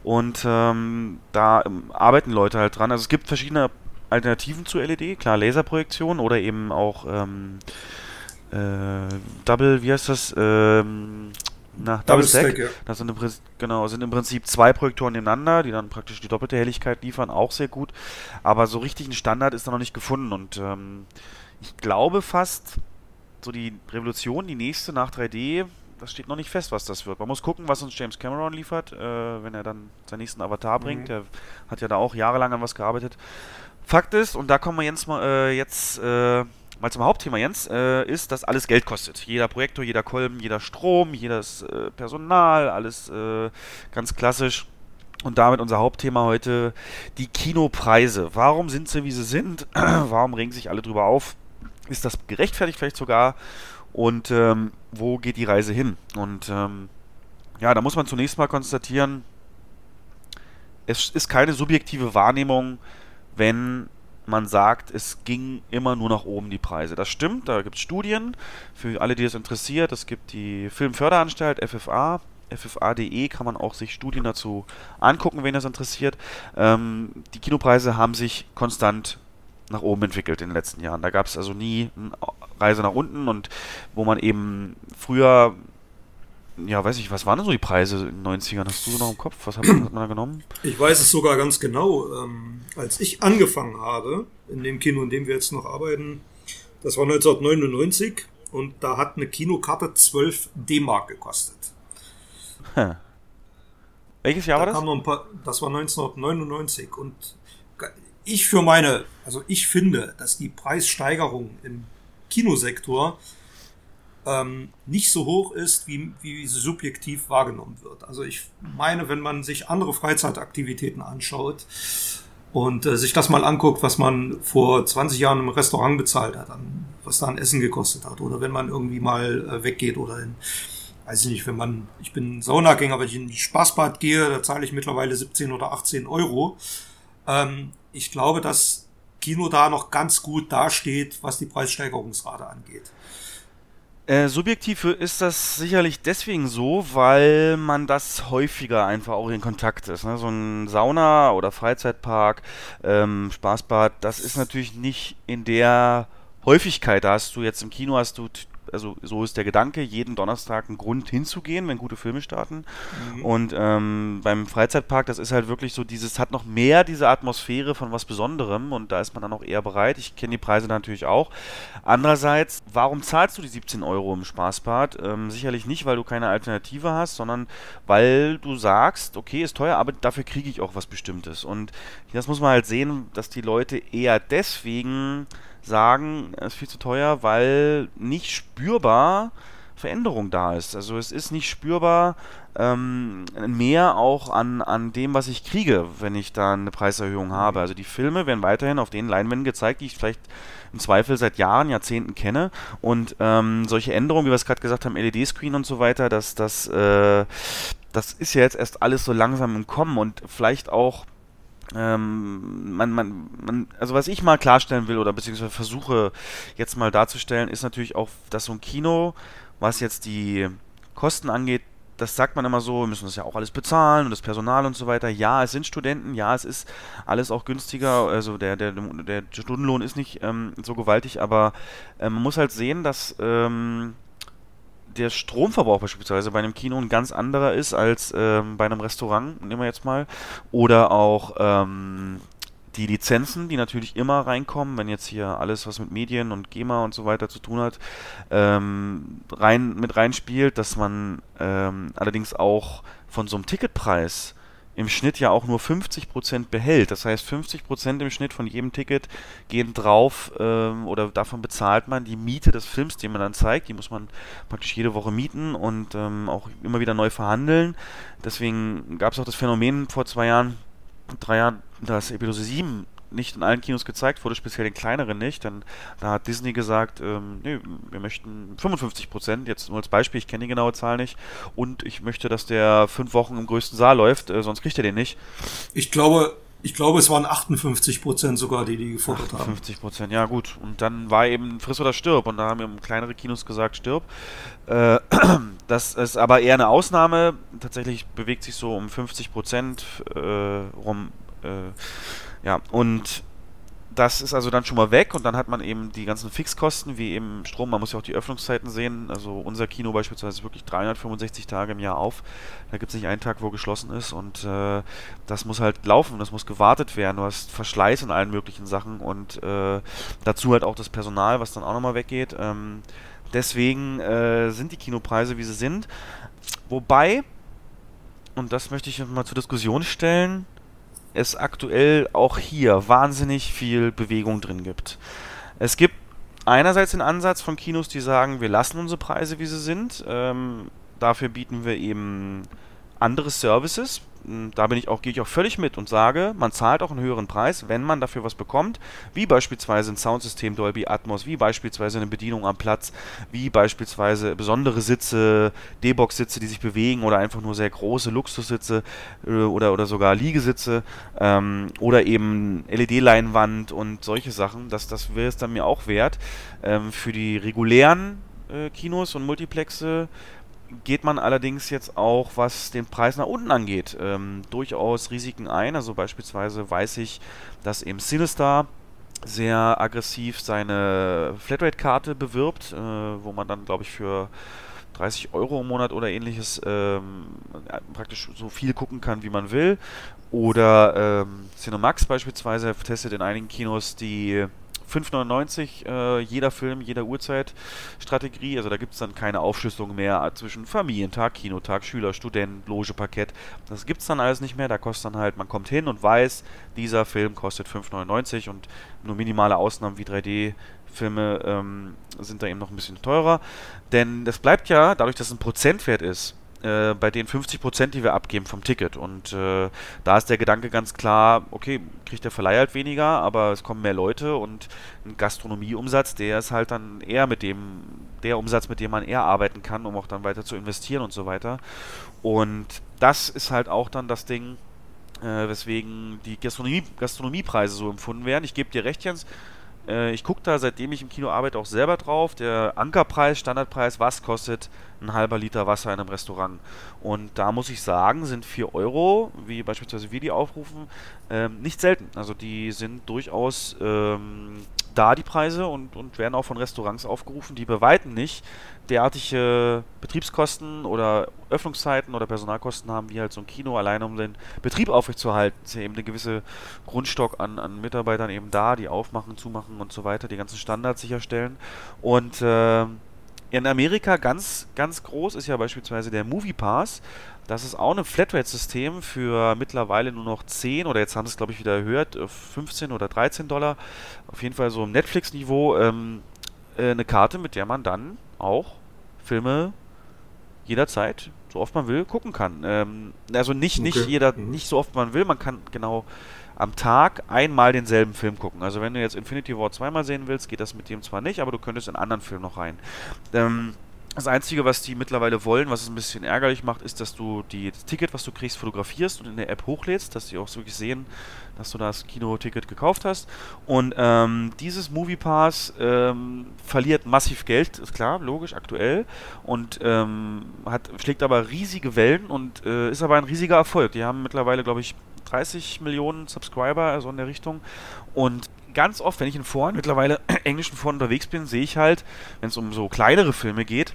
S2: Und ähm, da ähm, arbeiten Leute halt dran. Also es gibt verschiedene Alternativen zu LED, klar Laserprojektion oder eben auch ähm, äh, Double, wie heißt das? Ähm, na, Double, Double Stack. Stack ja. Das sind im, Prinzip, genau, sind im Prinzip zwei Projektoren nebeneinander, die dann praktisch die doppelte Helligkeit liefern, auch sehr gut. Aber so richtig ein Standard ist da noch nicht gefunden und ähm, ich glaube fast, so die Revolution, die nächste nach 3D, das steht noch nicht fest, was das wird. Man muss gucken, was uns James Cameron liefert, äh, wenn er dann seinen nächsten Avatar bringt. Mhm. Der hat ja da auch jahrelang an was gearbeitet. Fakt ist, und da kommen wir jetzt mal, äh, jetzt, äh, mal zum Hauptthema, Jens, äh, ist, dass alles Geld kostet. Jeder Projektor, jeder Kolben, jeder Strom, jedes äh, Personal, alles äh, ganz klassisch. Und damit unser Hauptthema heute, die Kinopreise. Warum sind sie, wie sie sind? Warum regen sich alle drüber auf? Ist das gerechtfertigt vielleicht sogar? Und ähm, wo geht die Reise hin? Und ähm, ja, da muss man zunächst mal konstatieren, es ist keine subjektive Wahrnehmung, wenn man sagt, es ging immer nur nach oben die Preise. Das stimmt, da gibt es Studien für alle, die es interessiert. Es gibt die Filmförderanstalt FFA, FFA.de kann man auch sich Studien dazu angucken, wenn das interessiert. Ähm, die Kinopreise haben sich konstant nach oben entwickelt in den letzten Jahren. Da gab es also nie eine Reise nach unten und wo man eben früher ja, weiß ich, was waren denn so die Preise in den 90ern? Hast du so noch im Kopf? Was hat man, hat man da genommen?
S3: Ich weiß es sogar ganz genau. Ähm, als ich angefangen habe, in dem Kino, in dem wir jetzt noch arbeiten, das war 1999 und da hat eine Kinokarte 12 D-Mark gekostet.
S2: Hm. Welches Jahr
S3: da
S2: war das?
S3: Paar, das war 1999 und ich für meine, also ich finde, dass die Preissteigerung im Kinosektor ähm, nicht so hoch ist, wie, wie sie subjektiv wahrgenommen wird. Also ich meine, wenn man sich andere Freizeitaktivitäten anschaut und äh, sich das mal anguckt, was man vor 20 Jahren im Restaurant bezahlt hat, an, was da an Essen gekostet hat, oder wenn man irgendwie mal äh, weggeht oder in, weiß ich nicht, wenn man, ich bin Saunagänger, wenn ich in die Spaßbad gehe, da zahle ich mittlerweile 17 oder 18 Euro. Ähm, ich glaube, dass Kino da noch ganz gut dasteht, was die Preissteigerungsrate angeht.
S2: Äh, subjektiv ist das sicherlich deswegen so, weil man das häufiger einfach auch in Kontakt ist. Ne? So ein Sauna oder Freizeitpark, ähm, Spaßbad, das ist natürlich nicht in der Häufigkeit. Da hast du jetzt im Kino hast du also so ist der Gedanke, jeden Donnerstag einen Grund hinzugehen, wenn gute Filme starten. Mhm. Und ähm, beim Freizeitpark, das ist halt wirklich so dieses, hat noch mehr diese Atmosphäre von was Besonderem und da ist man dann auch eher bereit. Ich kenne die Preise natürlich auch. Andererseits, warum zahlst du die 17 Euro im Spaßbad? Ähm, sicherlich nicht, weil du keine Alternative hast, sondern weil du sagst, okay, ist teuer, aber dafür kriege ich auch was Bestimmtes. Und das muss man halt sehen, dass die Leute eher deswegen sagen, es ist viel zu teuer, weil nicht spürbar Veränderung da ist. Also es ist nicht spürbar ähm, mehr auch an, an dem, was ich kriege, wenn ich da eine Preiserhöhung habe. Also die Filme werden weiterhin auf den Leinwänden gezeigt, die ich vielleicht im Zweifel seit Jahren, Jahrzehnten kenne. Und ähm, solche Änderungen, wie wir es gerade gesagt haben, LED-Screen und so weiter, das, das, äh, das ist ja jetzt erst alles so langsam im Kommen und vielleicht auch ähm, man, man, man, also was ich mal klarstellen will oder beziehungsweise versuche jetzt mal darzustellen, ist natürlich auch, dass so ein Kino, was jetzt die Kosten angeht, das sagt man immer so, wir müssen das ja auch alles bezahlen und das Personal und so weiter. Ja, es sind Studenten, ja, es ist alles auch günstiger, also der, der, der Stundenlohn ist nicht ähm, so gewaltig, aber äh, man muss halt sehen, dass ähm, der Stromverbrauch beispielsweise bei einem Kino ein ganz anderer ist als ähm, bei einem Restaurant, nehmen wir jetzt mal. Oder auch ähm, die Lizenzen, die natürlich immer reinkommen, wenn jetzt hier alles, was mit Medien und GEMA und so weiter zu tun hat, ähm, rein, mit reinspielt, dass man ähm, allerdings auch von so einem Ticketpreis im Schnitt ja auch nur 50% behält. Das heißt, 50% im Schnitt von jedem Ticket gehen drauf ähm, oder davon bezahlt man die Miete des Films, den man dann zeigt. Die muss man praktisch jede Woche mieten und ähm, auch immer wieder neu verhandeln. Deswegen gab es auch das Phänomen vor zwei Jahren, drei Jahren, dass Episode 7 nicht in allen Kinos gezeigt wurde, speziell den kleineren nicht. Dann da hat Disney gesagt, ähm, nee, wir möchten 55 Prozent, jetzt nur als Beispiel, ich kenne die genaue Zahl nicht, und ich möchte, dass der fünf Wochen im größten Saal läuft, äh, sonst kriegt er den nicht.
S3: Ich glaube, ich glaube, es waren 58 Prozent sogar, die die gefordert
S2: 58 haben. 50 Prozent, ja gut. Und dann war eben Friss oder Stirb. Und da haben wir kleinere Kinos gesagt, Stirb. Äh, das ist aber eher eine Ausnahme. Tatsächlich bewegt sich so um 50 Prozent äh, rum. Äh, ja, und das ist also dann schon mal weg und dann hat man eben die ganzen Fixkosten, wie eben Strom, man muss ja auch die Öffnungszeiten sehen. Also unser Kino beispielsweise ist wirklich 365 Tage im Jahr auf. Da gibt es nicht einen Tag, wo geschlossen ist und äh, das muss halt laufen, das muss gewartet werden. Du hast Verschleiß in allen möglichen Sachen und äh, dazu halt auch das Personal, was dann auch nochmal weggeht. Ähm, deswegen äh, sind die Kinopreise, wie sie sind. Wobei, und das möchte ich mal zur Diskussion stellen, es aktuell auch hier wahnsinnig viel Bewegung drin gibt. Es gibt einerseits den Ansatz von Kinos, die sagen, wir lassen unsere Preise, wie sie sind. Ähm, dafür bieten wir eben andere Services, da bin ich auch, gehe ich auch völlig mit und sage, man zahlt auch einen höheren Preis, wenn man dafür was bekommt, wie beispielsweise ein Soundsystem Dolby Atmos, wie beispielsweise eine Bedienung am Platz, wie beispielsweise besondere Sitze, D-Box-Sitze, die sich bewegen oder einfach nur sehr große Luxussitze äh, oder, oder sogar Liegesitze ähm, oder eben LED-Leinwand und solche Sachen. Das, das wäre es dann mir auch wert. Ähm, für die regulären äh, Kinos und Multiplexe geht man allerdings jetzt auch, was den Preis nach unten angeht, ähm, durchaus Risiken ein. Also beispielsweise weiß ich, dass eben Sinister sehr aggressiv seine Flatrate-Karte bewirbt, äh, wo man dann, glaube ich, für 30 Euro im Monat oder ähnliches ähm, praktisch so viel gucken kann, wie man will. Oder ähm, Cinemax beispielsweise testet in einigen Kinos die 5,99 äh, jeder Film, jeder Uhrzeit-Strategie. Also da gibt es dann keine Aufschlüsselung mehr zwischen Familientag, Kinotag, Schüler, Student, Loge, Parkett. Das gibt es dann alles nicht mehr. Da kostet dann halt, man kommt hin und weiß, dieser Film kostet 5,99 und nur minimale Ausnahmen wie 3D Filme ähm, sind da eben noch ein bisschen teurer. Denn das bleibt ja, dadurch, dass es ein Prozentwert ist, äh, bei den 50 Prozent, die wir abgeben vom Ticket. Und äh, da ist der Gedanke ganz klar, okay, kriegt der Verleih halt weniger, aber es kommen mehr Leute und ein Gastronomieumsatz, der ist halt dann eher mit dem, der Umsatz, mit dem man eher arbeiten kann, um auch dann weiter zu investieren und so weiter. Und das ist halt auch dann das Ding, äh, weswegen die Gastronomie, Gastronomiepreise so empfunden werden. Ich gebe dir recht, Jens. Äh, ich gucke da, seitdem ich im Kino arbeite, auch selber drauf. Der Ankerpreis, Standardpreis, was kostet ein halber Liter Wasser in einem Restaurant? Und da muss ich sagen, sind 4 Euro, wie beispielsweise wir die aufrufen, ähm, nicht selten. Also die sind durchaus ähm, da, die Preise, und, und werden auch von Restaurants aufgerufen, die bei Weitem nicht derartige Betriebskosten oder Öffnungszeiten oder Personalkosten haben, wie halt so ein Kino, alleine um den Betrieb aufrechtzuerhalten. ist ja eben eine gewisse Grundstock an, an Mitarbeitern eben da, die aufmachen, zumachen und so weiter, die ganzen Standards sicherstellen. Und äh, in Amerika ganz, ganz groß ist ja beispielsweise der Movie Pass. Das ist auch ein Flatrate-System für mittlerweile nur noch 10 oder jetzt haben sie es glaube ich wieder erhöht, 15 oder 13 Dollar. Auf jeden Fall so im Netflix-Niveau ähm, äh, eine Karte, mit der man dann auch Filme jederzeit, so oft man will, gucken kann. Ähm, also nicht, nicht okay. jeder, mhm. nicht so oft man will, man kann genau am Tag einmal denselben Film gucken. Also wenn du jetzt Infinity War zweimal sehen willst, geht das mit dem zwar nicht, aber du könntest in einen anderen Film noch rein. Ähm, das Einzige, was die mittlerweile wollen, was es ein bisschen ärgerlich macht, ist, dass du die, das Ticket, was du kriegst, fotografierst und in der App hochlädst, dass die auch wirklich sehen, dass du das Kinoticket gekauft hast. Und ähm, dieses Movie Pass ähm, verliert massiv Geld, ist klar, logisch, aktuell. Und ähm, hat, schlägt aber riesige Wellen und äh, ist aber ein riesiger Erfolg. Die haben mittlerweile, glaube ich, 30 Millionen Subscriber, also in der Richtung. Und ganz oft, wenn ich in Foren, mittlerweile englischen Foren unterwegs bin, sehe ich halt, wenn es um so kleinere Filme geht,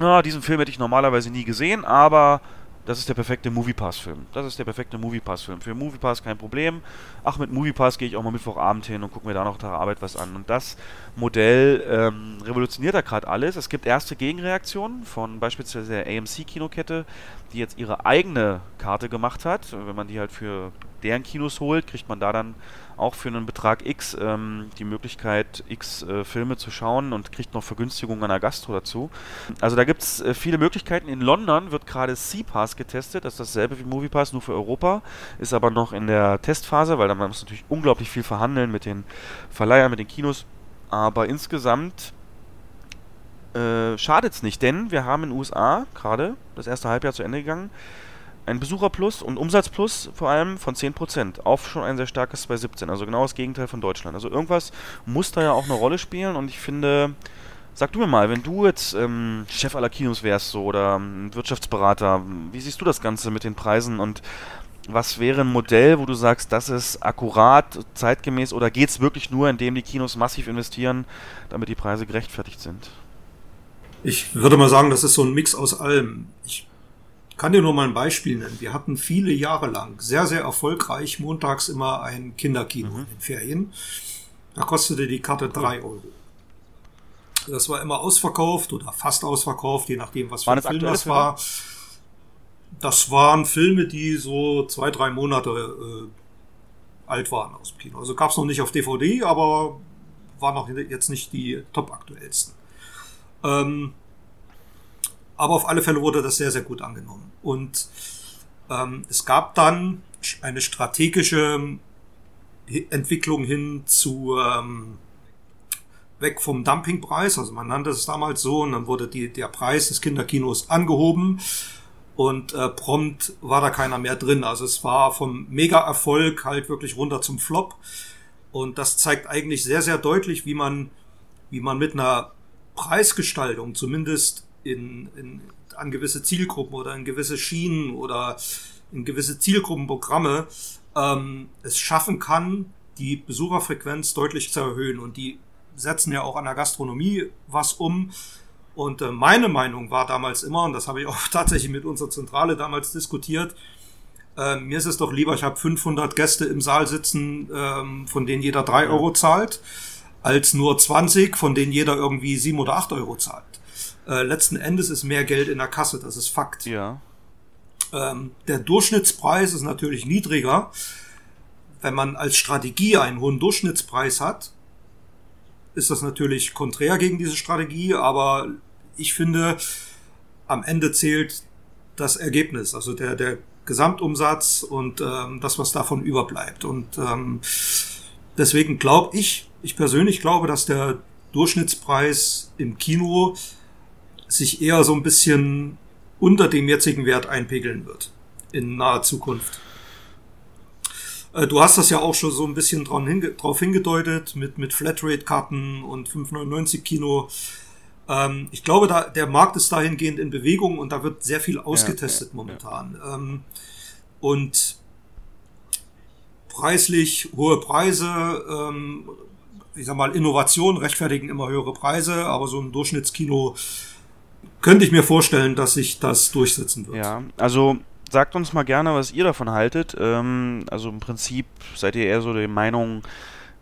S2: ah, diesen Film hätte ich normalerweise nie gesehen, aber das ist der perfekte Moviepass-Film. Das ist der perfekte Moviepass-Film. Für Moviepass kein Problem. Ach, mit Moviepass gehe ich auch mal Mittwochabend hin und gucke mir da noch der Arbeit was an. Und das Modell ähm, revolutioniert da gerade alles. Es gibt erste Gegenreaktionen von beispielsweise der AMC-Kinokette, die jetzt ihre eigene Karte gemacht hat. Wenn man die halt für deren Kinos holt, kriegt man da dann auch für einen Betrag X ähm, die Möglichkeit, X äh, Filme zu schauen und kriegt noch Vergünstigungen an der Gastro dazu. Also da gibt es äh, viele Möglichkeiten. In London wird gerade C-Pass getestet, das ist dasselbe wie MoviePass, nur für Europa, ist aber noch in der Testphase, weil da man muss natürlich unglaublich viel verhandeln mit den Verleihern, mit den Kinos. Aber insgesamt äh, schadet es nicht, denn wir haben in den USA gerade das erste Halbjahr zu Ende gegangen ein Besucherplus und Umsatzplus vor allem von 10%. Auch schon ein sehr starkes 2017. Also genau das Gegenteil von Deutschland. Also irgendwas muss da ja auch eine Rolle spielen und ich finde, sag du mir mal, wenn du jetzt ähm, Chef aller Kinos wärst so oder ähm, Wirtschaftsberater, wie siehst du das Ganze mit den Preisen und was wäre ein Modell, wo du sagst, das ist akkurat, zeitgemäß oder geht es wirklich nur, indem die Kinos massiv investieren, damit die Preise gerechtfertigt sind?
S3: Ich würde mal sagen, das ist so ein Mix aus allem. Ich kann dir nur mal ein Beispiel nennen. Wir hatten viele Jahre lang sehr, sehr erfolgreich montags immer ein Kinderkino mhm. in den Ferien. Da kostete die Karte drei Euro. Das war immer ausverkauft oder fast ausverkauft, je nachdem, was für ein Film das war. Das waren Filme, die so zwei, drei Monate äh, alt waren aus dem Kino. Also gab es noch nicht auf DVD, aber waren noch jetzt nicht die top aktuellsten. Ähm, aber auf alle Fälle wurde das sehr, sehr gut angenommen. Und ähm, es gab dann eine strategische Entwicklung hin zu ähm, weg vom Dumpingpreis, also man nannte es damals so, und dann wurde die, der Preis des Kinderkinos angehoben und äh, prompt war da keiner mehr drin. Also es war vom Mega-Erfolg halt wirklich runter zum Flop. Und das zeigt eigentlich sehr, sehr deutlich, wie man, wie man mit einer Preisgestaltung zumindest in, in, an gewisse Zielgruppen oder in gewisse Schienen oder in gewisse Zielgruppenprogramme ähm, es schaffen kann, die Besucherfrequenz deutlich zu erhöhen. Und die setzen ja auch an der Gastronomie was um. Und äh, meine Meinung war damals immer, und das habe ich auch tatsächlich mit unserer Zentrale damals diskutiert, äh, mir ist es doch lieber, ich habe 500 Gäste im Saal sitzen, ähm, von denen jeder drei Euro zahlt, als nur 20, von denen jeder irgendwie sieben oder acht Euro zahlt. Äh, letzten Endes ist mehr Geld in der Kasse, das ist Fakt.
S2: Ja.
S3: Ähm, der Durchschnittspreis ist natürlich niedriger. Wenn man als Strategie einen hohen Durchschnittspreis hat, ist das natürlich konträr gegen diese Strategie, aber ich finde, am Ende zählt das Ergebnis, also der, der Gesamtumsatz und ähm, das, was davon überbleibt. Und ähm, deswegen glaube ich, ich persönlich glaube, dass der Durchschnittspreis im Kino sich eher so ein bisschen unter dem jetzigen Wert einpegeln wird in naher Zukunft. Äh, du hast das ja auch schon so ein bisschen drauf hingedeutet mit, mit Flatrate-Karten und 5,99 Kino. Ähm, ich glaube, da, der Markt ist dahingehend in Bewegung und da wird sehr viel ausgetestet ja, ja, momentan. Ja. Ähm, und preislich hohe Preise, ähm, ich sag mal, Innovation rechtfertigen immer höhere Preise, aber so ein Durchschnittskino könnte ich mir vorstellen, dass sich das durchsetzen wird.
S2: Ja, also sagt uns mal gerne, was ihr davon haltet. Ähm, also im Prinzip seid ihr eher so der Meinung,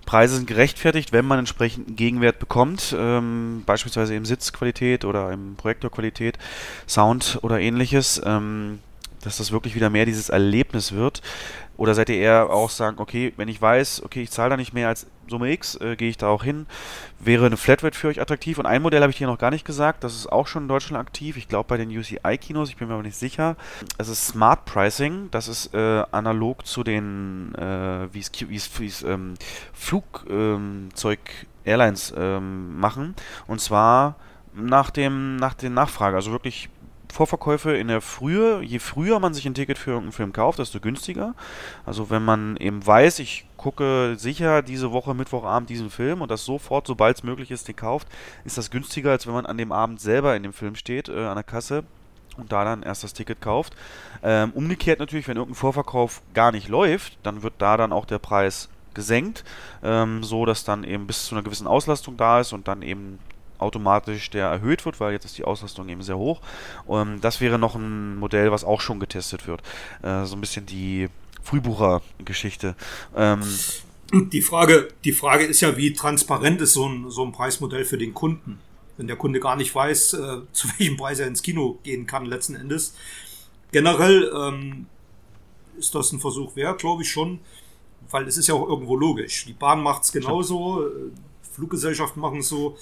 S2: Preise sind gerechtfertigt, wenn man entsprechenden Gegenwert bekommt, ähm, beispielsweise im Sitzqualität oder im Projektorqualität, Sound oder ähnliches, ähm, dass das wirklich wieder mehr dieses Erlebnis wird. Oder seid ihr eher auch sagen, okay, wenn ich weiß, okay, ich zahle da nicht mehr als Summe X, äh, gehe ich da auch hin. Wäre eine Flatrate für euch attraktiv? Und ein Modell habe ich hier noch gar nicht gesagt, das ist auch schon in Deutschland aktiv. Ich glaube bei den UCI-Kinos, ich bin mir aber nicht sicher. Es ist Smart Pricing, das ist äh, analog zu den, äh, wie es ähm, Flugzeug Airlines ähm, machen. Und zwar nach dem, nach den Nachfrage, also wirklich Vorverkäufe in der Frühe, je früher man sich ein Ticket für irgendeinen Film kauft, desto günstiger. Also wenn man eben weiß, ich gucke sicher diese Woche Mittwochabend diesen Film und das sofort, sobald es möglich ist, den kauft, ist das günstiger, als wenn man an dem Abend selber in dem Film steht, äh, an der Kasse und da dann erst das Ticket kauft. Ähm, umgekehrt natürlich, wenn irgendein Vorverkauf gar nicht läuft, dann wird da dann auch der Preis gesenkt, ähm, so dass dann eben bis zu einer gewissen Auslastung da ist und dann eben automatisch der erhöht wird, weil jetzt ist die Auslastung eben sehr hoch. Ähm, das wäre noch ein Modell, was auch schon getestet wird. Äh, so ein bisschen die Frühbucher-Geschichte. Ähm,
S3: die Frage, die Frage ist ja, wie transparent ist so ein, so ein Preismodell für den Kunden? Wenn der Kunde gar nicht weiß, äh, zu welchem Preis er ins Kino gehen kann, letzten Endes. Generell ähm, ist das ein Versuch wert, glaube ich schon, weil es ist ja auch irgendwo logisch. Die Bahn macht es genauso, äh, Fluggesellschaften machen es so.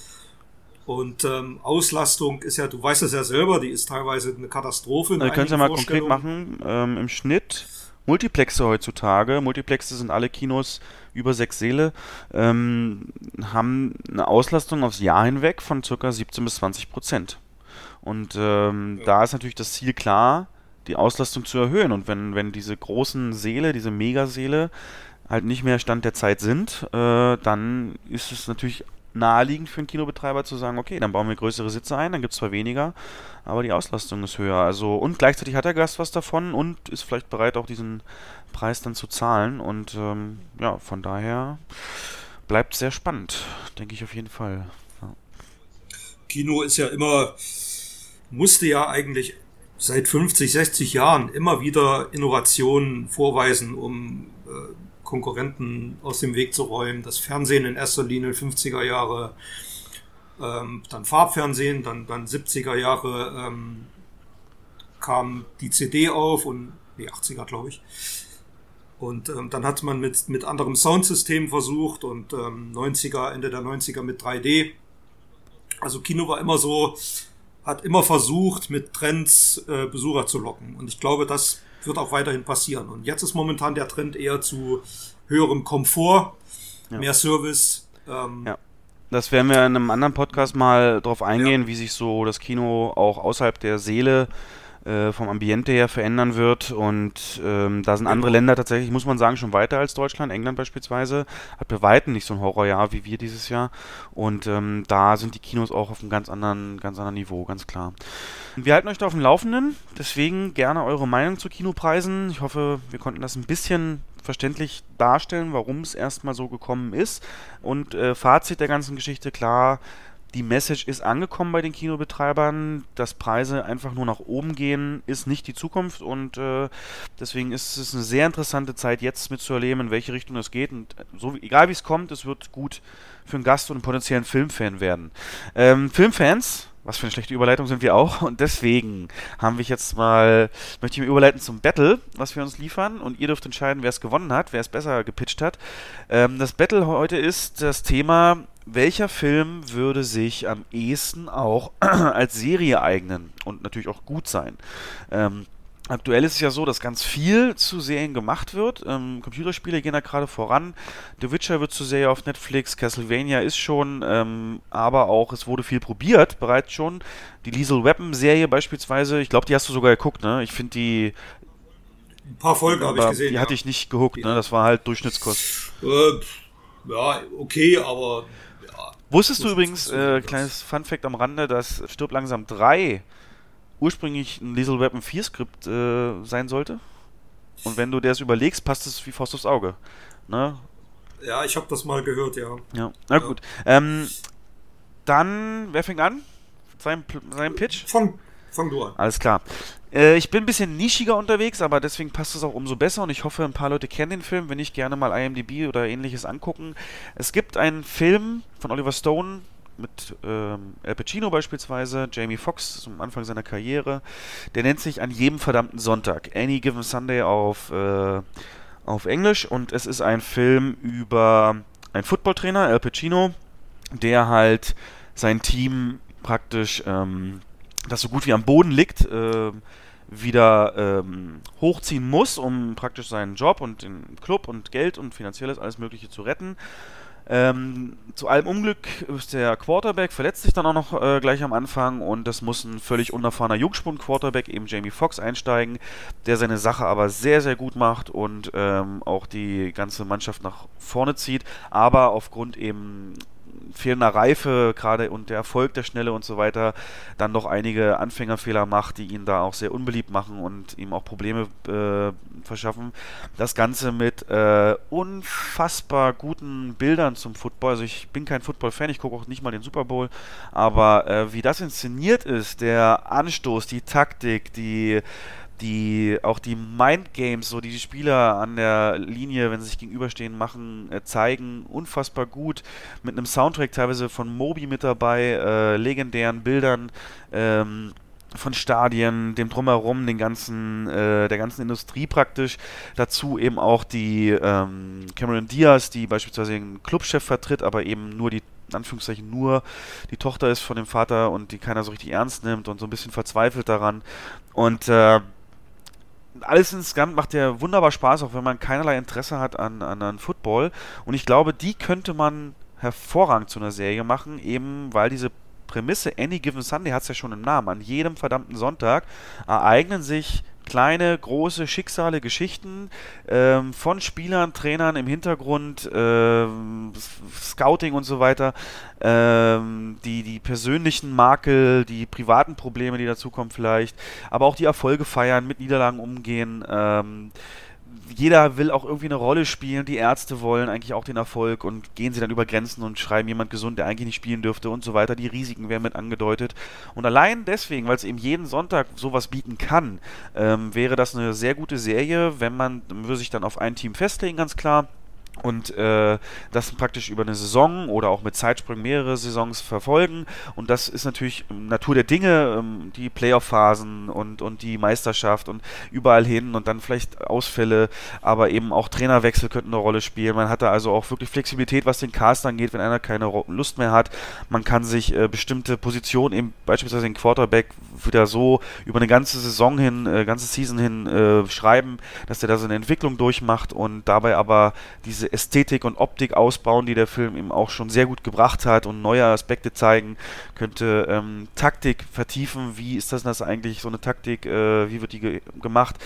S3: Und ähm, Auslastung ist ja, du weißt es ja selber, die ist teilweise eine Katastrophe.
S2: Also, könnt ihr mal konkret machen, ähm, im Schnitt Multiplexe heutzutage, Multiplexe sind alle Kinos über sechs Säle, ähm, haben eine Auslastung aufs Jahr hinweg von ca. 17 bis 20 Prozent. Und ähm, ja. da ist natürlich das Ziel klar, die Auslastung zu erhöhen. Und wenn, wenn diese großen Säle, diese Megasäle halt nicht mehr Stand der Zeit sind, äh, dann ist es natürlich naheliegend für einen Kinobetreiber zu sagen, okay, dann bauen wir größere Sitze ein, dann gibt es zwar weniger, aber die Auslastung ist höher. Also und gleichzeitig hat der Gast was davon und ist vielleicht bereit, auch diesen Preis dann zu zahlen. Und ähm, ja, von daher bleibt sehr spannend, denke ich auf jeden Fall. Ja.
S3: Kino ist ja immer, musste ja eigentlich seit 50, 60 Jahren immer wieder Innovationen vorweisen, um äh, Konkurrenten aus dem Weg zu räumen. Das Fernsehen in erster Linie 50er Jahre, ähm, dann Farbfernsehen, dann, dann 70er Jahre ähm, kam die CD auf und die 80er, glaube ich. Und ähm, dann hat man mit, mit anderem Soundsystem versucht und ähm, 90er, Ende der 90er mit 3D. Also Kino war immer so, hat immer versucht, mit Trends äh, Besucher zu locken. Und ich glaube, das wird auch weiterhin passieren. Und jetzt ist momentan der Trend eher zu höherem Komfort, ja. mehr Service.
S2: Ähm, ja. Das werden wir in einem anderen Podcast mal drauf eingehen, ja. wie sich so das Kino auch außerhalb der Seele äh, vom Ambiente her verändern wird. Und ähm, da sind andere Länder tatsächlich, muss man sagen, schon weiter als Deutschland. England beispielsweise hat bei Weitem nicht so ein Horrorjahr wie wir dieses Jahr. Und ähm, da sind die Kinos auch auf einem ganz anderen, ganz anderen Niveau, ganz klar. Wir halten euch da auf dem Laufenden, deswegen gerne eure Meinung zu Kinopreisen. Ich hoffe, wir konnten das ein bisschen verständlich darstellen, warum es erstmal so gekommen ist. Und äh, Fazit der ganzen Geschichte, klar, die Message ist angekommen bei den Kinobetreibern, dass Preise einfach nur nach oben gehen, ist nicht die Zukunft und äh, deswegen ist es eine sehr interessante Zeit jetzt mitzuerleben, in welche Richtung es geht und so egal wie es kommt, es wird gut für einen Gast und einen potenziellen Filmfan werden. Ähm, Filmfans was für eine schlechte Überleitung sind wir auch. Und deswegen haben wir jetzt mal, möchte ich mir überleiten zum Battle, was wir uns liefern. Und ihr dürft entscheiden, wer es gewonnen hat, wer es besser gepitcht hat. Ähm, das Battle heute ist das Thema, welcher Film würde sich am ehesten auch als Serie eignen und natürlich auch gut sein. Ähm, Aktuell ist es ja so, dass ganz viel zu Serien gemacht wird. Ähm, Computerspiele gehen da gerade voran. The Witcher wird zu Serie auf Netflix, Castlevania ist schon, ähm, aber auch es wurde viel probiert bereits schon. Die Liesel Weapon Serie beispielsweise, ich glaube, die hast du sogar geguckt, ne? Ich finde die
S3: Ein paar Folgen habe ich gesehen.
S2: Die ja. hatte ich nicht gehuckt, ne? Das war halt Durchschnittskost.
S3: Äh, ja, okay, aber. Ja,
S2: Wusstest du übrigens, äh, kleines Fun-Fact am Rande, dass Stirb langsam 3 ursprünglich ein Lethal Weapon 4 Skript äh, sein sollte? Und wenn du dir das überlegst, passt es wie Faust aufs Auge. Ne?
S3: Ja, ich habe das mal gehört, ja.
S2: Ja, na gut. Ähm, dann, wer fängt an? Sein, sein Pitch?
S3: Fang, fang du an.
S2: Alles klar. Äh, ich bin ein bisschen nischiger unterwegs, aber deswegen passt es auch umso besser und ich hoffe, ein paar Leute kennen den Film, wenn nicht gerne mal IMDb oder ähnliches angucken. Es gibt einen Film von Oliver Stone, mit ähm, Al Pacino beispielsweise, Jamie Foxx zum Anfang seiner Karriere. Der nennt sich An jedem verdammten Sonntag, Any Given Sunday auf, äh, auf Englisch. Und es ist ein Film über einen Footballtrainer, Al Pacino, der halt sein Team praktisch, ähm, das so gut wie am Boden liegt, äh, wieder ähm, hochziehen muss, um praktisch seinen Job und den Club und Geld und finanzielles alles Mögliche zu retten. Ähm, zu allem Unglück ist der Quarterback, verletzt sich dann auch noch äh, gleich am Anfang und das muss ein völlig unerfahrener Jungspund-Quarterback, eben Jamie Foxx, einsteigen, der seine Sache aber sehr, sehr gut macht und ähm, auch die ganze Mannschaft nach vorne zieht, aber aufgrund eben fehlender Reife gerade und der Erfolg der Schnelle und so weiter dann noch einige Anfängerfehler macht, die ihn da auch sehr unbeliebt machen und ihm auch Probleme äh, verschaffen. Das Ganze mit äh, unfassbar guten Bildern zum Football. Also ich bin kein Football-Fan, ich gucke auch nicht mal den Super Bowl, aber äh, wie das inszeniert ist, der Anstoß, die Taktik, die die auch die Mindgames, so die die Spieler an der Linie, wenn sie sich gegenüberstehen, machen, äh, zeigen, unfassbar gut. Mit einem Soundtrack teilweise von Moby mit dabei, äh, legendären Bildern. Ähm, von Stadien, dem drumherum, den ganzen, äh, der ganzen Industrie praktisch. Dazu eben auch die ähm, Cameron Diaz, die beispielsweise den Clubchef vertritt, aber eben nur die in Anführungszeichen nur die Tochter ist von dem Vater und die keiner so richtig ernst nimmt und so ein bisschen verzweifelt daran. Und äh, alles insgesamt macht ja wunderbar Spaß, auch wenn man keinerlei Interesse hat an, an, an Football. Und ich glaube, die könnte man hervorragend zu einer Serie machen, eben weil diese Prämisse Any Given Sunday hat es ja schon im Namen. An jedem verdammten Sonntag ereignen sich kleine, große Schicksale, Geschichten ähm, von Spielern, Trainern im Hintergrund, ähm, Scouting und so weiter, ähm, die, die persönlichen Makel, die privaten Probleme, die dazukommen vielleicht, aber auch die Erfolge feiern, mit Niederlagen umgehen. Jeder will auch irgendwie eine Rolle spielen. Die Ärzte wollen eigentlich auch den Erfolg und gehen sie dann über Grenzen und schreiben jemand gesund, der eigentlich nicht spielen dürfte und so weiter. Die Risiken werden mit angedeutet. Und allein deswegen, weil es eben jeden Sonntag sowas bieten kann, ähm, wäre das eine sehr gute Serie, wenn man, würde sich dann auf ein Team festlegen, ganz klar und äh, das praktisch über eine Saison oder auch mit Zeitsprüngen mehrere Saisons verfolgen. Und das ist natürlich Natur der Dinge, ähm, die Playoff-Phasen und, und die Meisterschaft und überall hin und dann vielleicht Ausfälle, aber eben auch Trainerwechsel könnten eine Rolle spielen. Man hat da also auch wirklich Flexibilität, was den Cast angeht, wenn einer keine Lust mehr hat. Man kann sich äh, bestimmte Positionen, eben beispielsweise den Quarterback, wieder so über eine ganze Saison hin, äh, ganze Season hin äh, schreiben, dass der da so eine Entwicklung durchmacht und dabei aber diese diese Ästhetik und Optik ausbauen, die der Film eben auch schon sehr gut gebracht hat und neue Aspekte zeigen, könnte ähm, Taktik vertiefen. Wie ist das, das eigentlich, so eine Taktik, äh, wie wird die ge gemacht?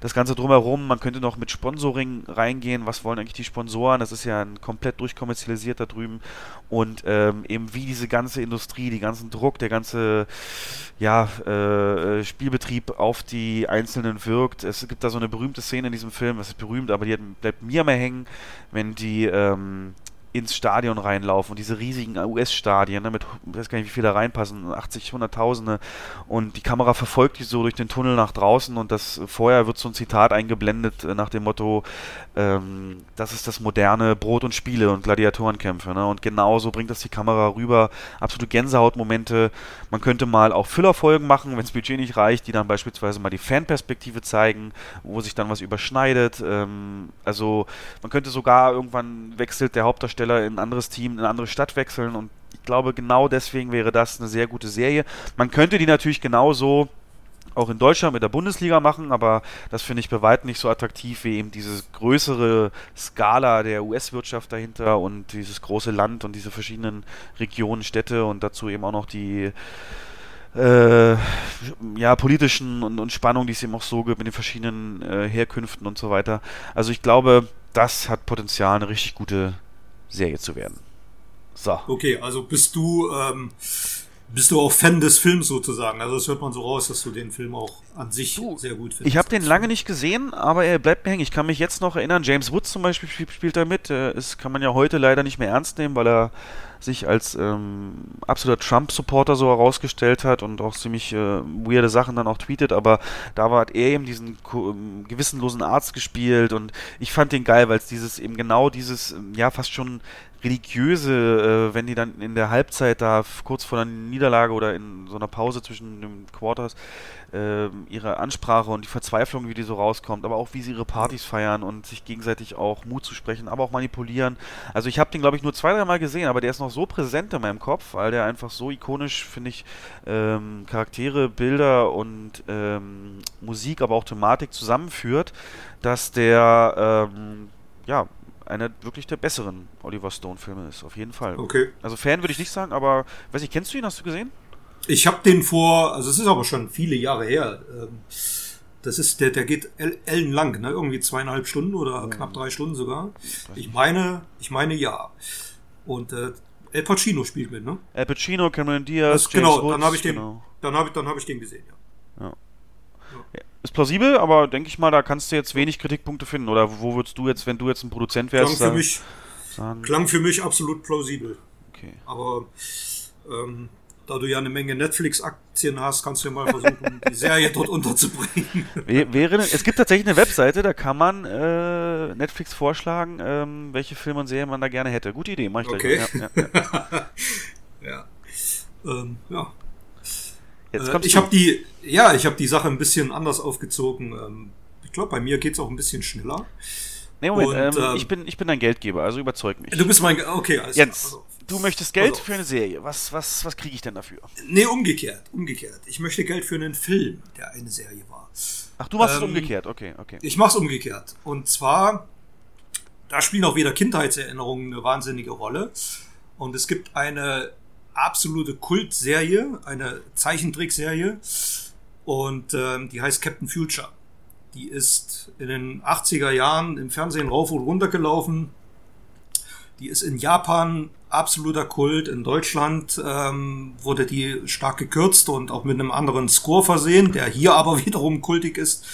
S2: Das Ganze drumherum, man könnte noch mit Sponsoring reingehen. Was wollen eigentlich die Sponsoren? Das ist ja ein komplett durchkommerzialisiert da drüben. Und ähm, eben wie diese ganze Industrie, die ganzen Druck, der ganze ja, äh, Spielbetrieb auf die Einzelnen wirkt. Es gibt da so eine berühmte Szene in diesem Film, das ist berühmt, aber die hat, bleibt mir mal hängen, wenn die ähm, ins Stadion reinlaufen und diese riesigen US-Stadien, ne, mit, ich weiß gar nicht, wie viele da reinpassen, 80, 100.000 und die Kamera verfolgt die so durch den Tunnel nach draußen und das vorher wird so ein Zitat eingeblendet äh, nach dem Motto, ähm, das ist das moderne Brot und Spiele und Gladiatorenkämpfe, ne, und genauso bringt das die Kamera rüber, absolute Gänsehautmomente, man könnte mal auch Füllerfolgen machen, wenn das Budget nicht reicht, die dann beispielsweise mal die Fanperspektive zeigen, wo sich dann was überschneidet, ähm, also man könnte sogar irgendwann wechselt der Hauptdarsteller in ein anderes Team, in eine andere Stadt wechseln. Und ich glaube, genau deswegen wäre das eine sehr gute Serie. Man könnte die natürlich genauso auch in Deutschland mit der Bundesliga machen, aber das finde ich bei weitem nicht so attraktiv wie eben diese größere Skala der US-Wirtschaft dahinter und dieses große Land und diese verschiedenen Regionen, Städte und dazu eben auch noch die äh, ja, politischen und, und Spannung, die es eben auch so gibt mit den verschiedenen äh, Herkünften und so weiter. Also ich glaube, das hat Potenzial, eine richtig gute Serie zu werden.
S3: So. Okay, also bist du ähm, bist du auch Fan des Films sozusagen. Also das hört man so raus, dass du den Film auch an sich du, sehr gut findest.
S2: Ich habe den lange nicht gesehen, aber er bleibt mir hängen. Ich kann mich jetzt noch erinnern, James Woods zum Beispiel spielt da mit. Das kann man ja heute leider nicht mehr ernst nehmen, weil er sich als ähm, absoluter Trump-Supporter so herausgestellt hat und auch ziemlich äh, weirde Sachen dann auch tweetet, aber da hat er eben diesen ähm, gewissenlosen Arzt gespielt und ich fand den geil, weil es dieses eben genau dieses, ähm, ja, fast schon religiöse, äh, wenn die dann in der Halbzeit da kurz vor der Niederlage oder in so einer Pause zwischen den Quarters äh, ihre Ansprache und die Verzweiflung, wie die so rauskommt, aber auch wie sie ihre Partys feiern und sich gegenseitig auch Mut zu sprechen, aber auch manipulieren. Also ich habe den, glaube ich, nur zwei, dreimal gesehen, aber der ist noch so präsent in meinem Kopf, weil der einfach so ikonisch, finde ich, ähm, Charaktere, Bilder und ähm, Musik, aber auch Thematik zusammenführt, dass der, ähm, ja, einer wirklich der besseren Oliver Stone-Filme ist, auf jeden Fall.
S3: Okay.
S2: Also Fan würde ich nicht sagen, aber weiß ich, kennst du ihn? Hast du gesehen?
S3: Ich habe den vor, also es ist aber schon viele Jahre her. Ähm, das ist, der, der geht ellenlang, ne? Irgendwie zweieinhalb Stunden oder mhm. knapp drei Stunden sogar. Ich meine, ich meine ja. Und äh, El Pacino spielt mit, ne?
S2: El Pacino, Cameron Diaz,
S3: das, James genau, Woods, dann habe ich den, genau. dann habe ich, dann habe ich den gesehen, ja. ja.
S2: ja. Ist plausibel, aber denke ich mal, da kannst du jetzt wenig Kritikpunkte finden. Oder wo würdest du jetzt, wenn du jetzt ein Produzent wärst,
S3: klang für mich, sagen? Klang für mich absolut plausibel.
S2: Okay.
S3: Aber ähm, da du ja eine Menge Netflix-Aktien hast, kannst du ja mal versuchen, die Serie dort unterzubringen.
S2: Wäre, es gibt tatsächlich eine Webseite, da kann man äh, Netflix vorschlagen, ähm, welche Filme und Serien man da gerne hätte. Gute Idee, mach ich
S3: okay. gleich. Ja, ja, ja. ja. Ähm, ja. Jetzt äh, ich habe die, ja, ich habe die Sache ein bisschen anders aufgezogen. Ähm, ich glaube, bei mir geht es auch ein bisschen schneller.
S2: Nee, Moment, und, ähm, ich, bin, ich bin dein Geldgeber, also überzeug mich.
S3: Du bist mein, okay,
S2: alles Jens, also, du möchtest Geld also, für eine Serie. Was, was, was kriege ich denn dafür?
S3: Nee, umgekehrt, umgekehrt. Ich möchte Geld für einen Film, der eine Serie war.
S2: Ach, du machst ähm, es umgekehrt, okay, okay.
S3: Ich mach's umgekehrt. Und zwar, da spielen auch wieder Kindheitserinnerungen eine wahnsinnige Rolle. Und es gibt eine absolute Kultserie, eine Zeichentrickserie. Und ähm, die heißt Captain Future. Die ist in den 80er Jahren im Fernsehen rauf und runter gelaufen. Die ist in Japan absoluter Kult. In Deutschland ähm, wurde die stark gekürzt und auch mit einem anderen Score versehen, der hier aber wiederum kultig ist.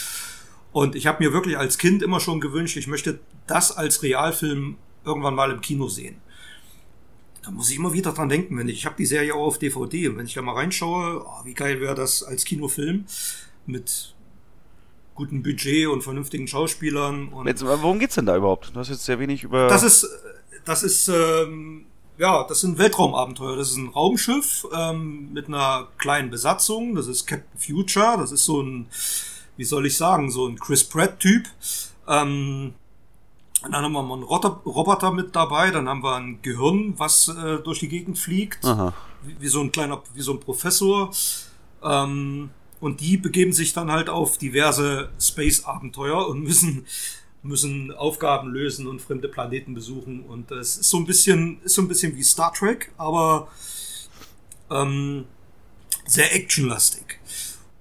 S3: Und ich habe mir wirklich als Kind immer schon gewünscht, ich möchte das als Realfilm irgendwann mal im Kino sehen. Da muss ich immer wieder dran denken, wenn ich, ich habe die Serie auch auf DVD und wenn ich da mal reinschaue, oh, wie geil wäre das als Kinofilm mit gutem Budget und vernünftigen Schauspielern. Und
S2: jetzt, worum geht's denn da überhaupt? Du hast jetzt sehr wenig über.
S3: Das ist, das ist, ähm, ja, das sind Weltraumabenteuer. Das ist ein Raumschiff ähm, mit einer kleinen Besatzung. Das ist Captain Future. Das ist so ein, wie soll ich sagen, so ein Chris Pratt-Typ. Ähm, dann haben wir mal einen Roboter mit dabei, dann haben wir ein Gehirn, was äh, durch die Gegend fliegt, wie, wie, so ein kleiner, wie so ein Professor. Ähm, und die begeben sich dann halt auf diverse Space-Abenteuer und müssen, müssen Aufgaben lösen und fremde Planeten besuchen. Und es ist so ein bisschen, ist so ein bisschen wie Star Trek, aber ähm, sehr actionlastig.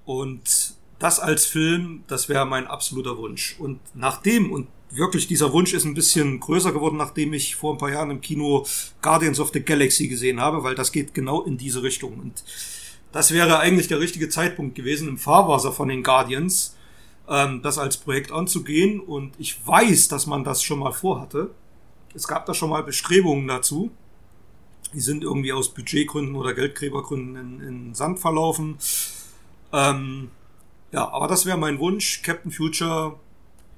S3: Und das als Film, das wäre mein absoluter Wunsch. Und nachdem, und wirklich dieser Wunsch ist ein bisschen größer geworden, nachdem ich vor ein paar Jahren im Kino Guardians of the Galaxy gesehen habe, weil das geht genau in diese Richtung. Und das wäre eigentlich der richtige Zeitpunkt gewesen, im Fahrwasser von den Guardians ähm, das als Projekt anzugehen. Und ich weiß, dass man das schon mal vorhatte. Es gab da schon mal Bestrebungen dazu. Die sind irgendwie aus Budgetgründen oder Geldgräbergründen in, in Sand verlaufen. Ähm, ja, aber das wäre mein Wunsch, Captain Future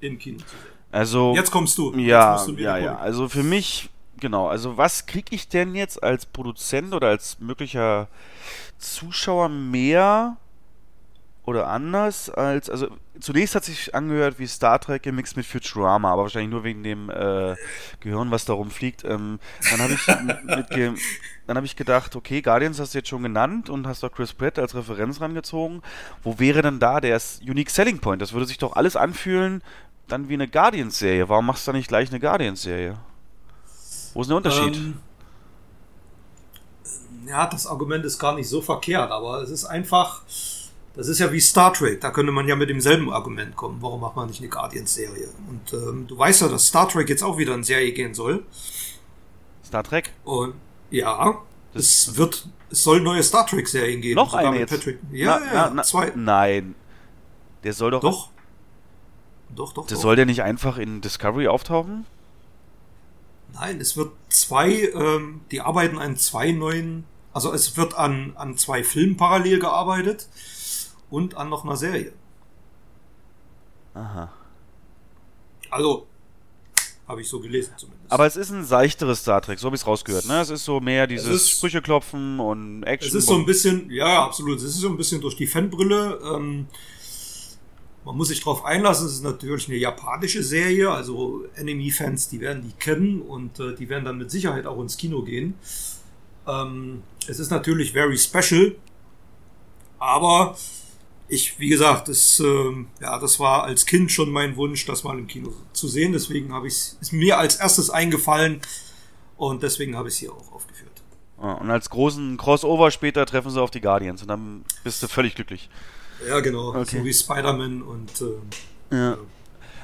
S3: im Kino zu sehen.
S2: Also
S3: jetzt kommst du.
S2: Ja, du ja, ja. Also für mich genau. Also was kriege ich denn jetzt als Produzent oder als möglicher Zuschauer mehr oder anders als, also zunächst hat sich angehört wie Star Trek gemixt mit Futurama, aber wahrscheinlich nur wegen dem äh, Gehirn, was da rumfliegt. Ähm, dann habe ich dann habe ich gedacht, okay, Guardians hast du jetzt schon genannt und hast doch Chris Pratt als Referenz rangezogen. Wo wäre denn da der Unique Selling Point? Das würde sich doch alles anfühlen dann wie eine Guardians-Serie. Warum machst du da nicht gleich eine Guardians-Serie? Wo ist der Unterschied? Ähm,
S3: ja, das Argument ist gar nicht so verkehrt, aber es ist einfach, das ist ja wie Star Trek, da könnte man ja mit demselben Argument kommen. Warum macht man nicht eine Guardians-Serie? Und ähm, du weißt ja, dass Star Trek jetzt auch wieder in Serie gehen soll.
S2: Star Trek?
S3: Und ja, das es wird, es soll neue Star Trek-Serien geben.
S2: Noch eine jetzt?
S3: Patrick. Ja,
S2: na,
S3: ja,
S2: na,
S3: zwei.
S2: Nein. Der soll doch.
S3: Doch. Doch, doch.
S2: Der
S3: doch.
S2: soll der nicht einfach in Discovery auftauchen?
S3: Nein, es wird zwei, ähm, die arbeiten an zwei neuen, also es wird an, an zwei Filmen parallel gearbeitet und an noch einer Serie.
S2: Aha.
S3: Also, habe ich so gelesen zumindest.
S2: Aber es ist ein seichteres Star Trek, so habe ich es rausgehört. Ne? Es ist so mehr dieses
S3: ist-
S2: Sprüche klopfen und Action.
S3: Es ist so ein bisschen, ja, absolut. Es ist so ein bisschen durch die Fanbrille. Ähm, man muss sich darauf einlassen. Es ist natürlich eine japanische Serie. Also Enemy-Fans, die werden die kennen und äh, die werden dann mit Sicherheit auch ins Kino gehen. Ähm, es ist natürlich very special. Aber ich, wie gesagt, das, ähm, ja, das war als Kind schon mein Wunsch, das mal im Kino zu sehen. Deswegen habe ich ist mir als erstes eingefallen und deswegen habe ich es hier auch aufgeführt.
S2: Ja, und als großen Crossover später treffen sie auf die Guardians und dann bist du völlig glücklich.
S3: Ja, genau.
S2: Okay.
S3: So wie Spider-Man und ähm,
S2: Ja.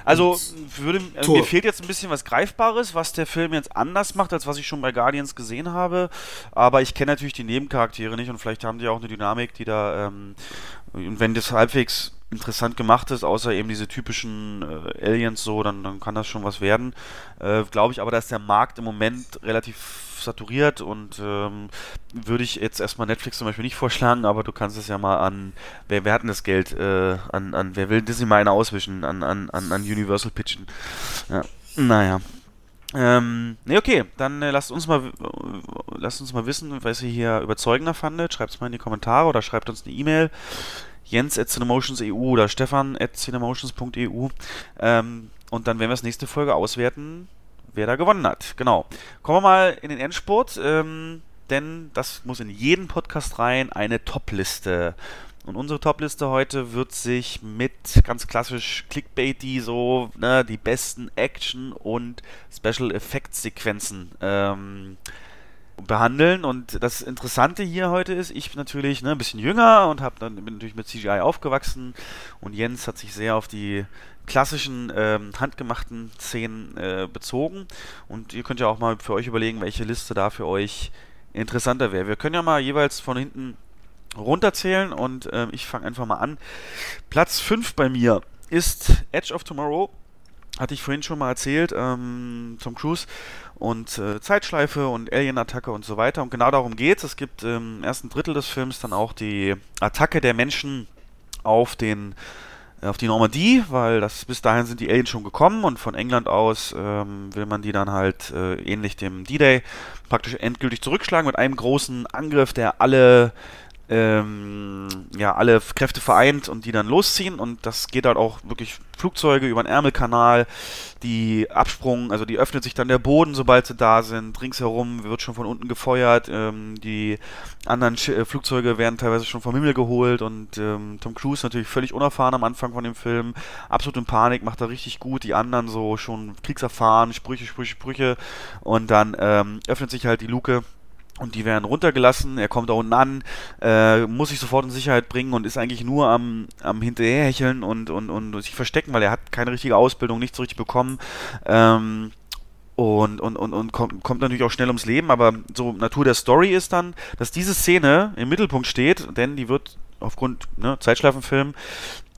S2: Also, würde, also mir fehlt jetzt ein bisschen was Greifbares, was der Film jetzt anders macht, als was ich schon bei Guardians gesehen habe. Aber ich kenne natürlich die Nebencharaktere nicht und vielleicht haben die auch eine Dynamik, die da, ähm, und wenn das halbwegs interessant gemacht ist, außer eben diese typischen äh, Aliens so, dann, dann kann das schon was werden. Äh, Glaube ich aber, dass der Markt im Moment relativ saturiert und ähm, würde ich jetzt erstmal Netflix zum Beispiel nicht vorschlagen, aber du kannst es ja mal an, wer, wer hat denn das Geld, äh, an, an, wer will Disney mal eine auswischen, an, an, an, an Universal pitchen. Ja, naja. Ähm, ne, okay, dann äh, lasst uns mal, lasst uns mal wissen, was ihr hier überzeugender fandet. Schreibt es mal in die Kommentare oder schreibt uns eine E-Mail. Jens at Cinemotions.eu oder Stefan at cinemotions.eu. Ähm, und dann werden wir das nächste Folge auswerten, wer da gewonnen hat. Genau. Kommen wir mal in den Endspurt, ähm, denn das muss in jeden Podcast rein, eine Top-Liste. Und unsere Top-Liste heute wird sich mit ganz klassisch Clickbaity so ne, die besten Action- und Special Effects-Sequenzen ähm, behandeln. Und das Interessante hier heute ist, ich bin natürlich ne, ein bisschen jünger und hab dann, bin natürlich mit CGI aufgewachsen und Jens hat sich sehr auf die klassischen ähm, handgemachten Szenen äh, bezogen. Und ihr könnt ja auch mal für euch überlegen, welche Liste da für euch interessanter wäre. Wir können ja mal jeweils von hinten runterzählen und ähm, ich fange einfach mal an. Platz 5 bei mir ist Edge of Tomorrow. Hatte ich vorhin schon mal erzählt, ähm, Tom Cruise und äh, Zeitschleife und Alien-Attacke und so weiter. Und genau darum geht es. Es gibt im ersten Drittel des Films dann auch die Attacke der Menschen auf den äh, auf die Normandie, weil das bis dahin sind die Aliens schon gekommen und von England aus ähm, will man die dann halt äh, ähnlich dem D-Day praktisch endgültig zurückschlagen mit einem großen Angriff, der alle ähm, ja, alle Kräfte vereint und die dann losziehen. Und das geht halt auch wirklich Flugzeuge über den Ärmelkanal, die Absprung, also die öffnet sich dann der Boden, sobald sie da sind, ringsherum wird schon von unten gefeuert, ähm, die anderen Sch äh, Flugzeuge werden teilweise schon vom Himmel geholt. Und ähm, Tom Cruise natürlich völlig unerfahren am Anfang von dem Film, absolut in Panik, macht er richtig gut, die anderen so schon kriegserfahren, Sprüche, Sprüche, Sprüche. Und dann ähm, öffnet sich halt die Luke und die werden runtergelassen. Er kommt da unten an, äh, muss sich sofort in Sicherheit bringen und ist eigentlich nur am, am Hinterherhecheln und, und, und sich verstecken, weil er hat keine richtige Ausbildung, nichts richtig bekommen. Ähm, und, und, und, und kommt, kommt natürlich auch schnell ums Leben, aber so Natur der Story ist dann, dass diese Szene im Mittelpunkt steht, denn die wird aufgrund ne, Zeitschleifenfilm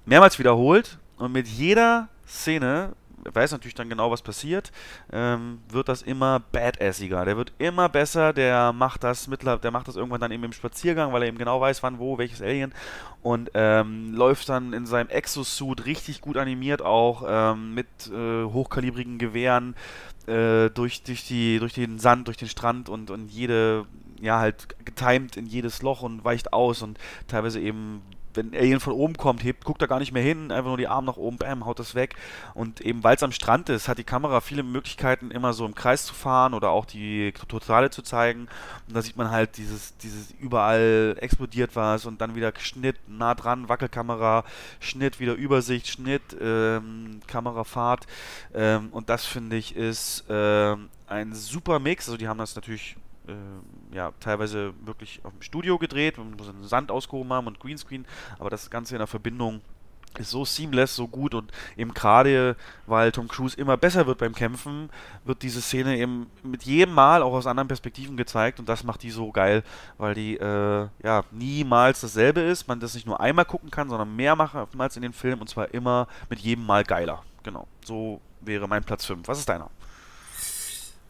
S2: mehrmals wiederholt und mit jeder Szene weiß natürlich dann genau, was passiert, ähm, wird das immer badassiger. Der wird immer besser, der macht das mittler, der macht das irgendwann dann eben im Spaziergang, weil er eben genau weiß, wann, wo, welches Alien und ähm, läuft dann in seinem Exosuit richtig gut animiert auch ähm, mit äh, hochkalibrigen Gewehren äh, durch, durch, die, durch den Sand, durch den Strand und, und jede, ja halt getimed in jedes Loch und weicht aus und teilweise eben wenn Alien von oben kommt, hebt, guckt er gar nicht mehr hin, einfach nur die Arme nach oben, bam, haut das weg. Und eben weil es am Strand ist, hat die Kamera viele Möglichkeiten, immer so im Kreis zu fahren oder auch die Totale zu zeigen. Und da sieht man halt dieses, dieses überall explodiert was und dann wieder Schnitt, nah dran, Wackelkamera, Schnitt, wieder Übersicht, Schnitt, ähm, Kamerafahrt. Ähm, und das finde ich ist ähm, ein super Mix. Also die haben das natürlich ähm, ja, teilweise wirklich auf dem Studio gedreht, wo sie Sand ausgehoben haben und Greenscreen, aber das Ganze in der Verbindung ist so seamless, so gut und eben gerade, weil Tom Cruise immer besser wird beim Kämpfen, wird diese Szene eben mit jedem Mal auch aus anderen Perspektiven gezeigt und das macht die so geil, weil die äh, ja niemals dasselbe ist, man das nicht nur einmal gucken kann, sondern mehrmals in den Film und zwar immer mit jedem Mal geiler. Genau, so wäre mein Platz 5. Was ist deiner?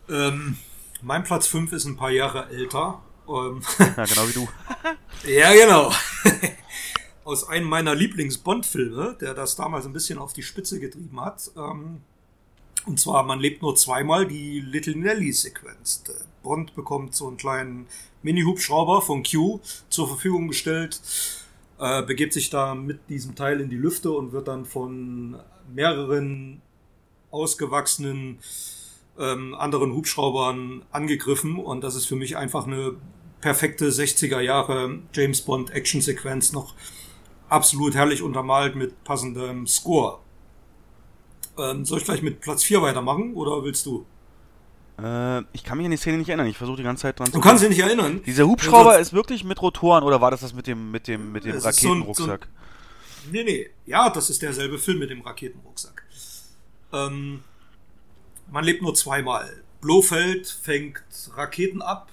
S3: Ähm, mein Platz 5 ist ein paar Jahre älter.
S2: Ähm, ja, genau wie du.
S3: ja, genau. aus einem meiner Lieblings-Bond-Filme, der das damals ein bisschen auf die Spitze getrieben hat. Ähm, und zwar, man lebt nur zweimal die Little Nelly-Sequenz. Bond bekommt so einen kleinen Mini-Hubschrauber von Q zur Verfügung gestellt, äh, begibt sich da mit diesem Teil in die Lüfte und wird dann von mehreren ausgewachsenen ähm, anderen Hubschraubern angegriffen. Und das ist für mich einfach eine perfekte 60er Jahre James Bond Action-Sequenz noch absolut herrlich untermalt mit passendem Score. Ähm, soll ich gleich mit Platz 4 weitermachen oder willst du?
S2: Äh, ich kann mich an die Szene nicht erinnern. Ich versuche die ganze Zeit dran
S3: zu. Du kannst dich nicht erinnern.
S2: Dieser Hubschrauber also, ist wirklich mit Rotoren oder war das das mit dem mit dem mit dem Raketenrucksack?
S3: So, so, nee, nee. Ja, das ist derselbe Film mit dem Raketenrucksack. Ähm, man lebt nur zweimal. Blofeld fängt Raketen ab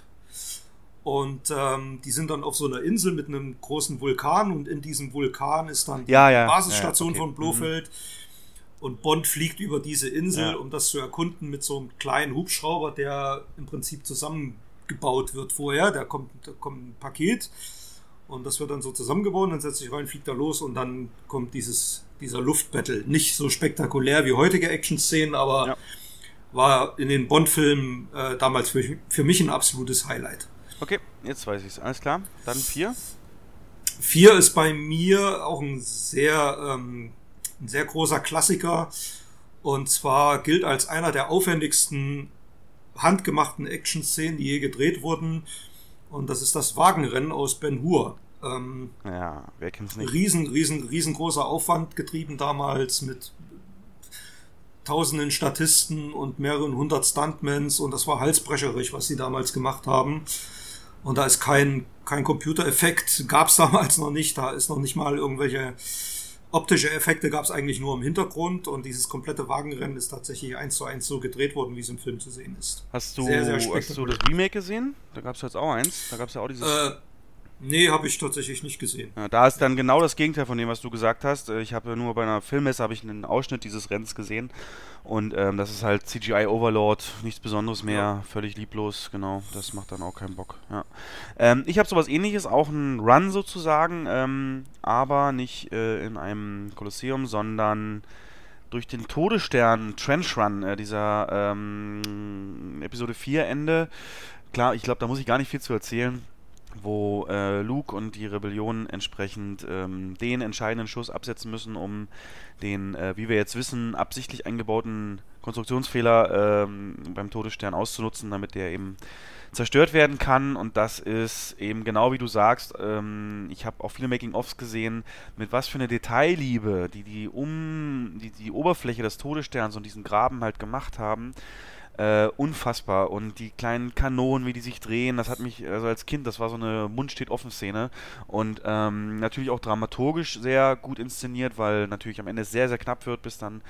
S3: und ähm, die sind dann auf so einer Insel mit einem großen Vulkan und in diesem Vulkan ist dann die
S2: ja, ja,
S3: Basisstation
S2: ja, okay.
S3: von mhm. Blofeld. Mhm. Und Bond fliegt über diese Insel, um das zu erkunden mit so einem kleinen Hubschrauber, der im Prinzip zusammengebaut wird vorher. Da kommt, da kommt ein Paket und das wird dann so zusammengebaut, dann setzt sich rein, fliegt da los und dann kommt dieses, dieser Luftbattle. Nicht so spektakulär wie heutige Action-Szenen, aber war in den Bond-Filmen äh, damals für, für mich ein absolutes Highlight.
S2: Okay, jetzt weiß ich es. Alles klar. Dann vier.
S3: Vier ist bei mir auch ein sehr, ähm, ein sehr großer Klassiker. Und zwar gilt als einer der aufwendigsten handgemachten Action-Szenen, die je gedreht wurden. Und das ist das Wagenrennen aus Ben Hur.
S2: Ähm, ja, wer kennt's nicht?
S3: Riesen, riesen, riesengroßer Aufwand getrieben damals mit tausenden Statisten und mehreren hundert Stuntmans und das war halsbrecherisch, was sie damals gemacht haben. Und da ist kein, kein Computereffekt, gab es damals noch nicht. Da ist noch nicht mal irgendwelche optische Effekte gab es eigentlich nur im Hintergrund und dieses komplette Wagenrennen ist tatsächlich eins zu eins so gedreht worden, wie es im Film zu sehen ist.
S2: Hast du, sehr, sehr hast du das Remake gesehen? Da gab es jetzt auch eins. Da gab es ja auch dieses.
S3: Äh, Nee, habe ich tatsächlich nicht gesehen.
S2: Ja, da ist dann genau das Gegenteil von dem, was du gesagt hast. Äh, ich habe nur bei einer Filmmesse habe ich einen Ausschnitt dieses Rennens gesehen und ähm, das ist halt CGI Overlord, nichts Besonderes mehr, ja. völlig lieblos, genau. Das macht dann auch keinen Bock. Ja. Ähm, ich habe sowas Ähnliches, auch einen Run sozusagen, ähm, aber nicht äh, in einem Kolosseum, sondern durch den Todesstern Trench Run, äh, dieser ähm, Episode 4 Ende. Klar, ich glaube, da muss ich gar nicht viel zu erzählen wo äh, Luke und die Rebellion entsprechend ähm, den entscheidenden Schuss absetzen müssen, um den, äh, wie wir jetzt wissen, absichtlich eingebauten Konstruktionsfehler ähm, beim Todesstern auszunutzen, damit der eben zerstört werden kann. Und das ist eben genau wie du sagst. Ähm, ich habe auch viele Making-ofs gesehen, mit was für eine Detailliebe, die die um die, die Oberfläche des Todessterns und diesen Graben halt gemacht haben. Äh, unfassbar. Und die kleinen Kanonen, wie die sich drehen, das hat mich, also als Kind, das war so eine Mund steht offen Szene. Und ähm, natürlich auch dramaturgisch sehr gut inszeniert, weil natürlich am Ende sehr, sehr knapp wird, bis dann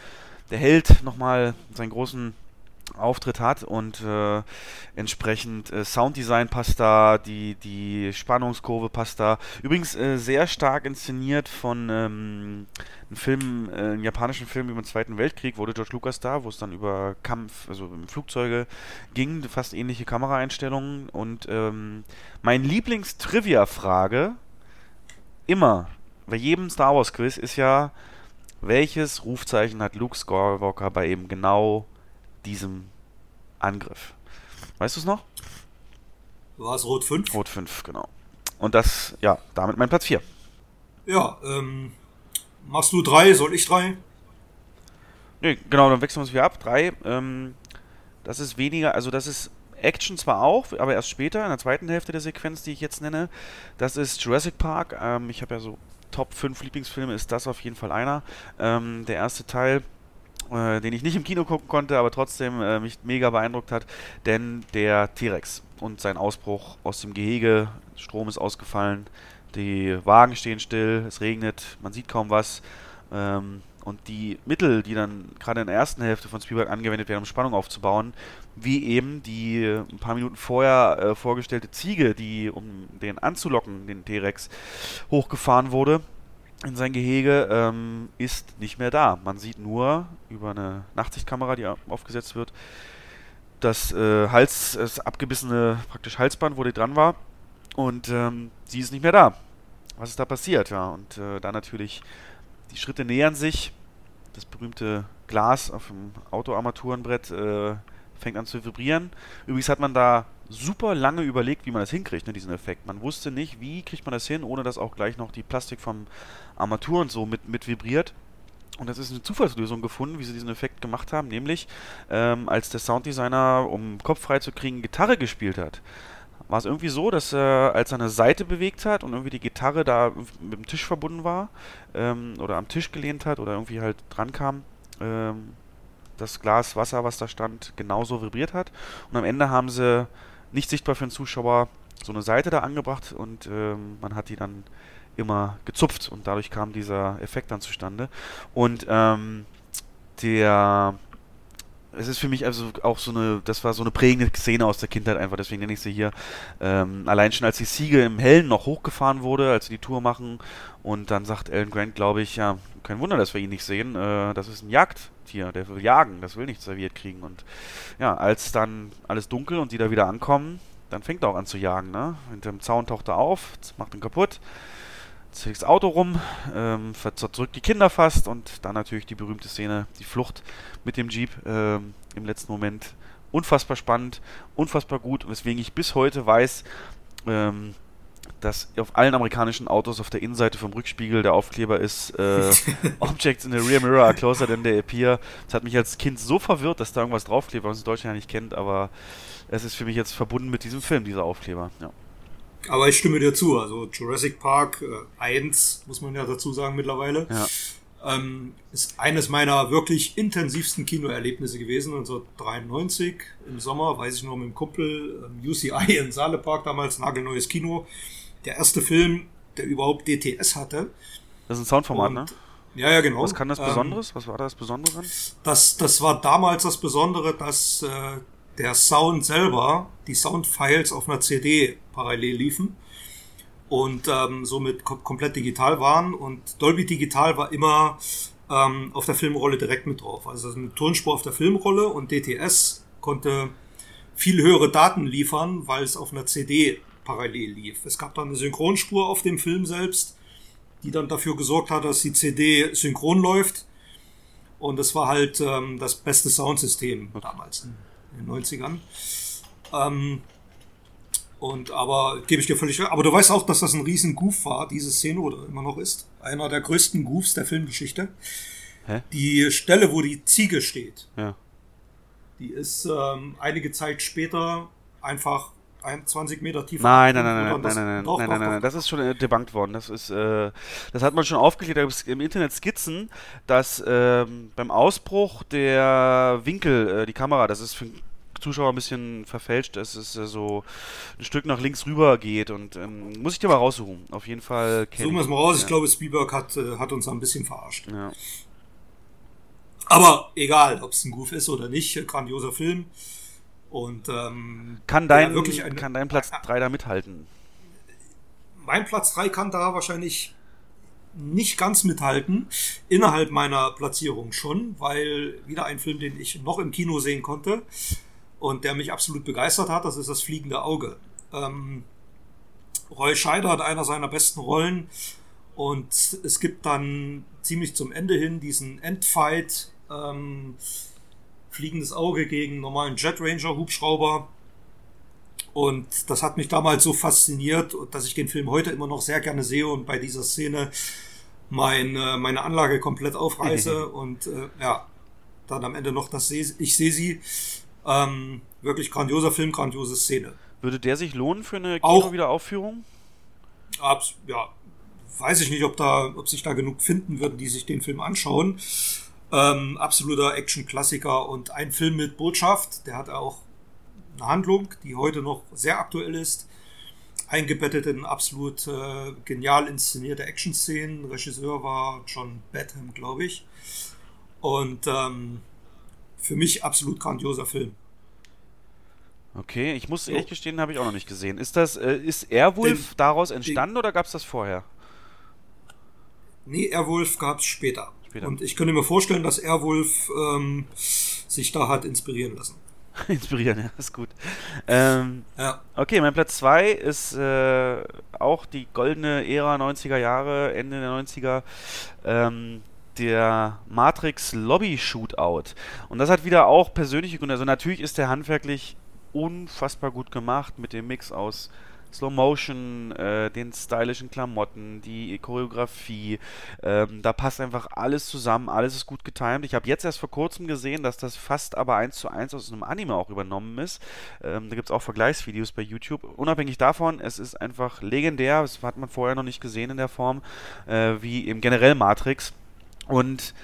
S2: der Held nochmal seinen großen Auftritt hat und äh, entsprechend äh, Sounddesign passt da, die, die Spannungskurve passt da. Übrigens äh, sehr stark inszeniert von ähm, einem Film, äh, einem japanischen Film über den Zweiten Weltkrieg, wurde George Lucas da, wo es dann über Kampf, also Flugzeuge ging, fast ähnliche Kameraeinstellungen. Und ähm, mein Lieblings-Trivia-Frage immer bei jedem Star Wars Quiz ist ja, welches Rufzeichen hat Luke Skywalker bei eben genau diesem Angriff. Weißt du es noch?
S3: War es Rot 5?
S2: Rot 5, genau. Und das, ja, damit mein Platz 4.
S3: Ja, ähm, machst du 3, soll ich 3?
S2: Nee, genau, dann wechseln wir uns wieder ab. 3, ähm, das ist weniger, also das ist Action zwar auch, aber erst später, in der zweiten Hälfte der Sequenz, die ich jetzt nenne. Das ist Jurassic Park. Ähm, ich habe ja so Top 5 Lieblingsfilme, ist das auf jeden Fall einer. Ähm, der erste Teil äh, den ich nicht im Kino gucken konnte, aber trotzdem äh, mich mega beeindruckt hat, denn der T-Rex. und sein Ausbruch aus dem Gehege. Strom ist ausgefallen, die Wagen stehen still, es regnet, man sieht kaum was. Ähm, und die Mittel, die dann gerade in der ersten Hälfte von Spielberg angewendet werden, um Spannung aufzubauen, wie eben die ein paar Minuten vorher äh, vorgestellte Ziege, die um den anzulocken, den T-Rex, hochgefahren wurde in sein Gehege, ähm, ist nicht mehr da. Man sieht nur über eine Nachtsichtkamera, die aufgesetzt wird, das äh, Hals, das abgebissene praktisch Halsband, wo die dran war. Und ähm, sie ist nicht mehr da. Was ist da passiert? Ja, und äh, da natürlich die Schritte nähern sich. Das berühmte Glas auf dem Autoarmaturenbrett äh, fängt an zu vibrieren. Übrigens hat man da super lange überlegt, wie man das hinkriegt, ne, diesen Effekt. Man wusste nicht, wie kriegt man das hin, ohne dass auch gleich noch die Plastik vom Armatur und so mit, mit vibriert. Und das ist eine Zufallslösung gefunden, wie sie diesen Effekt gemacht haben, nämlich ähm, als der Sounddesigner, um Kopf frei zu kriegen, Gitarre gespielt hat war es irgendwie so, dass er, als er eine Seite bewegt hat und irgendwie die Gitarre da mit dem Tisch verbunden war ähm, oder am Tisch gelehnt hat oder irgendwie halt dran kam, ähm, das Glas Wasser, was da stand, genauso vibriert hat. Und am Ende haben sie nicht sichtbar für den Zuschauer so eine Seite da angebracht und ähm, man hat die dann immer gezupft und dadurch kam dieser Effekt dann zustande. Und ähm, der es ist für mich also auch so eine, das war so eine prägende Szene aus der Kindheit einfach, deswegen nenne ich sie hier. Ähm, allein schon als die Siege im Hellen noch hochgefahren wurde, als sie die Tour machen und dann sagt Alan Grant, glaube ich, ja, kein Wunder, dass wir ihn nicht sehen, äh, das ist ein Jagdtier, der will jagen, das will nicht serviert kriegen und ja, als dann alles dunkel und die da wieder ankommen, dann fängt er auch an zu jagen, ne? Hinter dem Zaun taucht er auf, macht ihn kaputt zerlegt das Auto rum, ähm, zerdrückt die Kinder fast und dann natürlich die berühmte Szene, die Flucht mit dem Jeep ähm, im letzten Moment. Unfassbar spannend, unfassbar gut, weswegen ich bis heute weiß, ähm, dass auf allen amerikanischen Autos auf der Innenseite vom Rückspiegel der Aufkleber ist äh, Objects in the rear mirror are closer than they appear. Das hat mich als Kind so verwirrt, dass da irgendwas draufklebt, was man in Deutschland ja nicht kennt, aber es ist für mich jetzt verbunden mit diesem Film, dieser Aufkleber. Ja.
S3: Aber ich stimme dir zu. Also Jurassic Park äh, 1, muss man ja dazu sagen mittlerweile, ja. Ähm, ist eines meiner wirklich intensivsten Kinoerlebnisse gewesen. 1993 im Sommer, weiß ich noch, mit dem Kumpel ähm, UCI in Saale Park, damals nagelneues Kino. Der erste Film, der überhaupt DTS hatte.
S2: Das ist ein Soundformat, Und, ne?
S3: Ja, ja, genau.
S2: Was kann das ähm, Besonderes? Ähm, Was war das Besondere?
S3: Das, das war damals das Besondere, dass äh, der Sound selber, die Soundfiles auf einer CD parallel liefen und ähm, somit kom komplett digital waren. Und Dolby Digital war immer ähm, auf der Filmrolle direkt mit drauf. Also eine Tonspur auf der Filmrolle und DTS konnte viel höhere Daten liefern, weil es auf einer CD parallel lief. Es gab dann eine Synchronspur auf dem Film selbst, die dann dafür gesorgt hat, dass die CD synchron läuft. Und das war halt ähm, das beste Soundsystem damals in den 90ern. Ähm, und aber gebe ich dir völlig recht. Aber du weißt auch, dass das ein riesen Goof war, diese Szene oder immer noch ist. Einer der größten Goofs der Filmgeschichte. Hä? Die Stelle, wo die Ziege steht, ja. die ist ähm, einige Zeit später einfach ein 20 Meter tiefer.
S2: Nein, nein, nein, nein, das, nein, nein, doch, nein, doch, nein, nein, das ist schon äh, debunked worden. Das ist, äh, das hat man schon aufgeklärt. Da gibt es im Internet Skizzen, dass ähm, beim Ausbruch der Winkel, äh, die Kamera, das ist für Zuschauer ein bisschen verfälscht, dass es äh, so ein Stück nach links rüber geht und ähm, muss ich dir mal raussuchen. Auf jeden Fall.
S3: Suchen wir es mal raus. Ja. Ich glaube, Spielberg hat, äh, hat uns ein bisschen verarscht. Ja. Aber egal, ob es ein Goof ist oder nicht, grandioser Film. Und ähm,
S2: kann dein, wirklich ein, kann dein Platz 3 da mithalten?
S3: Mein Platz 3 kann da wahrscheinlich nicht ganz mithalten. Innerhalb meiner Platzierung schon, weil wieder ein Film, den ich noch im Kino sehen konnte und der mich absolut begeistert hat, das ist das Fliegende Auge. Ähm, Roy Scheider hat einer seiner besten Rollen und es gibt dann ziemlich zum Ende hin diesen Endfight, ähm, fliegendes Auge gegen normalen Jet Ranger Hubschrauber. Und das hat mich damals so fasziniert, dass ich den Film heute immer noch sehr gerne sehe und bei dieser Szene mein, äh, meine Anlage komplett aufreiße und äh, ja, dann am Ende noch das seh ich sehe sie. Ähm, wirklich grandioser Film, grandiose Szene.
S2: Würde der sich lohnen für eine Kino-Wiederaufführung?
S3: Abs ja, weiß ich nicht, ob da, ob sich da genug finden würden, die sich den Film anschauen. Ähm, absoluter Action-Klassiker und ein Film mit Botschaft. Der hat auch eine Handlung, die heute noch sehr aktuell ist, eingebettet in absolut äh, genial inszenierte Action-Szenen. Regisseur war John Badham, glaube ich. Und ähm, für mich absolut grandioser Film.
S2: Okay, ich muss ehrlich gestehen, habe ich auch noch nicht gesehen. Ist das, äh, ist Airwolf den, daraus entstanden den, oder gab es das vorher?
S3: Nee, Airwolf gab es später. später. Und ich könnte mir vorstellen, dass Airwolf ähm, sich da hat inspirieren lassen.
S2: inspirieren, ja, ist gut. Ähm,
S3: ja.
S2: Okay, mein Platz 2 ist äh, auch die goldene Ära 90er Jahre, Ende der 90er. Ähm, der Matrix Lobby Shootout. Und das hat wieder auch persönliche Gründe. Also natürlich ist der handwerklich unfassbar gut gemacht mit dem Mix aus Slow Motion, äh, den stylischen Klamotten, die Choreografie. Ähm, da passt einfach alles zusammen, alles ist gut getimt. Ich habe jetzt erst vor kurzem gesehen, dass das fast aber eins zu eins aus einem Anime auch übernommen ist. Ähm, da gibt es auch Vergleichsvideos bei YouTube. Unabhängig davon, es ist einfach legendär. Das hat man vorher noch nicht gesehen in der Form, äh, wie im generell Matrix. Und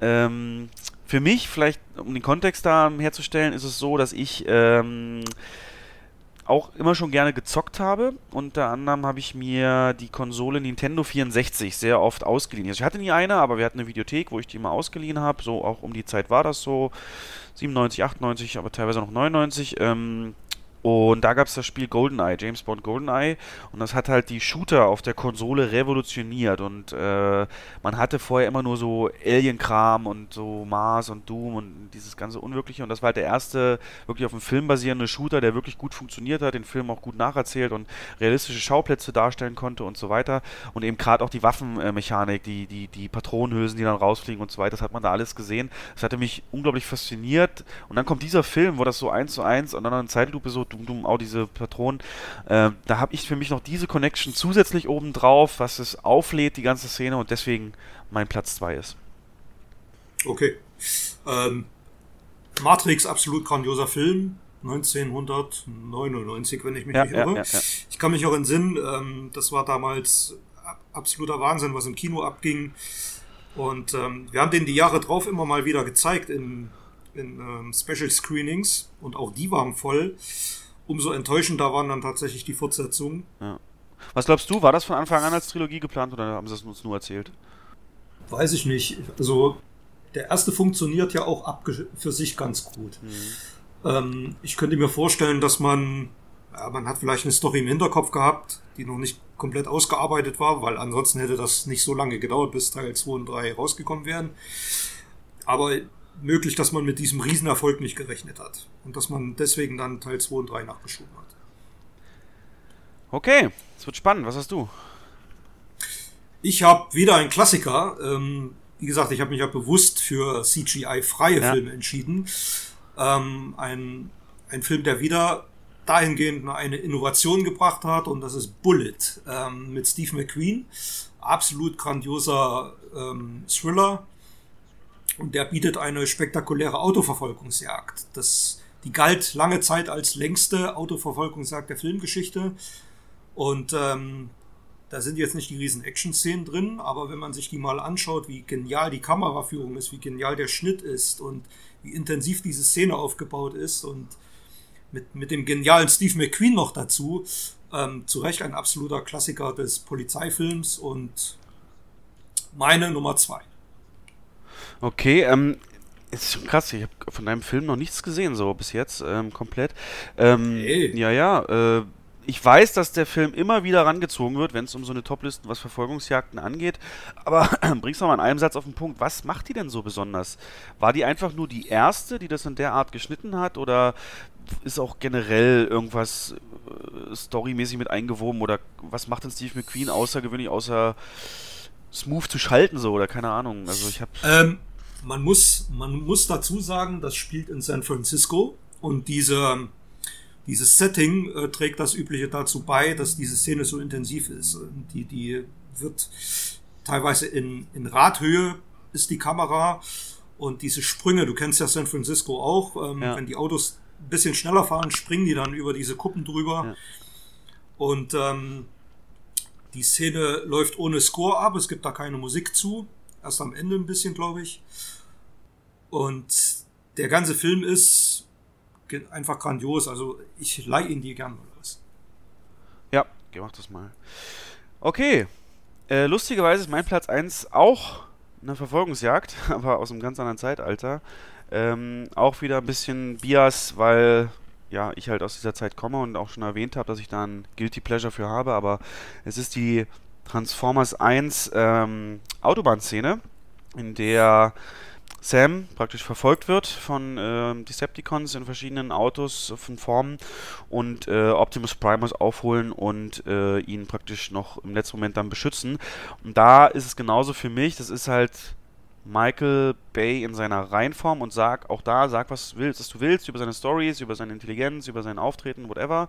S2: ähm, für mich, vielleicht um den Kontext da herzustellen, ist es so, dass ich ähm, auch immer schon gerne gezockt habe. Unter anderem habe ich mir die Konsole Nintendo 64 sehr oft ausgeliehen. Also ich hatte nie eine, aber wir hatten eine Videothek, wo ich die immer ausgeliehen habe. So auch um die Zeit war das so. 97, 98, aber teilweise noch 99. Ähm, und da gab es das Spiel GoldenEye, James Bond GoldenEye. Und das hat halt die Shooter auf der Konsole revolutioniert. Und äh, man hatte vorher immer nur so Alien-Kram und so Mars und Doom und dieses ganze Unwirkliche. Und das war halt der erste wirklich auf dem Film basierende Shooter, der wirklich gut funktioniert hat, den Film auch gut nacherzählt und realistische Schauplätze darstellen konnte und so weiter. Und eben gerade auch die Waffenmechanik, die, die, die Patronenhülsen, die dann rausfliegen und so weiter, das hat man da alles gesehen. Das hatte mich unglaublich fasziniert. Und dann kommt dieser Film, wo das so eins zu eins und dann in Zeitlupe so Doom Doom auch diese Patronen. Äh, da habe ich für mich noch diese Connection zusätzlich oben drauf, was es auflädt, die ganze Szene und deswegen mein Platz 2 ist.
S3: Okay. Ähm, Matrix, absolut grandioser Film. 1999, wenn ich mich
S2: ja,
S3: nicht irre.
S2: Ja, ja,
S3: ich kann mich auch entsinnen, ähm, das war damals absoluter Wahnsinn, was im Kino abging. Und ähm, wir haben den die Jahre drauf immer mal wieder gezeigt in, in ähm, Special Screenings und auch die waren voll umso enttäuschender waren dann tatsächlich die Fortsetzungen.
S2: Ja. Was glaubst du, war das von Anfang an als Trilogie geplant oder haben sie es uns nur erzählt?
S3: Weiß ich nicht. Also der erste funktioniert ja auch für sich ganz gut. Mhm. Ähm, ich könnte mir vorstellen, dass man, ja, man hat vielleicht eine Story im Hinterkopf gehabt, die noch nicht komplett ausgearbeitet war, weil ansonsten hätte das nicht so lange gedauert, bis Teil 2 und 3 rausgekommen wären. Aber möglich, dass man mit diesem Riesenerfolg nicht gerechnet hat. Und dass man deswegen dann Teil 2 und 3 nachgeschoben hat.
S2: Okay, es wird spannend. Was hast du?
S3: Ich habe wieder einen Klassiker. Ähm, wie gesagt, ich habe mich ja bewusst für CGI-freie ja. Filme entschieden. Ähm, ein, ein Film, der wieder dahingehend eine Innovation gebracht hat und das ist Bullet ähm, mit Steve McQueen. Absolut grandioser ähm, Thriller und der bietet eine spektakuläre Autoverfolgungsjagd. Das, die galt lange Zeit als längste Autoverfolgungsjagd der Filmgeschichte. Und ähm, da sind jetzt nicht die riesen Action-Szenen drin, aber wenn man sich die mal anschaut, wie genial die Kameraführung ist, wie genial der Schnitt ist und wie intensiv diese Szene aufgebaut ist und mit, mit dem genialen Steve McQueen noch dazu, ähm, zu Recht ein absoluter Klassiker des Polizeifilms und meine Nummer zwei.
S2: Okay, ähm, ist schon krass, ich habe von deinem Film noch nichts gesehen, so bis jetzt, ähm, komplett. Ähm, hey. Ja, ja, äh, ich weiß, dass der Film immer wieder rangezogen wird, wenn es um so eine Topliste, was Verfolgungsjagden angeht. Aber bring's doch mal in einem Satz auf den Punkt. Was macht die denn so besonders? War die einfach nur die erste, die das in der Art geschnitten hat? Oder ist auch generell irgendwas äh, storymäßig mit eingewoben? Oder was macht denn Steve McQueen außergewöhnlich, außer smooth zu schalten so? Oder keine Ahnung. Also ich habe.
S3: Ähm, man muss, man muss dazu sagen, das spielt in San Francisco und diese, dieses Setting äh, trägt das Übliche dazu bei, dass diese Szene so intensiv ist. Die, die wird teilweise in, in Radhöhe ist die Kamera und diese Sprünge, du kennst ja San Francisco auch, ähm, ja. wenn die Autos ein bisschen schneller fahren, springen die dann über diese Kuppen drüber. Ja. Und ähm, die Szene läuft ohne Score ab, es gibt da keine Musik zu. Erst am Ende ein bisschen, glaube ich. Und der ganze Film ist einfach grandios. Also ich leihe ihn dir gern mal aus.
S2: Ja, mach das mal. Okay. Äh, lustigerweise ist mein Platz 1 auch eine Verfolgungsjagd, aber aus einem ganz anderen Zeitalter. Ähm, auch wieder ein bisschen Bias, weil ja, ich halt aus dieser Zeit komme und auch schon erwähnt habe, dass ich da ein Guilty Pleasure für habe, aber es ist die Transformers 1 ähm, Autobahnszene, in der Sam praktisch verfolgt wird von äh, Decepticons in verschiedenen Autos von Formen und äh, Optimus Prime muss aufholen und äh, ihn praktisch noch im letzten Moment dann beschützen. Und da ist es genauso für mich, das ist halt Michael Bay in seiner Reinform und sag auch da, sag was willst, was du willst über seine Stories, über seine Intelligenz, über sein Auftreten, whatever.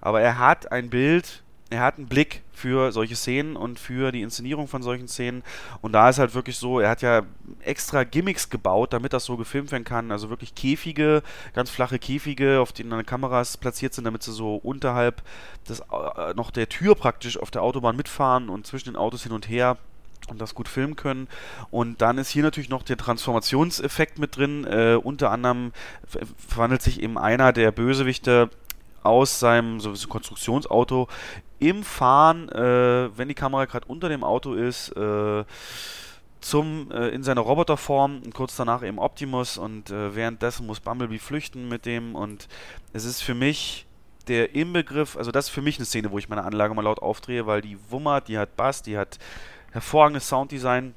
S2: Aber er hat ein Bild, er hat einen Blick für solche Szenen und für die Inszenierung von solchen Szenen. Und da ist halt wirklich so, er hat ja extra Gimmicks gebaut, damit das so gefilmt werden kann. Also wirklich Käfige, ganz flache Käfige, auf denen dann Kameras platziert sind, damit sie so unterhalb des, äh, noch der Tür praktisch auf der Autobahn mitfahren und zwischen den Autos hin und her und das gut filmen können. Und dann ist hier natürlich noch der Transformationseffekt mit drin. Äh, unter anderem verwandelt sich eben einer der Bösewichte aus seinem so, Konstruktionsauto im Fahren, äh, wenn die Kamera gerade unter dem Auto ist, äh, zum äh, in seiner Roboterform und kurz danach eben Optimus und äh, währenddessen muss Bumblebee flüchten mit dem und es ist für mich der Inbegriff, also das ist für mich eine Szene, wo ich meine Anlage mal laut aufdrehe, weil die wummert, die hat Bass, die hat hervorragendes Sounddesign.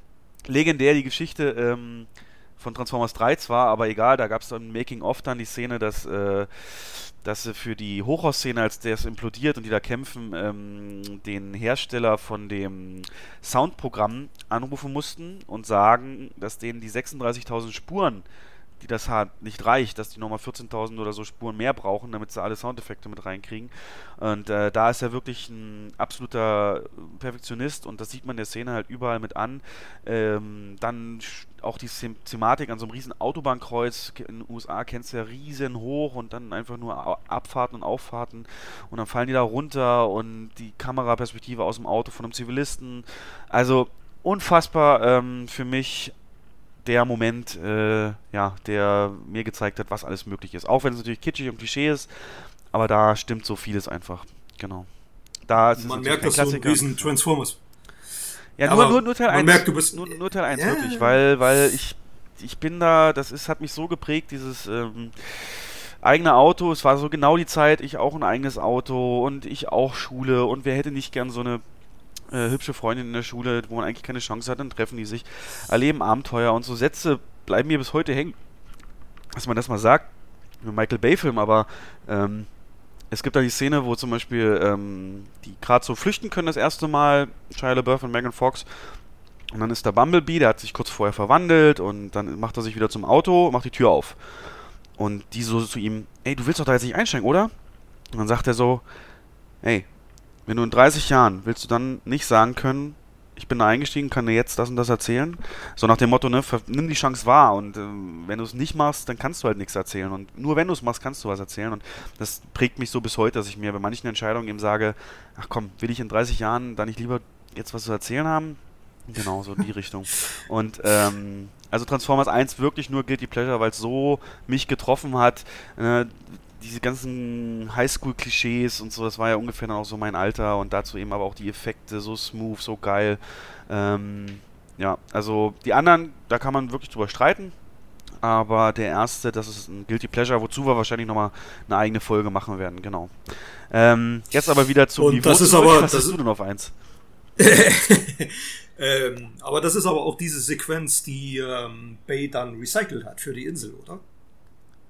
S2: Legendär die Geschichte ähm, von Transformers 3 zwar, aber egal, da gab es dann Making-of dann die Szene, dass, äh, dass sie für die Hochhausszene, als der es implodiert und die da kämpfen, ähm, den Hersteller von dem Soundprogramm anrufen mussten und sagen, dass denen die 36.000 Spuren die das halt nicht reicht, dass die nochmal 14.000 oder so Spuren mehr brauchen, damit sie alle Soundeffekte mit reinkriegen. Und äh, da ist er wirklich ein absoluter Perfektionist und das sieht man der Szene halt überall mit an. Ähm, dann auch die Thematik an so einem riesen Autobahnkreuz in den USA kennst du ja riesen hoch und dann einfach nur Abfahrten und Auffahrten und dann fallen die da runter und die Kameraperspektive aus dem Auto von einem Zivilisten. Also unfassbar ähm, für mich der Moment, äh, ja, der mir gezeigt hat, was alles möglich ist. Auch wenn es natürlich kitschig und Klischee ist, aber da stimmt so vieles einfach. Genau. Da ist
S3: Man merkt, dass Klassiker. du ein riesen Transformers.
S2: Ja, nur, nur, nur Teil 1. Merkt, du bist nur, nur Teil 1 ja. wirklich, weil, weil ich, ich bin da, das ist, hat mich so geprägt, dieses ähm, eigene Auto. Es war so genau die Zeit, ich auch ein eigenes Auto und ich auch Schule und wer hätte nicht gern so eine äh, hübsche Freundin in der Schule, wo man eigentlich keine Chance hat, dann treffen die sich, erleben Abenteuer und so Sätze bleiben mir bis heute hängen. Dass man das mal sagt, mit Michael Bay-Film, aber ähm, es gibt da die Szene, wo zum Beispiel ähm, die gerade so flüchten können das erste Mal, Shia LaBeouf und Megan Fox. Und dann ist der Bumblebee, der hat sich kurz vorher verwandelt und dann macht er sich wieder zum Auto, macht die Tür auf. Und die so zu ihm, ey, du willst doch da jetzt nicht einsteigen, oder? Und dann sagt er so, ey, wenn du in 30 Jahren willst du dann nicht sagen können, ich bin da eingestiegen, kann dir jetzt das und das erzählen. So nach dem Motto, ne, nimm die Chance wahr und äh, wenn du es nicht machst, dann kannst du halt nichts erzählen. Und nur wenn du es machst, kannst du was erzählen. Und das prägt mich so bis heute, dass ich mir bei manchen Entscheidungen eben sage, ach komm, will ich in 30 Jahren da nicht lieber jetzt was zu erzählen haben? Genau, so in die Richtung. Und ähm, also Transformers 1 wirklich nur Guilty Pleasure, weil es so mich getroffen hat. Äh, diese ganzen Highschool-Klischees und so, das war ja ungefähr dann auch so mein Alter und dazu eben aber auch die Effekte so smooth, so geil. Ähm, ja, also die anderen, da kann man wirklich drüber streiten. Aber der erste, das ist ein Guilty Pleasure, wozu wir wahrscheinlich nochmal eine eigene Folge machen werden, genau. Ähm, jetzt aber wieder zum
S3: und Niveau. Das ist aber,
S2: Was das hast du denn auf eins?
S3: ähm, aber das ist aber auch diese Sequenz, die ähm, Bay dann recycelt hat für die Insel, oder?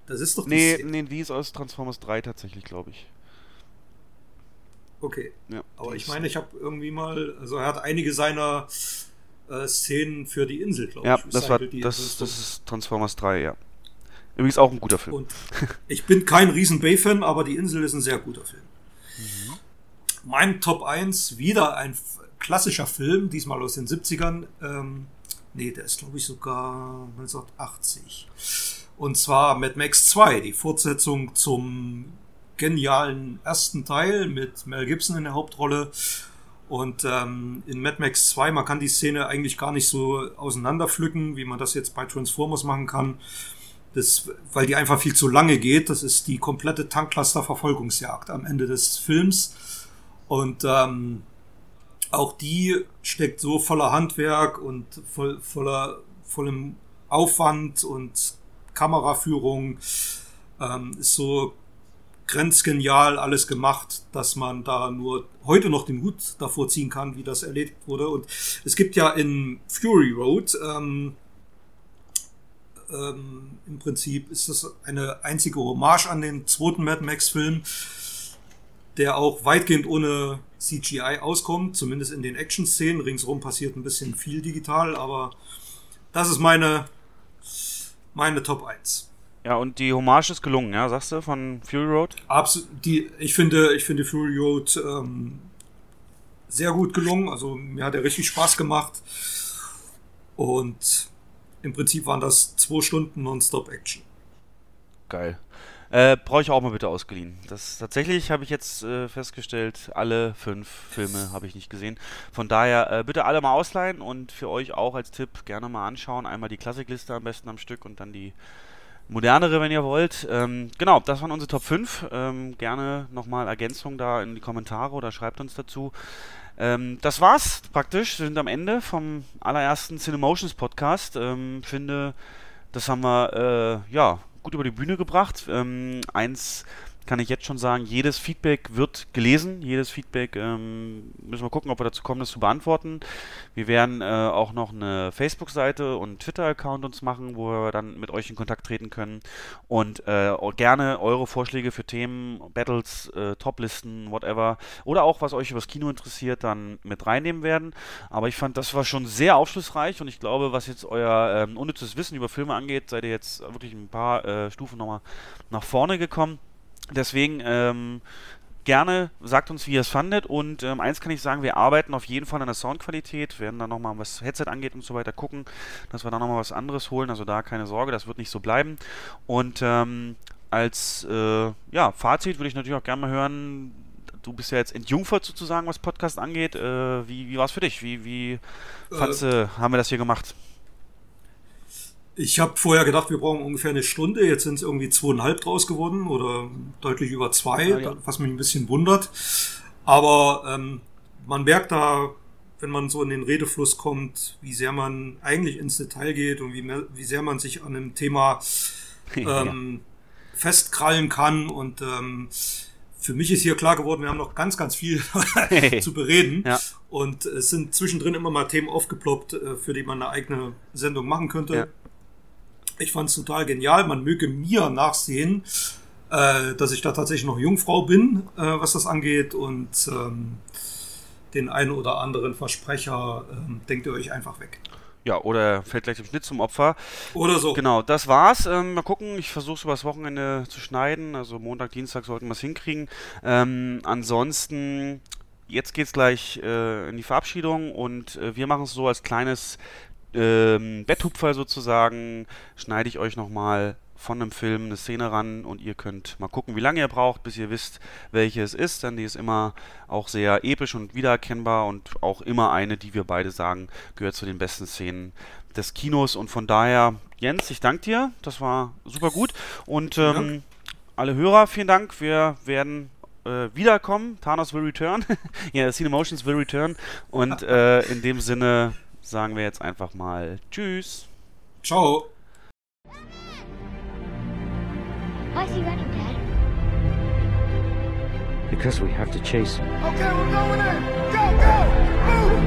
S3: Das ist doch
S2: die Nee, Szene. nee, die ist aus Transformers 3 tatsächlich, glaube ich.
S3: Okay. Ja, Aber ich meine, ich habe irgendwie mal, also er hat einige seiner äh, Szenen für die Insel, glaube
S2: ja, ich. Ja, das war, das, das ist Transformers 3, ja. Übrigens auch ein guter Film. Und
S3: ich bin kein riesen Bay-Fan, aber die Insel ist ein sehr guter Film. Mhm. Mein Top 1, wieder ein klassischer Film, diesmal aus den 70ern. Ähm, nee, der ist, glaube ich, sogar 1980. Und zwar Mad Max 2, die Fortsetzung zum genialen ersten Teil mit Mel Gibson in der Hauptrolle. Und ähm, in Mad Max 2, man kann die Szene eigentlich gar nicht so auseinanderpflücken, wie man das jetzt bei Transformers machen kann. das, weil die einfach viel zu lange geht. Das ist die komplette Tanklaster-Verfolgungsjagd am Ende des Films. Und ähm, auch die steckt so voller Handwerk und voll, voller, vollem Aufwand und Kameraführung. Ähm, ist so grenzgenial alles gemacht, dass man da nur heute noch den Hut davor ziehen kann, wie das erledigt wurde. Und es gibt ja in Fury Road ähm, ähm, im Prinzip ist das eine einzige Hommage an den zweiten Mad Max-Film, der auch weitgehend ohne CGI auskommt, zumindest in den Action-Szenen. Ringsherum passiert ein bisschen viel digital, aber das ist meine, meine Top 1.
S2: Ja, und die Hommage ist gelungen, ja, sagst du, von Fury Road?
S3: Absolut. Die, ich finde, ich finde Fury Road ähm, sehr gut gelungen. Also mir hat er richtig Spaß gemacht. Und im Prinzip waren das zwei Stunden Nonstop-Action.
S2: Geil. Äh, Brauche ich auch mal bitte ausgeliehen. Das tatsächlich habe ich jetzt äh, festgestellt, alle fünf Filme habe ich nicht gesehen. Von daher äh, bitte alle mal ausleihen und für euch auch als Tipp gerne mal anschauen. Einmal die Klassikliste am besten am Stück und dann die modernere, wenn ihr wollt. Ähm, genau, das waren unsere Top 5. Ähm, gerne nochmal Ergänzungen da in die Kommentare oder schreibt uns dazu. Ähm, das war's praktisch. Wir sind am Ende vom allerersten Cinemotions Podcast. Ähm, finde, das haben wir äh, ja gut über die Bühne gebracht. Ähm, eins kann ich jetzt schon sagen, jedes Feedback wird gelesen. Jedes Feedback ähm, müssen wir gucken, ob wir dazu kommen, das zu beantworten. Wir werden äh, auch noch eine Facebook-Seite und Twitter-Account uns machen, wo wir dann mit euch in Kontakt treten können. Und äh, gerne eure Vorschläge für Themen, Battles, äh, Toplisten, whatever. Oder auch, was euch über das Kino interessiert, dann mit reinnehmen werden. Aber ich fand, das war schon sehr aufschlussreich und ich glaube, was jetzt euer ähm, unnützes Wissen über Filme angeht, seid ihr jetzt wirklich ein paar äh, Stufen nochmal nach vorne gekommen. Deswegen ähm, gerne sagt uns, wie ihr es fandet. Und ähm, eins kann ich sagen, wir arbeiten auf jeden Fall an der Soundqualität, werden dann nochmal, was Headset angeht und so weiter, gucken, dass wir da nochmal was anderes holen. Also da keine Sorge, das wird nicht so bleiben. Und ähm, als äh, ja, Fazit würde ich natürlich auch gerne mal hören, du bist ja jetzt entjungfert sozusagen, was Podcast angeht. Äh, wie wie war es für dich? Wie, wie fandst, äh, haben wir das hier gemacht?
S3: Ich habe vorher gedacht, wir brauchen ungefähr eine Stunde. Jetzt sind es irgendwie zweieinhalb draus geworden oder deutlich über zwei, ja, ja. was mich ein bisschen wundert. Aber ähm, man merkt da, wenn man so in den Redefluss kommt, wie sehr man eigentlich ins Detail geht und wie, mehr, wie sehr man sich an einem Thema ähm, ja. festkrallen kann. Und ähm, für mich ist hier klar geworden, wir haben noch ganz, ganz viel zu bereden. Ja. Und es sind zwischendrin immer mal Themen aufgeploppt, äh, für die man eine eigene Sendung machen könnte. Ich fand es total genial. Man möge mir nachsehen, äh, dass ich da tatsächlich noch Jungfrau bin, äh, was das angeht. Und ähm, den einen oder anderen Versprecher ähm, denkt ihr euch einfach weg.
S2: Ja, oder fällt gleich im Schnitt zum Opfer.
S3: Oder so.
S2: Genau, das war's. Ähm, mal gucken, ich versuche es übers Wochenende zu schneiden. Also Montag, Dienstag sollten wir es hinkriegen. Ähm, ansonsten, jetzt geht's gleich äh, in die Verabschiedung und äh, wir machen es so als kleines ähm, Betthupfer sozusagen schneide ich euch nochmal von einem Film eine Szene ran und ihr könnt mal gucken, wie lange ihr braucht, bis ihr wisst, welche es ist, denn die ist immer auch sehr episch und wiedererkennbar und auch immer eine, die wir beide sagen, gehört zu den besten Szenen des Kinos. Und von daher, Jens, ich danke dir, das war super gut. Und ähm, alle Hörer, vielen Dank, wir werden äh, wiederkommen, Thanos will return, ja, Cinemotions will return. Und äh, in dem Sinne sagen wir jetzt einfach mal Tschüss.
S3: Ciao.
S4: Why is he running, Dad?
S5: Because we have to chase him.
S6: Okay, we're going in. Go, go, move.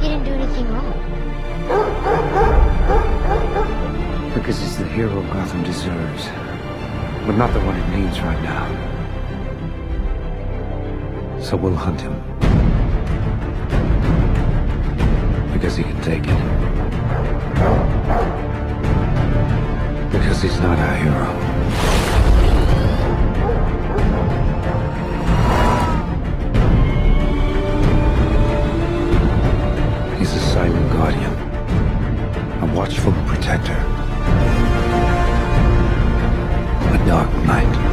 S4: He didn't do anything wrong.
S5: Because he's the hero Gotham deserves. But not the one it needs right now. So we'll hunt him. Because he can take it. Because he's not our hero. He's a silent guardian. A watchful protector. A dark knight.